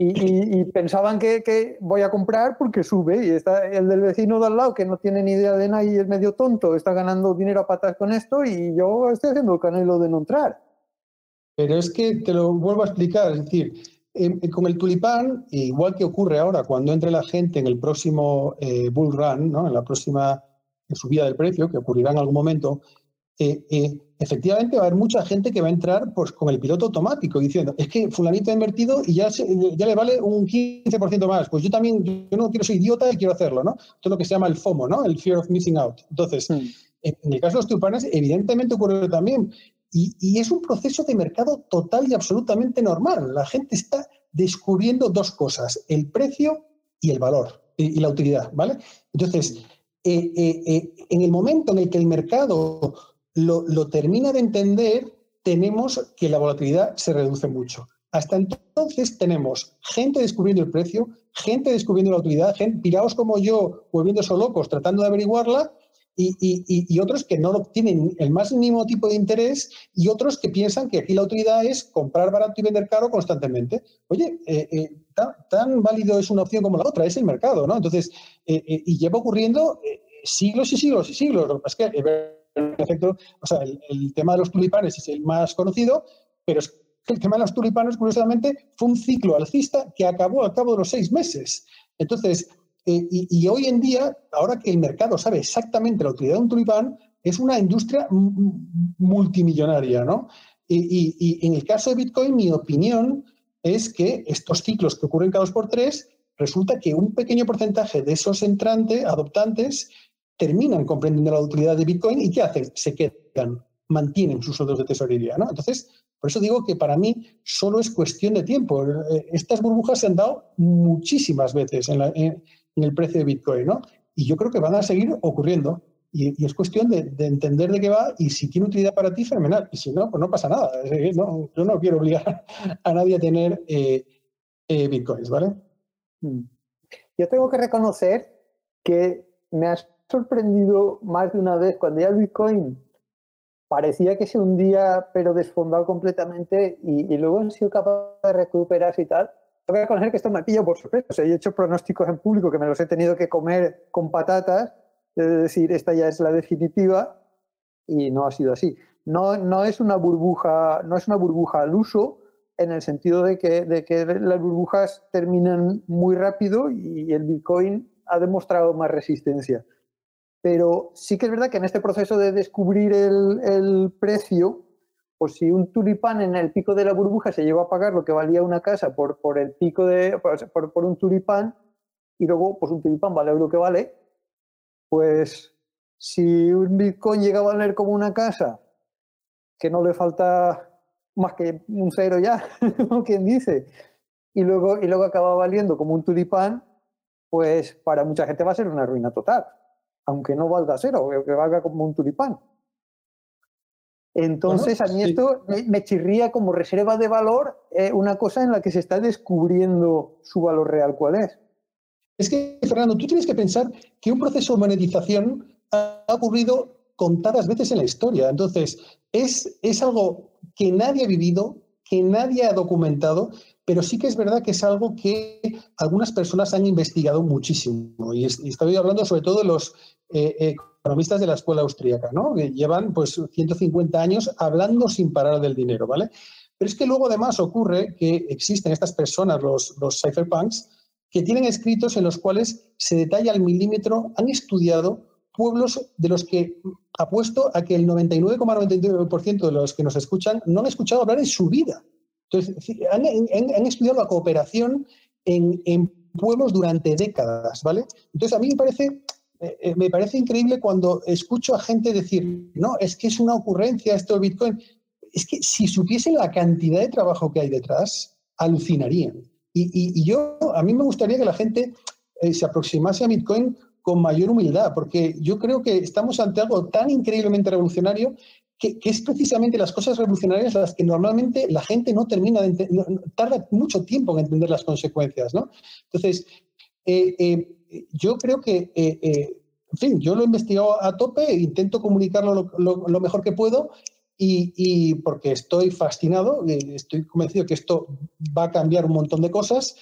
Y, pensaban que, voy a comprar porque sube y está el del vecino de al lado que no tiene ni idea de nada y es medio tonto, está ganando dinero a patas con esto y yo estoy haciendo el canelo de no entrar. Pero es que te lo vuelvo a explicar, es decir, em, con el tulipán, igual que ocurre ahora cuando entre la gente en el próximo eh, bull run, ¿no? en la próxima subida del precio, que ocurrirá en algún momento, eh, eh, efectivamente va a haber mucha gente que va a entrar pues, con el piloto automático diciendo, es que fulanito ha invertido y ya, ya le vale un 15% más. Pues yo también, yo no quiero ser idiota y quiero hacerlo, ¿no? Esto es lo que se llama el FOMO, ¿no? El Fear of Missing Out. Entonces, en el caso de los tupanes, evidentemente ocurre también. Y, y, es un proceso de mercado total y absolutamente normal. La gente está descubriendo dos cosas, el precio y el valor y, la utilidad, ¿vale? Entonces, eh, eh, en el momento en el que el mercado lo, termina de entender, tenemos que la volatilidad se reduce mucho. Hasta entonces tenemos gente descubriendo el precio, gente descubriendo la utilidad, gente, pirados como yo, volviéndose locos, tratando de averiguarla, y, otros que no tienen el más mínimo tipo de interés, y otros que piensan que aquí la utilidad es comprar barato y vender caro constantemente. Oye, eh, eh, tan, válido es una opción como la otra, es el mercado, ¿no? Entonces, eh, y lleva ocurriendo siglos y siglos y siglos. Es que el, tema de los tulipanes es el más conocido, pero es que el tema de los tulipanes, curiosamente, fue un ciclo alcista que acabó al cabo de los seis meses. Entonces, eh, y, hoy en día, ahora que el mercado sabe exactamente la utilidad de un tulipán, es una industria multimillonaria, ¿no? Y, en el caso de Bitcoin, mi opinión es que estos ciclos que ocurren cada dos por tres, resulta que un pequeño porcentaje de esos entrantes, adoptantes, terminan comprendiendo la utilidad de Bitcoin y ¿qué hacen? Se quedan, mantienen sus sueldos de tesorería. ¿no? Entonces, por eso digo que para mí solo es cuestión de tiempo. Eh, estas burbujas se han dado muchísimas veces en, el precio de Bitcoin, ¿no? Y yo creo que van a seguir ocurriendo. Y, es cuestión de, entender de qué va y si tiene utilidad para ti, fenomenal. Y si no, pues no pasa nada. No, yo no quiero obligar a nadie a tener eh, eh, Bitcoins, ¿vale? Mm. Yo tengo que reconocer que me has sorprendido más de una vez cuando ya el Bitcoin parecía que se hundía, pero desfondado completamente, y, luego han sido capaces de recuperarse y tal. Tengo que reconocer que esto me pillo por sorpresa. He hecho pronósticos en público que me los he tenido que comer con patatas, es decir, esta ya es la definitiva, y no ha sido así. No, no, es una burbuja, no es una burbuja al uso, en el sentido de que, de que las burbujas terminan muy rápido y el Bitcoin ha demostrado más resistencia. Pero sí que es verdad que en este proceso de descubrir el, precio, pues si un tulipán en el pico de la burbuja se llegó a pagar lo que valía una casa por, el pico de, por, un tulipán, y luego pues un tulipán vale lo que vale, pues si un Bitcoin llega a valer como una casa, que no le falta más que un cero ya, quien dice, y luego, y luego acaba valiendo como un tulipán, pues para mucha gente va a ser una ruina total, aunque no valga cero, que valga como un tulipán. Entonces, a mí esto me, chirría como reserva de valor eh, una cosa en la que se está descubriendo su valor real, ¿cuál es? Es que, Fernando, tú tienes que pensar que un proceso de monetización ha ocurrido contadas veces en la historia. Entonces, es, es algo que nadie ha vivido, que nadie ha documentado, pero sí que es verdad que es algo que algunas personas han investigado muchísimo. Y, estoy hablando sobre todo de los eh, eh, economistas de la escuela austríaca, ¿no? que llevan pues 150 años hablando sin parar del dinero, ¿vale? Pero es que luego además ocurre que existen estas personas, los, los cypherpunks, que tienen escritos en los cuales se detalla al milímetro, han estudiado pueblos de los que apuesto a que el 99,99% de los que nos escuchan no han escuchado hablar en su vida. Entonces, han, estudiado la cooperación en, pueblos durante décadas, ¿vale? Entonces, a mí me parece, eh, eh, me parece increíble cuando escucho a gente decir, no, es que es una ocurrencia esto del Bitcoin. Es que si supiesen la cantidad de trabajo que hay detrás, alucinarían. Y, yo, a mí me gustaría que la gente eh, se aproximase a Bitcoin con mayor humildad, porque yo creo que estamos ante algo tan increíblemente revolucionario que, es precisamente las cosas revolucionarias las que normalmente la gente no termina de entender, tarda mucho tiempo en entender las consecuencias, ¿no? Entonces, eh, eh, yo creo que, eh, en fin, yo lo he investigado a tope, intento comunicarlo lo, mejor que puedo y, y, porque estoy fascinado, estoy convencido que esto va a cambiar un montón de cosas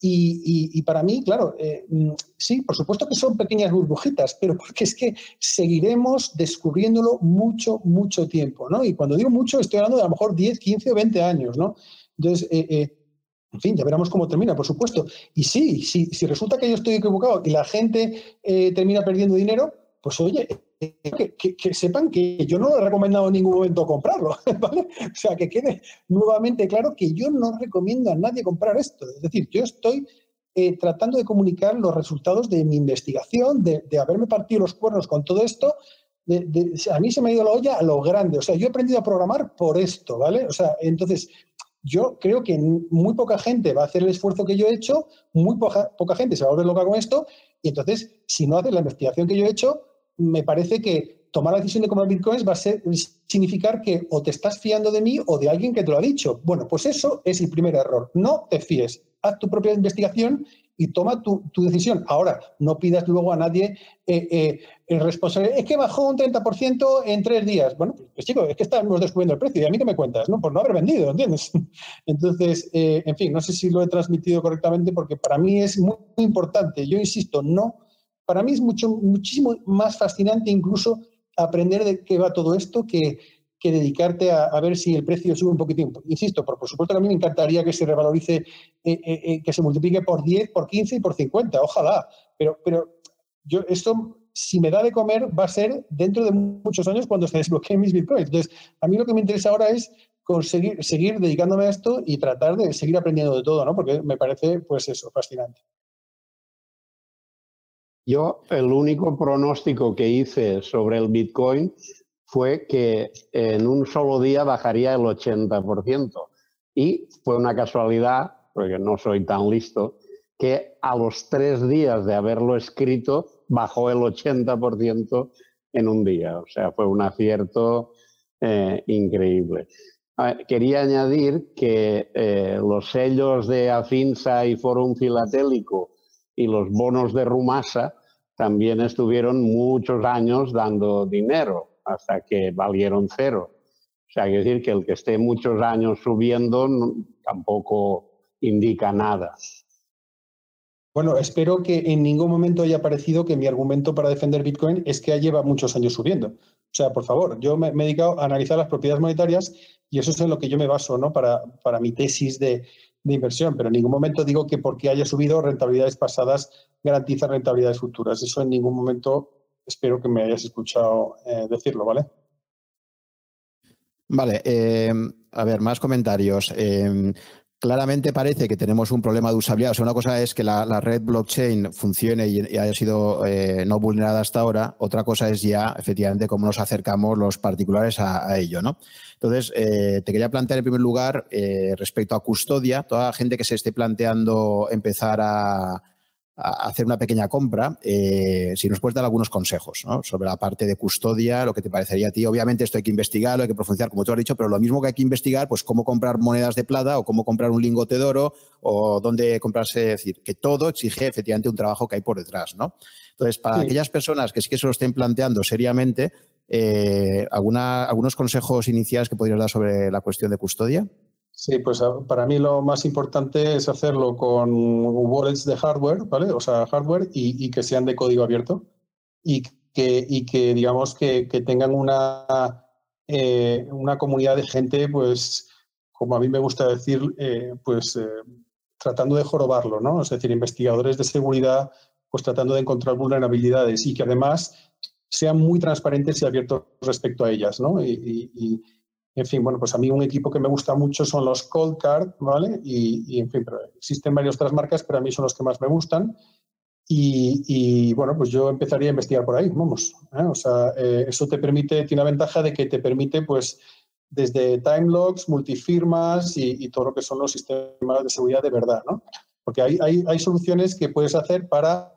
y, para mí, claro, eh, mm, sí, por supuesto que son pequeñas burbujitas, pero porque es que seguiremos descubriéndolo mucho, mucho tiempo, ¿no? Y cuando digo mucho, estoy hablando de a lo mejor 10, 15 o 20 años, ¿no? Entonces, eh, eh, en fin, ya veremos cómo termina, por supuesto. Y sí, si, si resulta que yo estoy equivocado y la gente termina perdiendo dinero, pues oye, que, sepan que yo no he recomendado en ningún momento comprarlo, ¿vale? O sea, que quede nuevamente claro que yo no recomiendo a nadie comprar esto. Es decir, yo estoy eh, tratando de comunicar los resultados de mi investigación, de, haberme partido los cuernos con todo esto. a mí se me ha ido la olla a lo grande. O sea, yo he aprendido a programar por esto, ¿vale? O sea, entonces, yo creo que muy poca gente va a hacer el esfuerzo que yo he hecho, muy poca, poca gente se va a volver loca con esto, y entonces, si no haces la investigación que yo he hecho, me parece que tomar la decisión de comprar bitcoins va a ser, significar que o te estás fiando de mí o de alguien que te lo ha dicho. Bueno, pues eso es el primer error. No te fíes. Haz tu propia investigación y toma tu, decisión. Ahora, no pidas luego a nadie eh, eh, el responsable. Es que bajó un 30% en tres días. Bueno, pues chicos, es que estamos descubriendo el precio. ¿Y a mí qué me cuentas? ¿no? Por no haber vendido, ¿entiendes? Entonces, eh, en fin, no sé si lo he transmitido correctamente porque para mí es muy importante. Yo insisto, no para mí es mucho, muchísimo más fascinante incluso aprender de qué va todo esto que, que dedicarte a, ver si el precio sube un poquitín. Insisto, por, supuesto que a mí me encantaría que se revalorice, eh, eh, eh, que se multiplique por 10, por 15 y por 50, ojalá. Pero, pero yo esto, si me da de comer, va a ser dentro de muchos años cuando se desbloqueen mis bitcoins. Entonces, a mí lo que me interesa ahora es conseguir seguir dedicándome a esto y tratar de seguir aprendiendo de todo, ¿no? Porque me parece, pues eso, fascinante. Yo el único pronóstico que hice sobre el Bitcoin fue que en un solo día bajaría el 80%. Y fue una casualidad, porque no soy tan listo, que a los tres días de haberlo escrito bajó el 80% en un día. O sea, fue un acierto eh, increíble. Quería añadir que eh, los sellos de Afinsa y Forum Filatélico y los bonos de Rumasa también estuvieron muchos años dando dinero hasta que valieron cero. O sea, hay que decir que el que esté muchos años subiendo tampoco indica nada. Bueno, espero que en ningún momento haya parecido que mi argumento para defender Bitcoin es que lleva muchos años subiendo. O sea, por favor, yo me, he dedicado a analizar las propiedades monetarias y eso es en lo que yo me baso ¿no? para, para mi tesis de, de inversión, pero en ningún momento digo que porque haya subido rentabilidades pasadas garantiza rentabilidades futuras. Eso en ningún momento espero que me hayas escuchado eh, decirlo, ¿vale? Vale, eh, a ver, más comentarios. Eh, claramente parece que tenemos un problema de usabilidad. O sea, una cosa es que la, red blockchain funcione y, haya sido eh, no vulnerada hasta ahora. Otra cosa es ya, efectivamente, cómo nos acercamos los particulares a, ello, ¿no? Entonces, eh, te quería plantear en primer lugar, eh, respecto a custodia, toda la gente que se esté planteando empezar a, hacer una pequeña compra, eh, si nos puedes dar algunos consejos sobre la parte de custodia, lo que te parecería a ti. Obviamente esto hay que investigarlo, hay que profundizar, como tú has dicho, pero lo mismo que hay que investigar, pues cómo comprar monedas de plata o cómo comprar un lingote de oro o dónde comprarse, es decir, que todo exige efectivamente un trabajo que hay por detrás, ¿no? Entonces, para aquellas personas que sí que se lo estén planteando seriamente, eh, ¿alguna, ¿algunos consejos iniciales que podrías dar sobre la cuestión de custodia? Sí, pues ah, para mí lo más importante es hacerlo con wallets de hardware, ¿vale? O sea, hardware y, que sean de código abierto y que, y que digamos, que, tengan una, eh, una comunidad de gente, pues, como a mí me gusta decir, eh, pues eh, tratando de jorobarlo, ¿no? Es decir, investigadores de seguridad, pues tratando de encontrar vulnerabilidades y que además sean muy transparentes y abiertos respecto a ellas, ¿no? y en fin, bueno, pues a mí un equipo que me gusta mucho son los Cold Card, ¿vale? Y, en fin, pero existen varias otras marcas, pero a mí son los que más me gustan. Y, bueno, pues yo empezaría a investigar por ahí, vamos. ¿eh? O sea, eh, eso te permite, tiene la ventaja de que te permite, pues, desde time logs, multifirmas y, todo lo que son los sistemas de seguridad de verdad, ¿no? Porque hay, hay, hay soluciones que puedes hacer para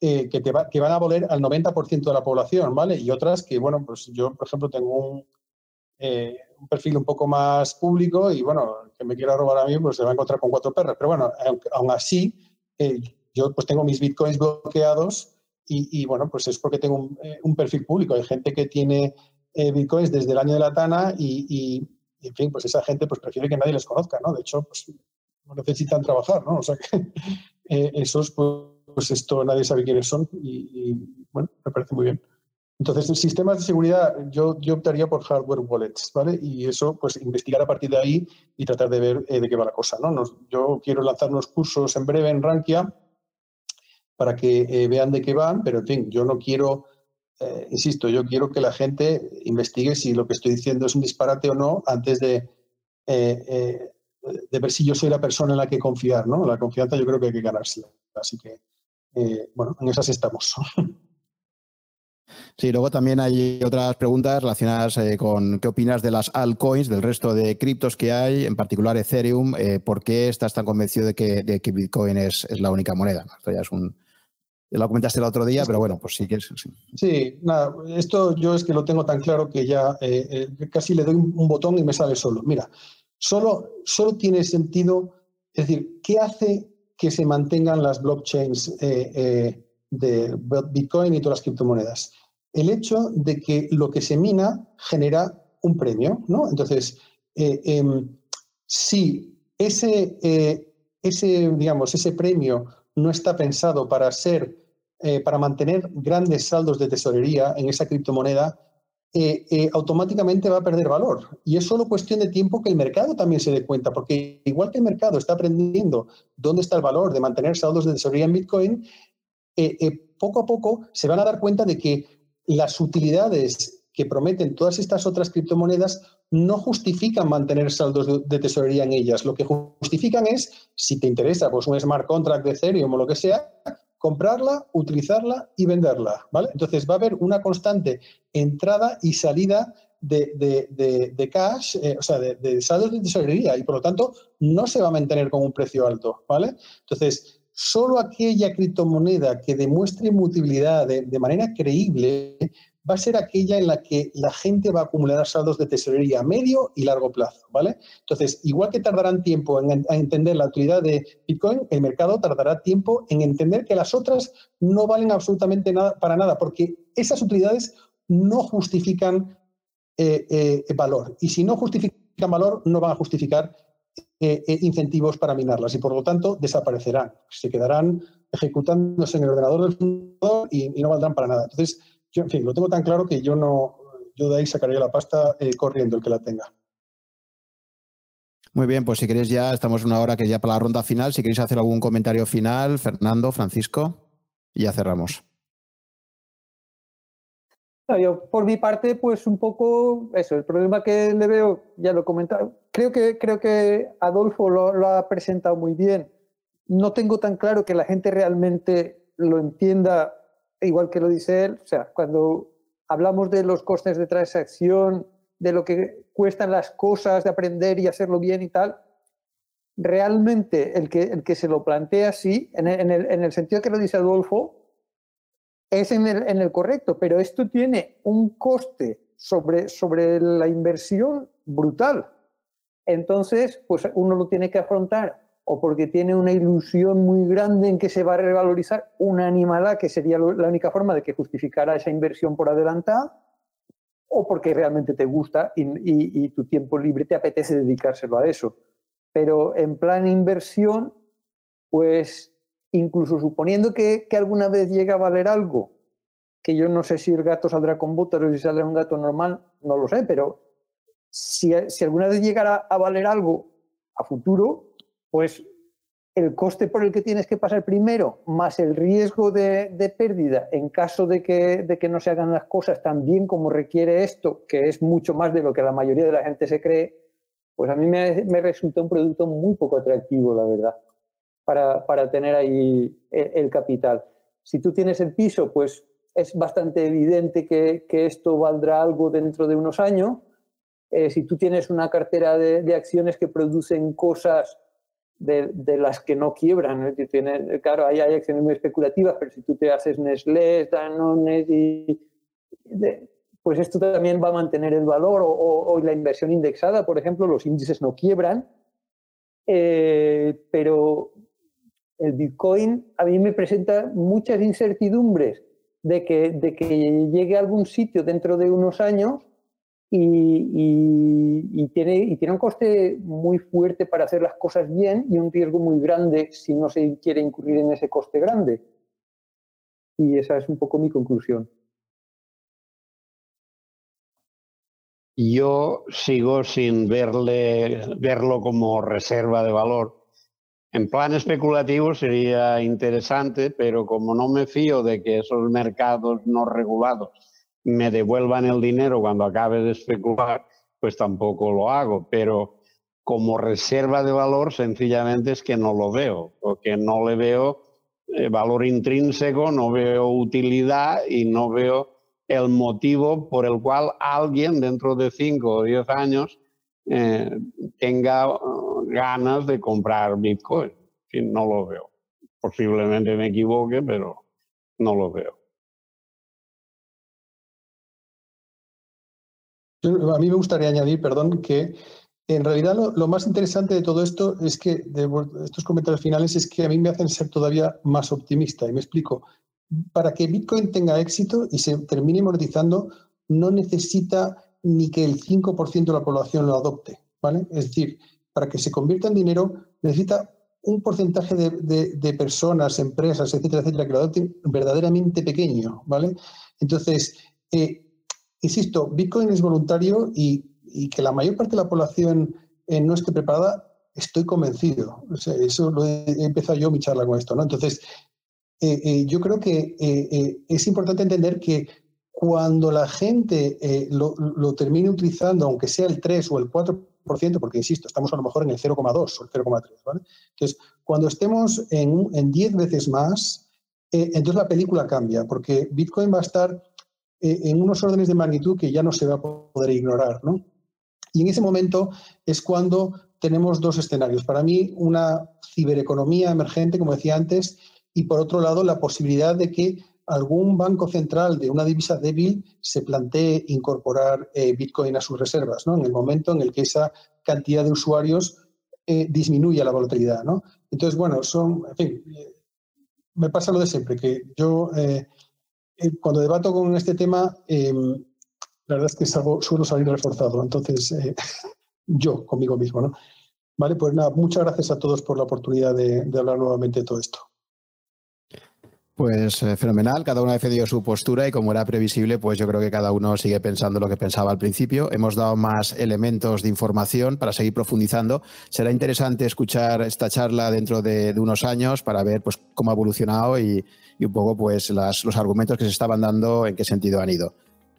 eh, que, te que van a valer al 90% de la población, ¿vale? Y otras que, bueno, pues yo, por ejemplo, tengo un, eh, un perfil un poco más público y bueno, que me quiera robar a mí, pues se va a encontrar con cuatro perras. Pero bueno, aún así, eh, yo pues tengo mis bitcoins bloqueados y, bueno, pues es porque tengo eh, un, perfil público. Hay gente que tiene bitcoins desde el año de la Tana y, en fin, pues esa gente pues prefiere que nadie les conozca, ¿no? De hecho, pues no necesitan trabajar, ¿no? O sea que esos, pues, pues, esto nadie sabe quiénes son y bueno, me parece muy bien. Entonces, en sistemas de seguridad, yo, optaría por hardware wallets, ¿vale? Y eso, pues, investigar a partir de ahí y tratar de ver eh, de qué va la cosa, ¿no? yo quiero lanzar unos cursos en breve en Rankia para que eh, vean de qué van, pero, en fin, yo no quiero, eh, insisto, yo quiero que la gente investigue si lo que estoy diciendo es un disparate o no antes de, de ver si yo soy la persona en la que confiar, ¿no? La confianza yo creo que hay que ganársela. Así que, bueno, en esas estamos. Sí, luego también hay otras preguntas relacionadas eh, con qué opinas de las altcoins, del resto de criptos que hay, en particular Ethereum. Eh, ¿Por qué estás tan convencido de que, Bitcoin es, la única moneda? Esto ya es un. lo comentaste el otro día, pero bueno, pues sí que es. Sí. nada, esto yo es que lo tengo tan claro que ya eh, casi le doy un, botón y me sale solo. Mira, solo, solo tiene sentido, es decir, ¿qué hace que se mantengan las blockchains de Bitcoin y todas las criptomonedas? el hecho de que lo que se mina genera un premio, ¿no? Entonces, eh, em, si ese, eh, ese, digamos, ese premio no está pensado para ser, eh, para mantener grandes saldos de tesorería en esa criptomoneda, automáticamente va a perder valor. Y es solo cuestión de tiempo que el mercado también se dé cuenta, porque igual que el mercado está aprendiendo dónde está el valor de mantener saldos de tesorería en Bitcoin, poco a poco se van a dar cuenta de que las utilidades que prometen todas estas otras criptomonedas no justifican mantener saldos de, tesorería en ellas. Lo que justifican es, si te interesa pues, un smart contract de Ethereum o lo que sea, comprarla, utilizarla y venderla. Entonces va a haber una constante entrada y salida de, cash, eh, o sea, de, saldos de tesorería y por lo tanto no se va a mantener con un precio alto. ¿vale? Entonces, solo aquella criptomoneda que demuestre inmutabilidad de, manera creíble va a ser aquella en la que la gente va a acumular saldos de tesorería a medio y largo plazo, ¿vale? Entonces, igual que tardarán tiempo en, entender la utilidad de Bitcoin, el mercado tardará tiempo en entender que las otras no valen absolutamente nada para nada, porque esas utilidades no justifican eh, eh, valor. Y si no justifican valor, no van a justificar eh, eh, incentivos para minarlas y por lo tanto desaparecerán. Se quedarán ejecutándose en el ordenador del fundador y, no valdrán para nada. Entonces, yo, en fin, lo tengo tan claro que yo no, yo de ahí sacaría la pasta eh, corriendo el que la tenga. Muy bien, pues si queréis ya, estamos una hora que ya para la ronda final. Si queréis hacer algún comentario final, Fernando, Francisco, y ya cerramos. Yo, por mi parte, pues un poco eso. El problema que le veo, ya lo he comentado, creo que, creo que Adolfo lo, ha presentado muy bien. No tengo tan claro que la gente realmente lo entienda igual que lo dice él. O sea, cuando hablamos de los costes de transacción, de lo que cuestan las cosas, de aprender y hacerlo bien y tal, realmente el que, el que se lo plantea así, en el, en el, sentido que lo dice Adolfo, es en el, en el, correcto, pero esto tiene un coste sobre, sobre la inversión brutal. Entonces, pues uno lo tiene que afrontar o porque tiene una ilusión muy grande en que se va a revalorizar una animalada, que sería la única forma de que justificara esa inversión por adelantada, o porque realmente te gusta y, tu tiempo libre te apetece dedicárselo a eso. Pero en plan inversión, pues incluso suponiendo que, alguna vez llegue a valer algo, que yo no sé si el gato saldrá con botas o si saldrá un gato normal, no lo sé, pero si, alguna vez llegara a valer algo a futuro, pues el coste por el que tienes que pasar primero, más el riesgo de, pérdida en caso de que, no se hagan las cosas tan bien como requiere esto, que es mucho más de lo que la mayoría de la gente se cree, pues a mí me, resulta un producto muy poco atractivo, la verdad, para, para tener ahí el, capital. Si tú tienes el piso, pues es bastante evidente que, que esto valdrá algo dentro de unos años. Eh, si tú tienes una cartera de, de acciones que producen cosas de, las que no quiebran. claro, hay, hay, acciones muy especulativas, pero si tú te haces Nestlé, Danone y... pues esto también va a mantener el valor o, la inversión indexada, por ejemplo, los índices no quiebran, eh, pero el Bitcoin a mí me presenta muchas incertidumbres de que, de que llegue a algún sitio dentro de unos años y, tiene, y tiene un coste muy fuerte para hacer las cosas bien y un riesgo muy grande si no se quiere incurrir en ese coste grande. Y esa es un poco mi conclusión. Yo sigo sin verle, verlo como reserva de valor. En plan especulativo sería interesante, pero como no me fío de que esos mercados no regulados me devuelvan el dinero cuando acabe de especular, pues tampoco lo hago. Pero como reserva de valor, sencillamente es que no lo veo, porque no le veo eh, valor intrínseco, no veo utilidad y no veo el motivo por el cual alguien dentro de cinco o diez años eh, tenga ganas de comprar Bitcoin. no lo veo. Posiblemente me equivoque, pero no lo veo. A mí me gustaría añadir, perdón, que en realidad lo, más interesante de todo esto es que, de estos comentarios finales, es que a mí me hacen ser todavía más optimista. Y me explico. Para que Bitcoin tenga éxito y se termine monetizando, no necesita ni que el 5% de la población lo adopte. ¿vale? Es decir, para que se convierta en dinero, necesita un porcentaje de, personas, empresas, etcétera, etcétera, que lo adopten verdaderamente pequeño. ¿vale? Entonces, eh, Insisto, Bitcoin es voluntario y, que la mayor parte de la población eh, no esté preparada, estoy convencido. eso lo he, empezado yo mi charla con esto. ¿no? Entonces, eh, yo creo que es importante entender que cuando la gente lo, termine utilizando, aunque sea el 3 o el 4%, porque insisto, estamos a lo mejor en el 0,2 o el 0,3, ¿vale? Entonces, cuando estemos en, en 10 veces más, entonces la película cambia, porque Bitcoin va a estar eh, en unos órdenes de magnitud que ya no se va a poder ignorar. ¿no? Y en ese momento es cuando tenemos dos escenarios. Para mí, una cibereconomía emergente, como decía antes, y por otro lado, la posibilidad de que algún banco central de una divisa débil se plantee incorporar eh, Bitcoin a sus reservas, ¿no? en el momento en el que esa cantidad de usuarios eh, disminuya la volatilidad. ¿no? Entonces, bueno, son, en fin, me pasa lo de siempre, que yo eh, cuando debato con este tema, em, la verdad es que suelo salir reforzado. Entonces, eh, yo conmigo mismo, ¿no? Vale, pues nada, muchas gracias a todos por la oportunidad de, hablar nuevamente de todo esto. Pues eh, fenomenal, cada uno ha defendido su postura y como era previsible, pues yo creo que cada uno sigue pensando lo que pensaba al principio. Hemos dado más elementos de información para seguir profundizando. Será interesante escuchar esta charla dentro de, unos años para ver pues, cómo ha evolucionado y, un poco pues los argumentos que se estaban dando en qué sentido han ido.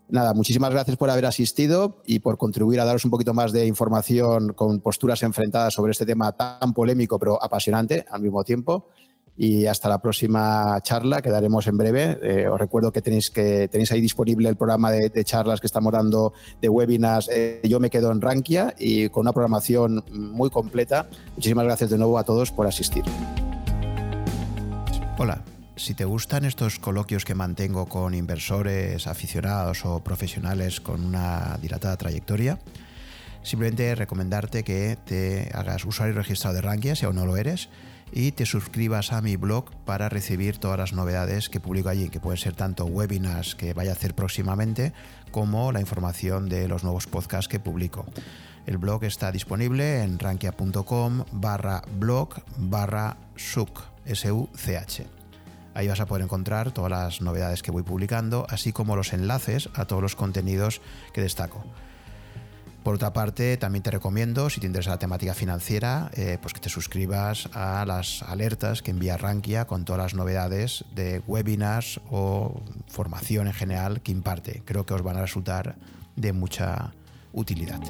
Nada, muchísimas gracias por haber asistido y por contribuir a daros un poquito más de información con posturas enfrentadas sobre este tema tan polémico pero apasionante al mismo tiempo. Y hasta la próxima charla que daremos en breve. Eh, os recuerdo que tenéis, que tenéis ahí disponible el programa de, charlas que estamos dando de webinars. Eh, yo me quedo en Rankia y con una programación muy completa. Muchísimas gracias de nuevo a todos por asistir. Hola. Si te gustan estos coloquios que mantengo con inversores, aficionados o profesionales con una dilatada trayectoria, simplemente recomendarte que te hagas usuario registrado de Rankia si aún no lo eres y te suscribas a mi blog para recibir todas las novedades que publico allí, que pueden ser tanto webinars que vaya a hacer próximamente como la información de los nuevos podcasts que publico. El blog está disponible en rankia.com barra blog barra such. Ahí vas a poder encontrar todas las novedades que voy publicando, así como los enlaces a todos los contenidos que destaco. Por otra parte, también te recomiendo, si te interesa la temática financiera, eh, pues que te suscribas a las alertas que envía Rankia con todas las novedades de webinars o formación en general que imparte. Creo que os van a resultar de mucha utilidad.